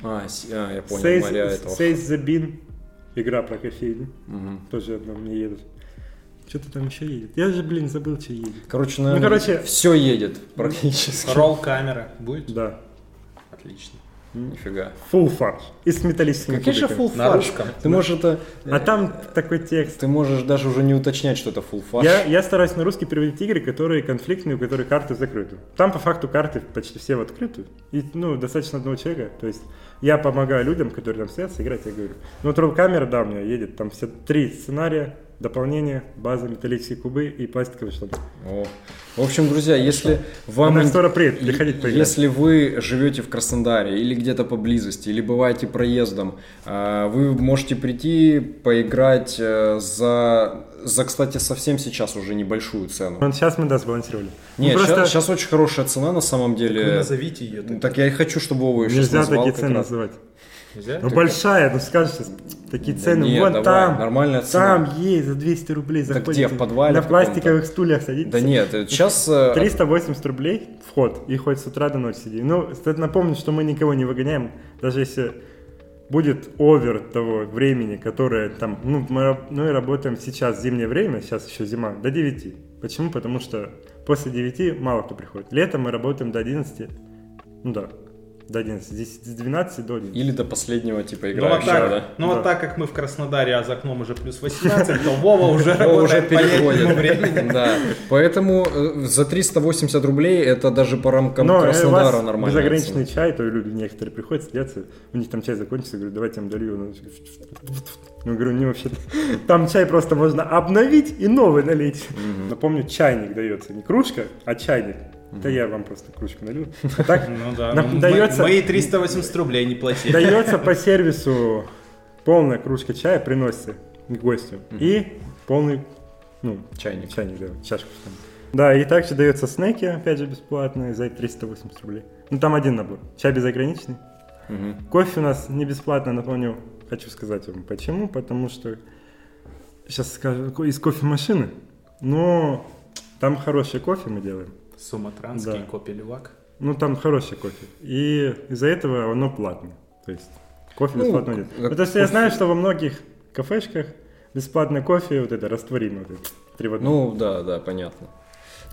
А, а, я понял, Says, моря этого. Says the Bean, игра про кофейню. Мгм. Тоже одна мне едет. Что-то там еще едет. Я же, блин, забыл, что едет. Короче, наверное, короче- все едет практически. Ролл камера будет? Да. Отлично. Нифига. Full фарш. И с металлическими Какой же full На фарш? русском. Ты можешь это... А там такой текст. Ты можешь даже уже не уточнять, что это full фарш. Я, я стараюсь на русский переводить игры, которые конфликтные, у которых карты закрыты. Там по факту карты почти все в открытую. И, ну, достаточно одного человека. То есть я помогаю людям, которые там стоят, сыграть, я говорю. Ну, вот камера, да, у меня едет. Там все три сценария, дополнение, база, металлические кубы и пластиковые штаны. О. В общем, друзья, если вам... Она ин- скоро приедет, приходить поиграть. Если вы живете в Краснодаре или где-то поблизости, или бываете проездом, а, вы можете прийти поиграть э, за, за, кстати, совсем сейчас уже небольшую цену. Сейчас мы, да, сбалансировали. Ну, Нет, просто сейчас, очень хорошая цена на самом Вы деле. назовите ее. Ну, Так я и хочу, чтобы Вова ее сейчас нельзя назвал такие цены называть. Нельзя? Ну, большая, ну скажешь сейчас, такие Да цены. нет, Вон давай, там, нормальная цена. там есть за 200 рублей. Так заходите, где, в подвале На пластиковых стульях садитесь. Да нет, э, сейчас... э, 380 рублей вход, и хоть с утра до ночи сиди. Ну, стоит напомнить, что мы никого не выгоняем, даже если будет овер того времени, которое там, ну, мы, раб- мы работаем сейчас зимнее время, сейчас еще зима, до 9. Почему? Потому что после 9 мало кто приходит. Летом мы работаем до 11, Ну да, до 11, здесь с 12 до 11. Или до последнего типа Ну, вот играющего, так, да? ну Да. так как мы в Краснодаре, а за окном уже плюс 18, то Вова уже работает по летнему переходит. времени. Да. Поэтому э, за 380 рублей это даже по рамкам Но э, Краснодара нормально. безограниченный чай, то люди некоторые приходят, садятся, у них там чай закончится, говорю, давайте я вам долью. Ну, Ну, говорю, не вообще Там чай просто можно обновить и новый налить. Напомню, чайник дается, не кружка, а чайник. Да я вам просто кружку налью. А так Ну да, ну, дается- мои 380 рублей не платили. дается по сервису полная кружка чая, приносится к гостю. И полный, ну, Чайник. чайник, да, чашку там. Да, и также дается снеки, опять же, бесплатные, за 380 рублей. Ну, там один набор. Чай безограниченный. Мгм. Кофе у нас не бесплатно, напомню, хочу сказать вам почему, потому что сейчас скажу, из кофемашины, но там хороший кофе мы делаем, Суматранский, Да. Копелевак. ну там хороший кофе, и из-за этого оно платное, то есть кофе Ну, бесплатно нет. Потому что я знаю, что во многих кафешках бесплатный кофе, вот это растворимый, вот это, три в одном. Ну, да, да, понятно.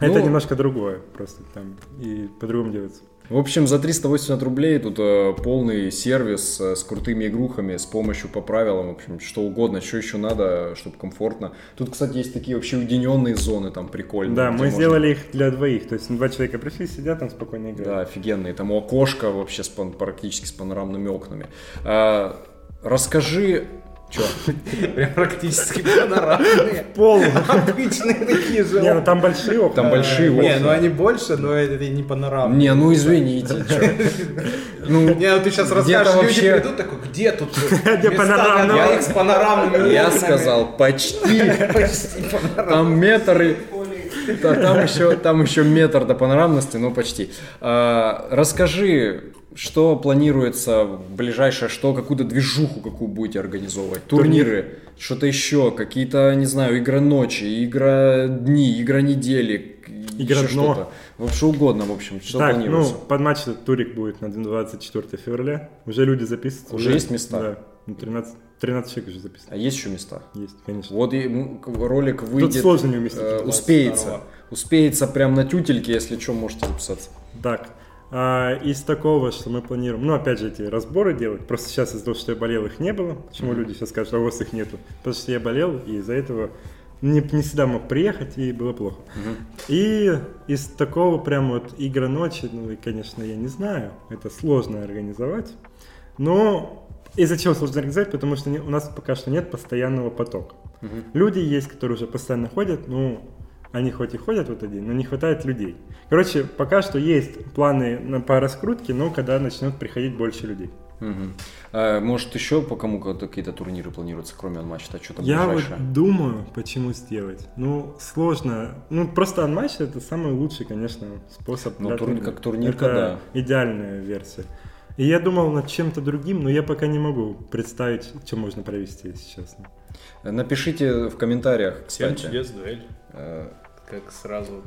это ну- немножко другое, просто там и по-другому делается. В общем, за 380 рублей тут э, полный сервис э, с крутыми игрухами, с помощью по правилам, в общем, что угодно, что еще надо, чтобы комфортно. Тут, кстати, есть такие вообще уединенные зоны, там прикольные. Да, мы можно- сделали их для двоих, то есть два человека пришли, сидят там спокойно играют. Да, офигенные. Там у окошка вообще с пан- практически с панорамными окнами. А, расскажи... Че? Прям практически панорамные. Пол. Обычные такие же. Не, ну там большие окна. Там большие Не, окна. ну они больше, но это не панорамные. Не, ну извините. Ну, Не, ну ты сейчас Где-то расскажешь, люди вообще- придут, такой, где тут Где панорамные окна?» с панорамными я сказал почти. Почти панорамные. Там метры. Там еще, там еще метр до панорамности, но почти. А, расскажи, что планируется в ближайшее, что какую-то движуху какую будете организовывать? Турниры, что-то еще, какие-то, не знаю, игры ночи, игра дни, игра недели, Игра еще что-то. Что угодно, в общем, что Так, ну, планируется? под матч этот турик будет на 24 февраля. Уже люди записываются. Уже есть места? Да. Ну, 13, 13 человек уже записано. А есть еще места? Есть, конечно. Вот и ролик Тут выйдет, сложно не уместить. э, успеется. 22. Успеется прям на тютельке, если что, можете записаться. Так, а, из такого, что мы планируем, ну, опять же, эти разборы делать. Просто сейчас из-за того, что я болел, их не было. Почему люди сейчас скажут, а у вас их нету? Потому что я болел, и из-за этого не, не всегда мог приехать, и было плохо. И из такого прям вот игра ночи, ну, и, конечно, я не знаю. Это сложно организовать. Но из-за чего сложно организовать? Потому что у нас пока что нет постоянного потока. Люди есть, которые уже постоянно ходят, ну, они хоть и ходят в этот день, но не хватает людей. Короче, пока что есть планы на, по раскрутке, но когда начнет приходить больше людей. Мгм. А, может, еще по кому какие-то турниры планируются, кроме анматча? Что там Я ближайшее? вот думаю, почему сделать. Ну, сложно. Ну, просто анматч это самый лучший, конечно, способ. Ну, тур- как турнирка, это да. идеальная версия. И я думал над чем-то другим, но я пока не могу представить, что можно провести, если честно. Напишите в комментариях, Семь кстати. чудес, дуэль. Э, Как сразу.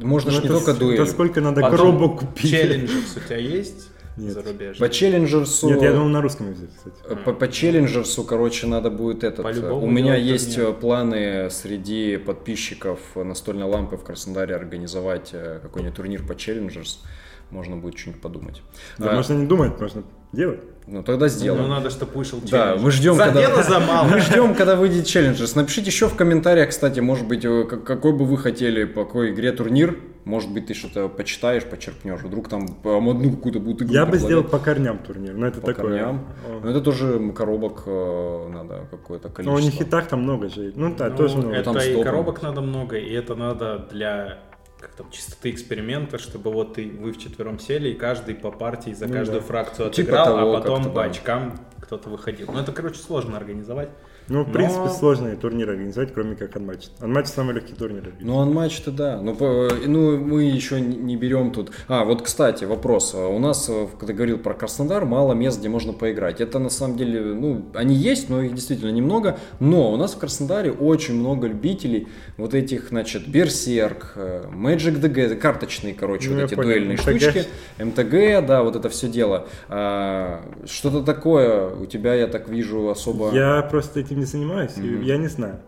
Можно Ну, же не только дуэль. Это сколько надо Потом коробок купить? Челленджерс у тебя есть? Нет. Зарубежный? По Challengers у... Нет, я думал на русском языке, кстати. э, По, по Challengers у, короче, надо будет этот. По-любому У меня есть турнир. э, планы среди подписчиков настольной лампы в Краснодаре организовать э, какой-нибудь турнир по Challengers. Можно будет что-нибудь подумать. Да, А, можно не думать, можно делать. Ну тогда Ну, сделаем. надо, чтобы вышел Да, челлендж. мы ждем, За когда... дело, за мало. Мы ждем, когда выйдет челленджерс. Напишите еще в комментариях, кстати, может быть, э, как- какой бы вы хотели, по какой игре турнир. Может быть, ты что-то почитаешь, почерпнешь. Вдруг там одну какую-то будут игру Я бы сделал по корням турнир, но это по такое. корням. Но это тоже коробок э, надо какое-то Но количество. у них и так там много же. Ну да, Ну, тоже много. Это Там и коробок надо много, и это надо для как там, чистоты эксперимента, чтобы вот ты, вы вчетвером сели, и каждый по партии за Ну каждую да. фракцию Типа отыграл, того а потом по очкам кто-то выходил. Ну, это, короче, сложно организовать. Ну, в Но- принципе, сложно турнир организовать, кроме как анматч. Анматч самый легкий турнир. Ну, анматч-то да. Ну, по- ну, мы еще не берем тут... А, вот, кстати, вопрос. У нас, э, когда говорил про Краснодар, мало мест, где можно поиграть. Это, на самом деле, ну, они есть, но их действительно немного. Но у нас в Краснодаре очень много любителей вот этих, значит, Берсерк, э, Magic DG, карточные, короче, Ну, вот эти понял. дуэльные МТГ. штучки. МТГ, да, вот это все дело. А, что-то такое у тебя, я так вижу, особо... Я просто этим не занимаюсь, и я не знаю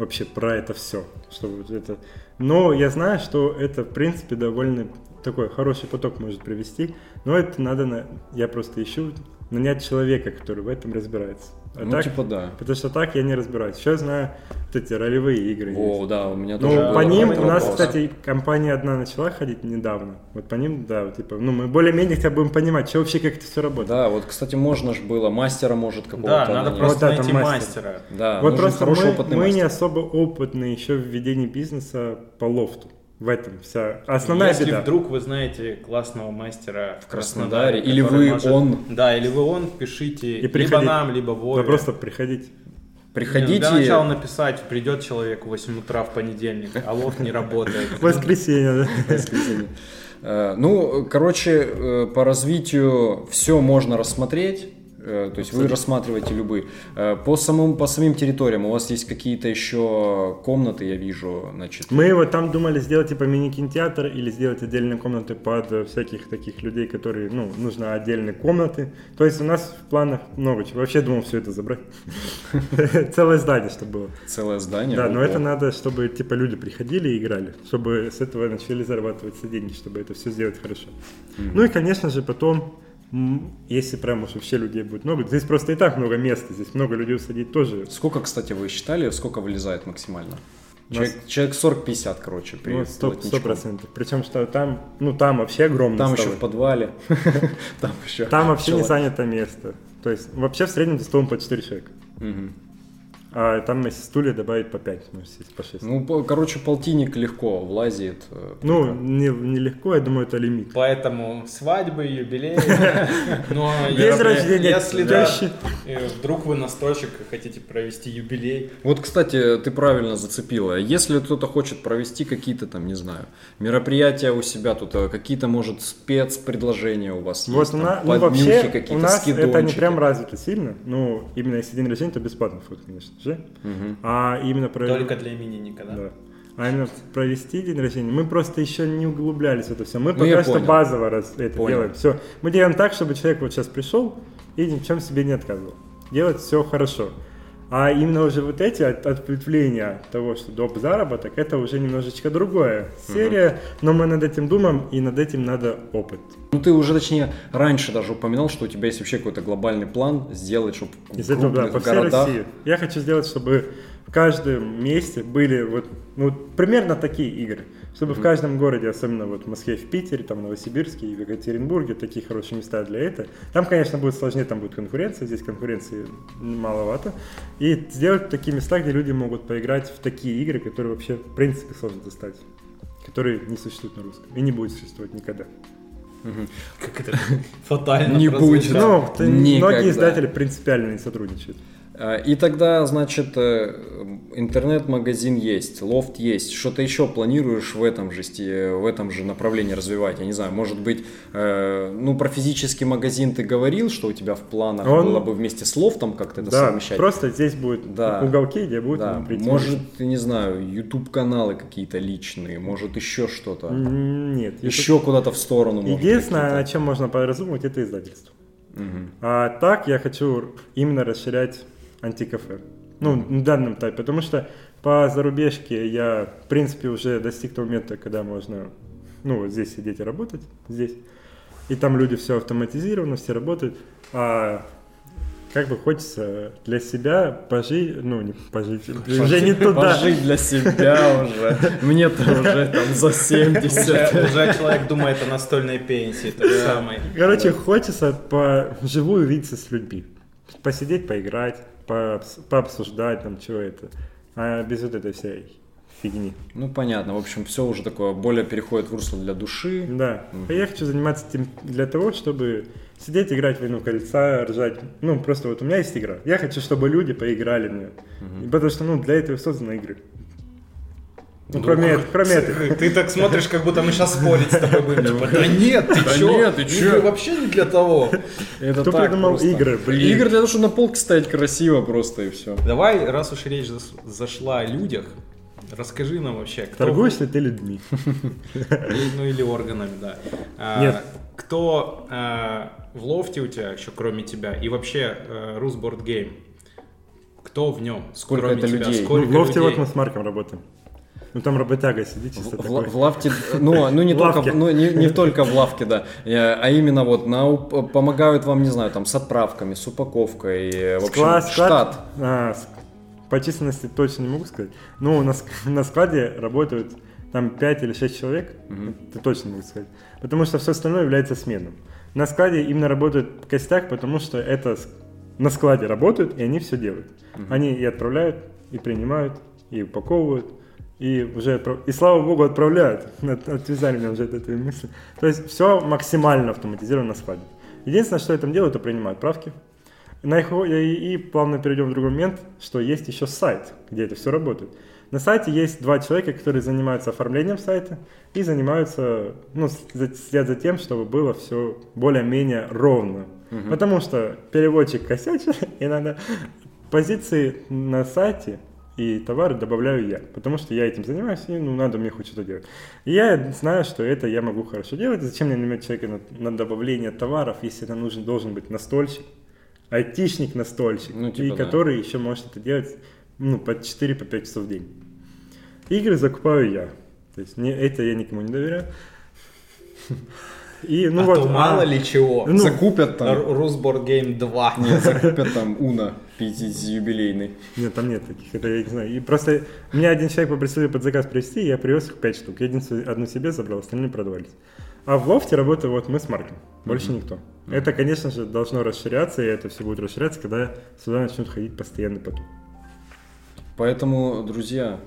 вообще про это все. Что вот это. Но я знаю, что это, в принципе, довольно такой хороший поток может привести, но это надо, на... я просто ищу нанять человека, который в этом разбирается. А ну, так, типа да. Потому что так я не разбираюсь. Еще знаю вот эти ролевые игры. О, есть. да, у меня Ну, тоже по был ним у нас, вопрос. кстати, компания одна начала ходить недавно. Вот по ним, да, вот, типа, ну, мы более-менее хотя бы будем понимать, что вообще, как это все работает. Да, вот, кстати, можно же было, мастера может какого-то Да, надо нанять. просто Вот это найти мастер. мастера. Да, вот нужен просто хороший мы, опытный мы мастер. не особо опытные еще в ведении бизнеса по лофту. В этом вся основная Если беда. вдруг вы знаете классного мастера в Краснодаре, Краснодаре, или вы может- он. Да, или вы он, пишите И либо приходить. нам, либо Вове. Вы просто приходите. Приходите, Для начала написать, придет человек в 8 утра в понедельник, а лофт не работает. В воскресенье, да. воскресенье. Э, Ну, короче, э, по развитию все можно рассмотреть. Э, То есть вы рассматриваете любые. Э, По самым, по самим территориям у вас есть какие-то еще комнаты, я вижу, значит. Мы вот там думали сделать типа мини-кинотеатр или сделать отдельные комнаты под э, всяких таких людей, которые, ну, нужно отдельные комнаты. То есть у нас в планах много чего. Вообще думал все это забрать. Целое здание, чтобы было. Целое здание. Да, но это надо, чтобы типа люди приходили и играли, чтобы с этого начали зарабатываться деньги, чтобы это все сделать хорошо. Ну и, конечно же, потом, если прям уж вообще людей будет много, здесь просто и так много места, здесь много людей усадить тоже. Сколько, кстати, вы считали, сколько вылезает максимально? У нас- Человек, человек 40-50, короче, при Ну, сто плотничком. процентов. Причем, что там, ну, там вообще огромный Там столы. еще в подвале. Там еще. Там вообще не человек. занято место. То есть вообще в среднем за столом по 4 человека. А там если стулья добавить по 5, может сесть по 6. Ну, Ну, по- короче, полтинник легко влазит. э, не, нелегко, я думаю, это лимит. Поэтому свадьбы, юбилеи. Но если- да, вдруг вы настольщик и хотите провести юбилей, Вот, кстати, ты правильно зацепила. Если кто-то хочет провести какие-то там, не знаю, мероприятия у себя тут, а какие-то, может, спецпредложения у вас Вот есть, нас, ну, вообще, у нас это не прям развито сильно. Ну, именно если день рождения, то бесплатный вход, конечно же. Мгм. А именно про... только для именинника, да? Да. А именно провести день рождения, мы просто еще не углублялись в это все. Мы Ну, пока что понял. базово раз это Понял. делаем. Все. Мы делаем так, чтобы человек вот сейчас пришел и ни в чем себе не отказывал. Делать все хорошо. А именно уже вот эти от- ответвления от того, что доп. заработок, это уже немножечко другая серия, но мы над этим думаем, и над этим надо опыт. Ну, ты уже, точнее, раньше даже упоминал, что у тебя есть вообще какой-то глобальный план сделать, чтобы Из этого, да, по всей городах... России. Я хочу сделать, чтобы в каждом месте были вот, ну, примерно такие игры. Чтобы в каждом городе, особенно вот в Москве, в Питере, там в Новосибирске и в Екатеринбурге, такие хорошие места для этого. Там, конечно, будет сложнее, там будет конкуренция, здесь конкуренции маловато. И сделать такие места, где люди могут поиграть в такие игры, которые вообще, в принципе, сложно достать. Которые не существуют на русском и не будет существовать никогда. Как это фатально Не будет. Ну, многие издатели принципиально не сотрудничают. А, И тогда, значит, э, интернет-магазин есть, лофт есть. Что-то еще планируешь в этом же, в этом же направлении развивать? Я не знаю, может быть, э, ну, про физический магазин ты говорил, что у тебя в планах Он- было бы вместе с лофтом как-то это Да, совмещать? просто здесь будет Да. уголки, где будет Да, прийти. может, не знаю, YouTube-каналы какие-то личные, может, еще что-то. Нет. Еще куда-то в сторону. Единственное, о чем можно поразумывать, это издательство. Мгм. А так я хочу именно расширять антикафе. Ну, на данном этапе, потому что по зарубежке я, в принципе, уже достиг того момента, когда можно, ну, вот здесь сидеть и работать, здесь. И там люди все автоматизировано, все работают. А как бы хочется для себя пожить, ну, не пожить, уже не туда. Пожить для себя уже. Мне-то уже там за 70. Уже, уже человек думает о настольной пенсии, той самой. Короче, хочется по вживую увидеться с людьми. Посидеть, поиграть, пообс- пообсуждать там, что это. А без вот этой всей фигни. Ну, понятно. В общем, все уже такое более переходит в русло для души. Да. А я хочу заниматься этим для того, чтобы сидеть, играть в «Войну кольца», ржать. Ну, просто вот у меня есть игра. Я хочу, чтобы люди поиграли мне. И Потому что, ну, для этого созданы игры. Ну, кроме, кроме этой. Ты так смотришь, как будто мы сейчас спорить с тобой будем. Типа, да нет, ты Да чё? нет, ты чё? Игры вообще не для того. Это Кто придумал игры, блин? Игры для того, чтобы на полке стоять красиво просто и все. Давай, раз уж речь зашла о людях, расскажи нам вообще, кто... Торгуешь ли ты людьми? Или- Ну или органами, да. А, Нет. Кто а, в лофте у тебя еще, кроме тебя, и вообще а, Русборд Гейм? Кто в нем? Сколько кроме это тебя? людей? Ну, Сколько в лофте вот людей? мы с Марком работаем. Ну там работяга сидит чисто В, такой. в лавке, ну, ну не В только, ну, не, не только в лавке, да, а именно вот на, помогают вам, не знаю, там с отправками, с упаковкой, э, в общем, Склад- склад- штат. а, по численности точно не могу сказать. Ну, на, на складе работают там 5 или 6 человек, это точно не могу сказать. Потому что все остальное является сменным. На складе именно работают костяк, потому что это на складе работают, и они все делают. Они и отправляют, и принимают, и упаковывают, и уже отправ- и слава богу отправляют. От- Отвязали меня уже от этой мысли. То есть все максимально автоматизировано на складе. Единственное, что я там делаю, это принимаю правки. На их, и, и плавно перейдем в другой момент, что есть еще сайт, где это все работает. На сайте есть два человека, которые занимаются оформлением сайта и занимаются, ну, следят за тем, чтобы было все более-менее ровно. Потому что переводчик косячит, и надо позиции на сайте и товары добавляю я, потому что я этим занимаюсь, и ну, надо мне хоть что-то делать. И я знаю, что это я могу хорошо делать. Зачем мне нанимать человека на, на добавление товаров, если это нужен, должен быть настольщик, айтишник-настольщик, Ну, типа и да. который еще может это делать ну, по 4-5 часов в день. Игры закупаю я. То есть не, это я никому не доверяю. И, ну а вот, то мало а, ли чего. ну, закупят там, Русборд Гейм 2. нет, закупят там Уна 50-юбилейный. Нет, там нет таких, это я не знаю. И просто меня один человек попросил под заказ привезти, я привез их 5 штук. Я одну себе забрал, остальные продавались. А в лофте работаем вот мы с Марком, больше никто. Это, конечно же, должно расширяться, и это все будет расширяться, когда сюда начнут ходить постоянный поток. Поэтому, друзья,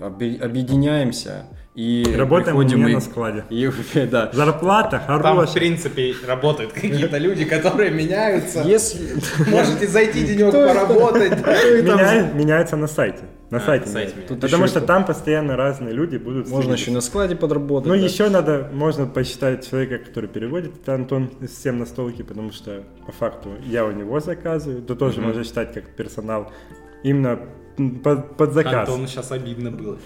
объединяемся и Работаем у меня и- на складе. и- да. Зарплата Там, в хорошая. принципе, работают какие-то люди, которые меняются. Если... Можете зайти денек поработать. Меня- меняется на сайте. На А, сайте. на сайте меняется. Тут Потому что там постоянно разные люди будут Можно еще на складе подработать. Ну, да. еще надо, можно посчитать человека, который переводит, это Антон всем на столке, потому что по факту я у него заказываю, то тоже можно считать как персонал именно под, под заказ. Антону сейчас обидно было.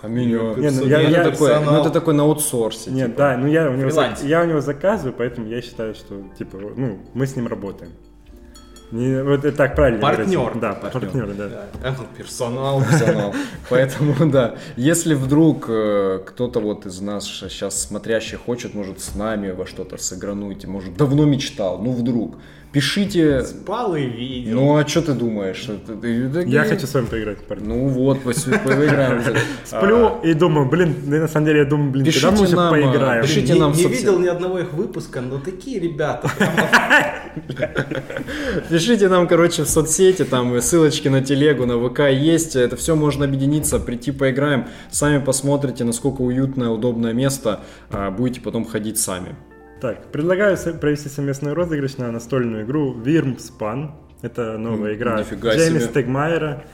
А меня... Не, ну, я- Ну, я- это такой, персонал. ну, это на аутсорсе. Нет, типа. да, ну я у него, Фриланс. я у него заказываю, поэтому я считаю, что типа, ну, мы с ним работаем. Не, вот это так правильно. Партнер. говорить. Да, Партнер. партнеры, да. Да. Персонал. профессионал. Поэтому, да, если вдруг э, кто-то вот из нас сейчас смотрящий хочет, может, с нами во что-то сыгрануть, может, давно мечтал, ну, вдруг, пишите, Спал и видел. ну, а что ты думаешь? Я хочу с вами поиграть, парни. Ну, вот, поиграем. Сплю и думаю, блин, на самом деле я думаю, блин, когда мы нам, а, поиграем? пишите не, нам в не видел ни одного их выпуска, но такие ребята. Пишите нам, короче, в соцсети, там ссылочки на телегу, на ВК есть. Это все можно объединиться, прийти поиграем. Сами посмотрите, насколько уютное, удобное место. а, Будете потом ходить сами. Так, предлагаю провести совместный розыгрыш на настольную игру Wyrmspan. Это новая игра нифига себе. Стегмайера.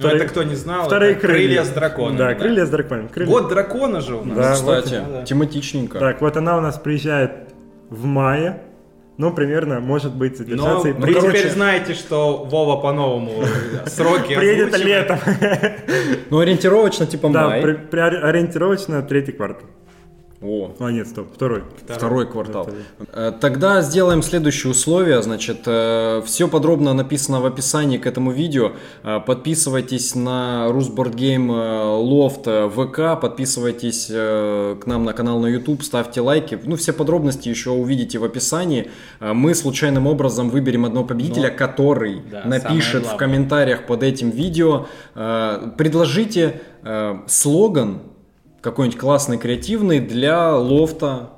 Ну, это кто не знал, вторые это крылья с драконом. Да, крылья с драконом. Крылья- Год дракона же у нас. Да, Кстати, вот, да. тематичненько. Так, вот она у нас приезжает в мае. Ну, примерно, может быть, Но задержаться. и- вы ну, короче, теперь знаете, что Вова по-новому сроки приедет летом. Ну, ориентировочно, типа Да, май. при- ориентировочно третий квартал. О, А, нет, стоп, второй. Второй квартал. Второй. Э, Тогда сделаем следующее условие. Значит, все подробно написано в описании к этому видео. Э, Подписывайтесь на э, Loft э, ВК, подписывайтесь э, к нам на канал на YouTube, ставьте лайки. Ну, все подробности еще увидите в описании. Э, Мы случайным образом выберем одного победителя, Но- который Да, напишет в комментариях под этим видео. Э, Предложите э, слоган какой-нибудь классный, креативный для лофта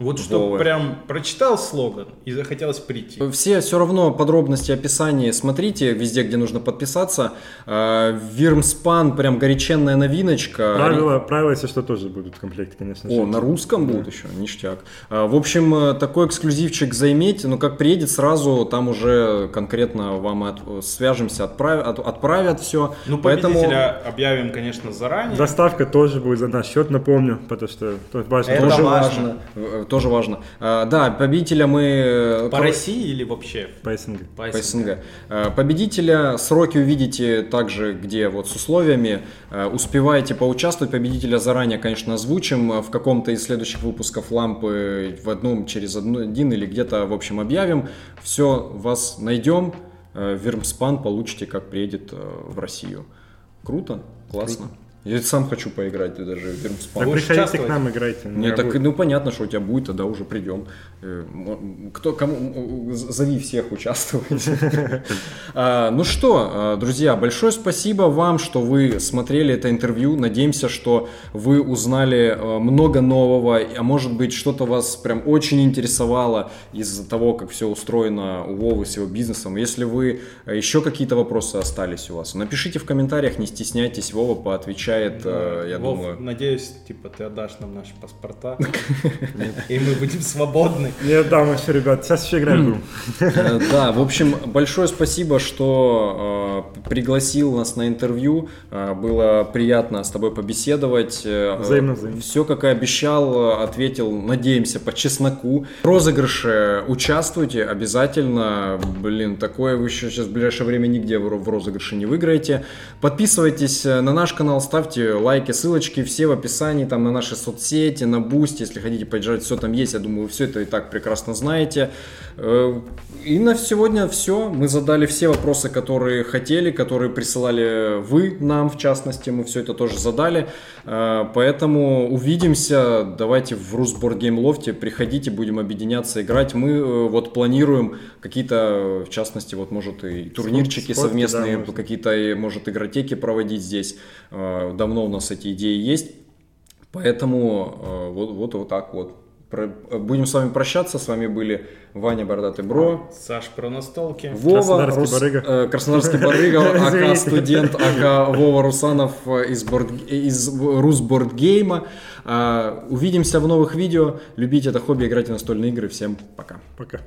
Вот что прям прочитал слоган и захотелось прийти. Все все равно подробности описания смотрите везде, где нужно подписаться. Вирмспан прям горяченная новиночка. Правила, правила, если что, тоже будут в комплекте, конечно же. О, на русском будут еще, ништяк. А, В общем, э, такой эксклюзивчик заиметь, но как приедет сразу, там уже конкретно вам от- свяжемся, отправят, от- отправят все. Ну, победителя объявим, конечно, заранее. Доставка тоже будет за наш счет, напомню, потому что тут важно. Это тоже важно. важно. Тоже важно. А, Да, победителя мы... э, По кор- России или вообще? По СНГ. По по СНГ. Э, Победителя сроки увидите также, где вот с условиями. Э, Успеваете поучаствовать. Победителя заранее, конечно, озвучим. В каком-то из следующих выпусков лампы в одном через один или где-то, в общем, объявим. Все, вас найдем. Вермспан получите, как приедет в Россию. Круто, классно. Я сам хочу поиграть даже в Так Вермспан. Будешь приходите к нам, играйте. на Не, так, ну понятно, что у тебя будет, тогда уже придем. Э, Кто, кому, м, зови всех участвовать. А, Ну что, а, друзья, большое спасибо вам, что вы смотрели это интервью. Надеемся, что вы узнали э, много нового, а может быть что-то вас прям очень интересовало из-за того, как все устроено у Вовы с его бизнесом. Если вы э, еще какие-то вопросы остались у вас, напишите в комментариях, не стесняйтесь, Вова поотвечает, э, я Вов, думаю. надеюсь, типа, ты отдашь нам наши паспорта, и мы будем свободны. Не отдам еще, ребят. Сейчас еще играть будем. Э, Да, в общем, большое спасибо, что э, пригласил нас на интервью. Э, было приятно с тобой побеседовать. Взаимно, взаимно. Все, как и обещал, ответил, надеемся, по чесноку. В розыгрыше участвуйте обязательно. Блин, такое вы еще сейчас в ближайшее время нигде в ро- в розыгрыше не выиграете. Подписывайтесь на наш канал, ставьте лайки, ссылочки, все в описании, там на наши соцсети, на Бусти, если хотите поддержать, все там есть. Я думаю, вы все это и так прекрасно знаете. И на сегодня все. Мы задали все вопросы, которые хотели, которые присылали вы нам, в частности. Мы все это тоже задали. Э, Поэтому увидимся. Давайте в Rusboardgame Лофте. Приходите, будем объединяться, играть. Мы э, вот планируем какие-то, в частности, вот может и турнирчики Сходки, совместные, да, какие-то, может, игротеки проводить здесь. Э, Давно у нас эти идеи есть. Поэтому вот, вот, вот так вот. Про- э, Будем с вами прощаться. С вами были Ваня Бородатый Бро, Саш, про настолки. Вова, Краснодарский Рус- барыга. э, Краснодарский барыга, АК студент, АК Вова Русанов э, из, борд, из Русбордгейма. А, Увидимся в новых видео. Любите это хобби, играйте в настольные игры. Всем пока. Пока.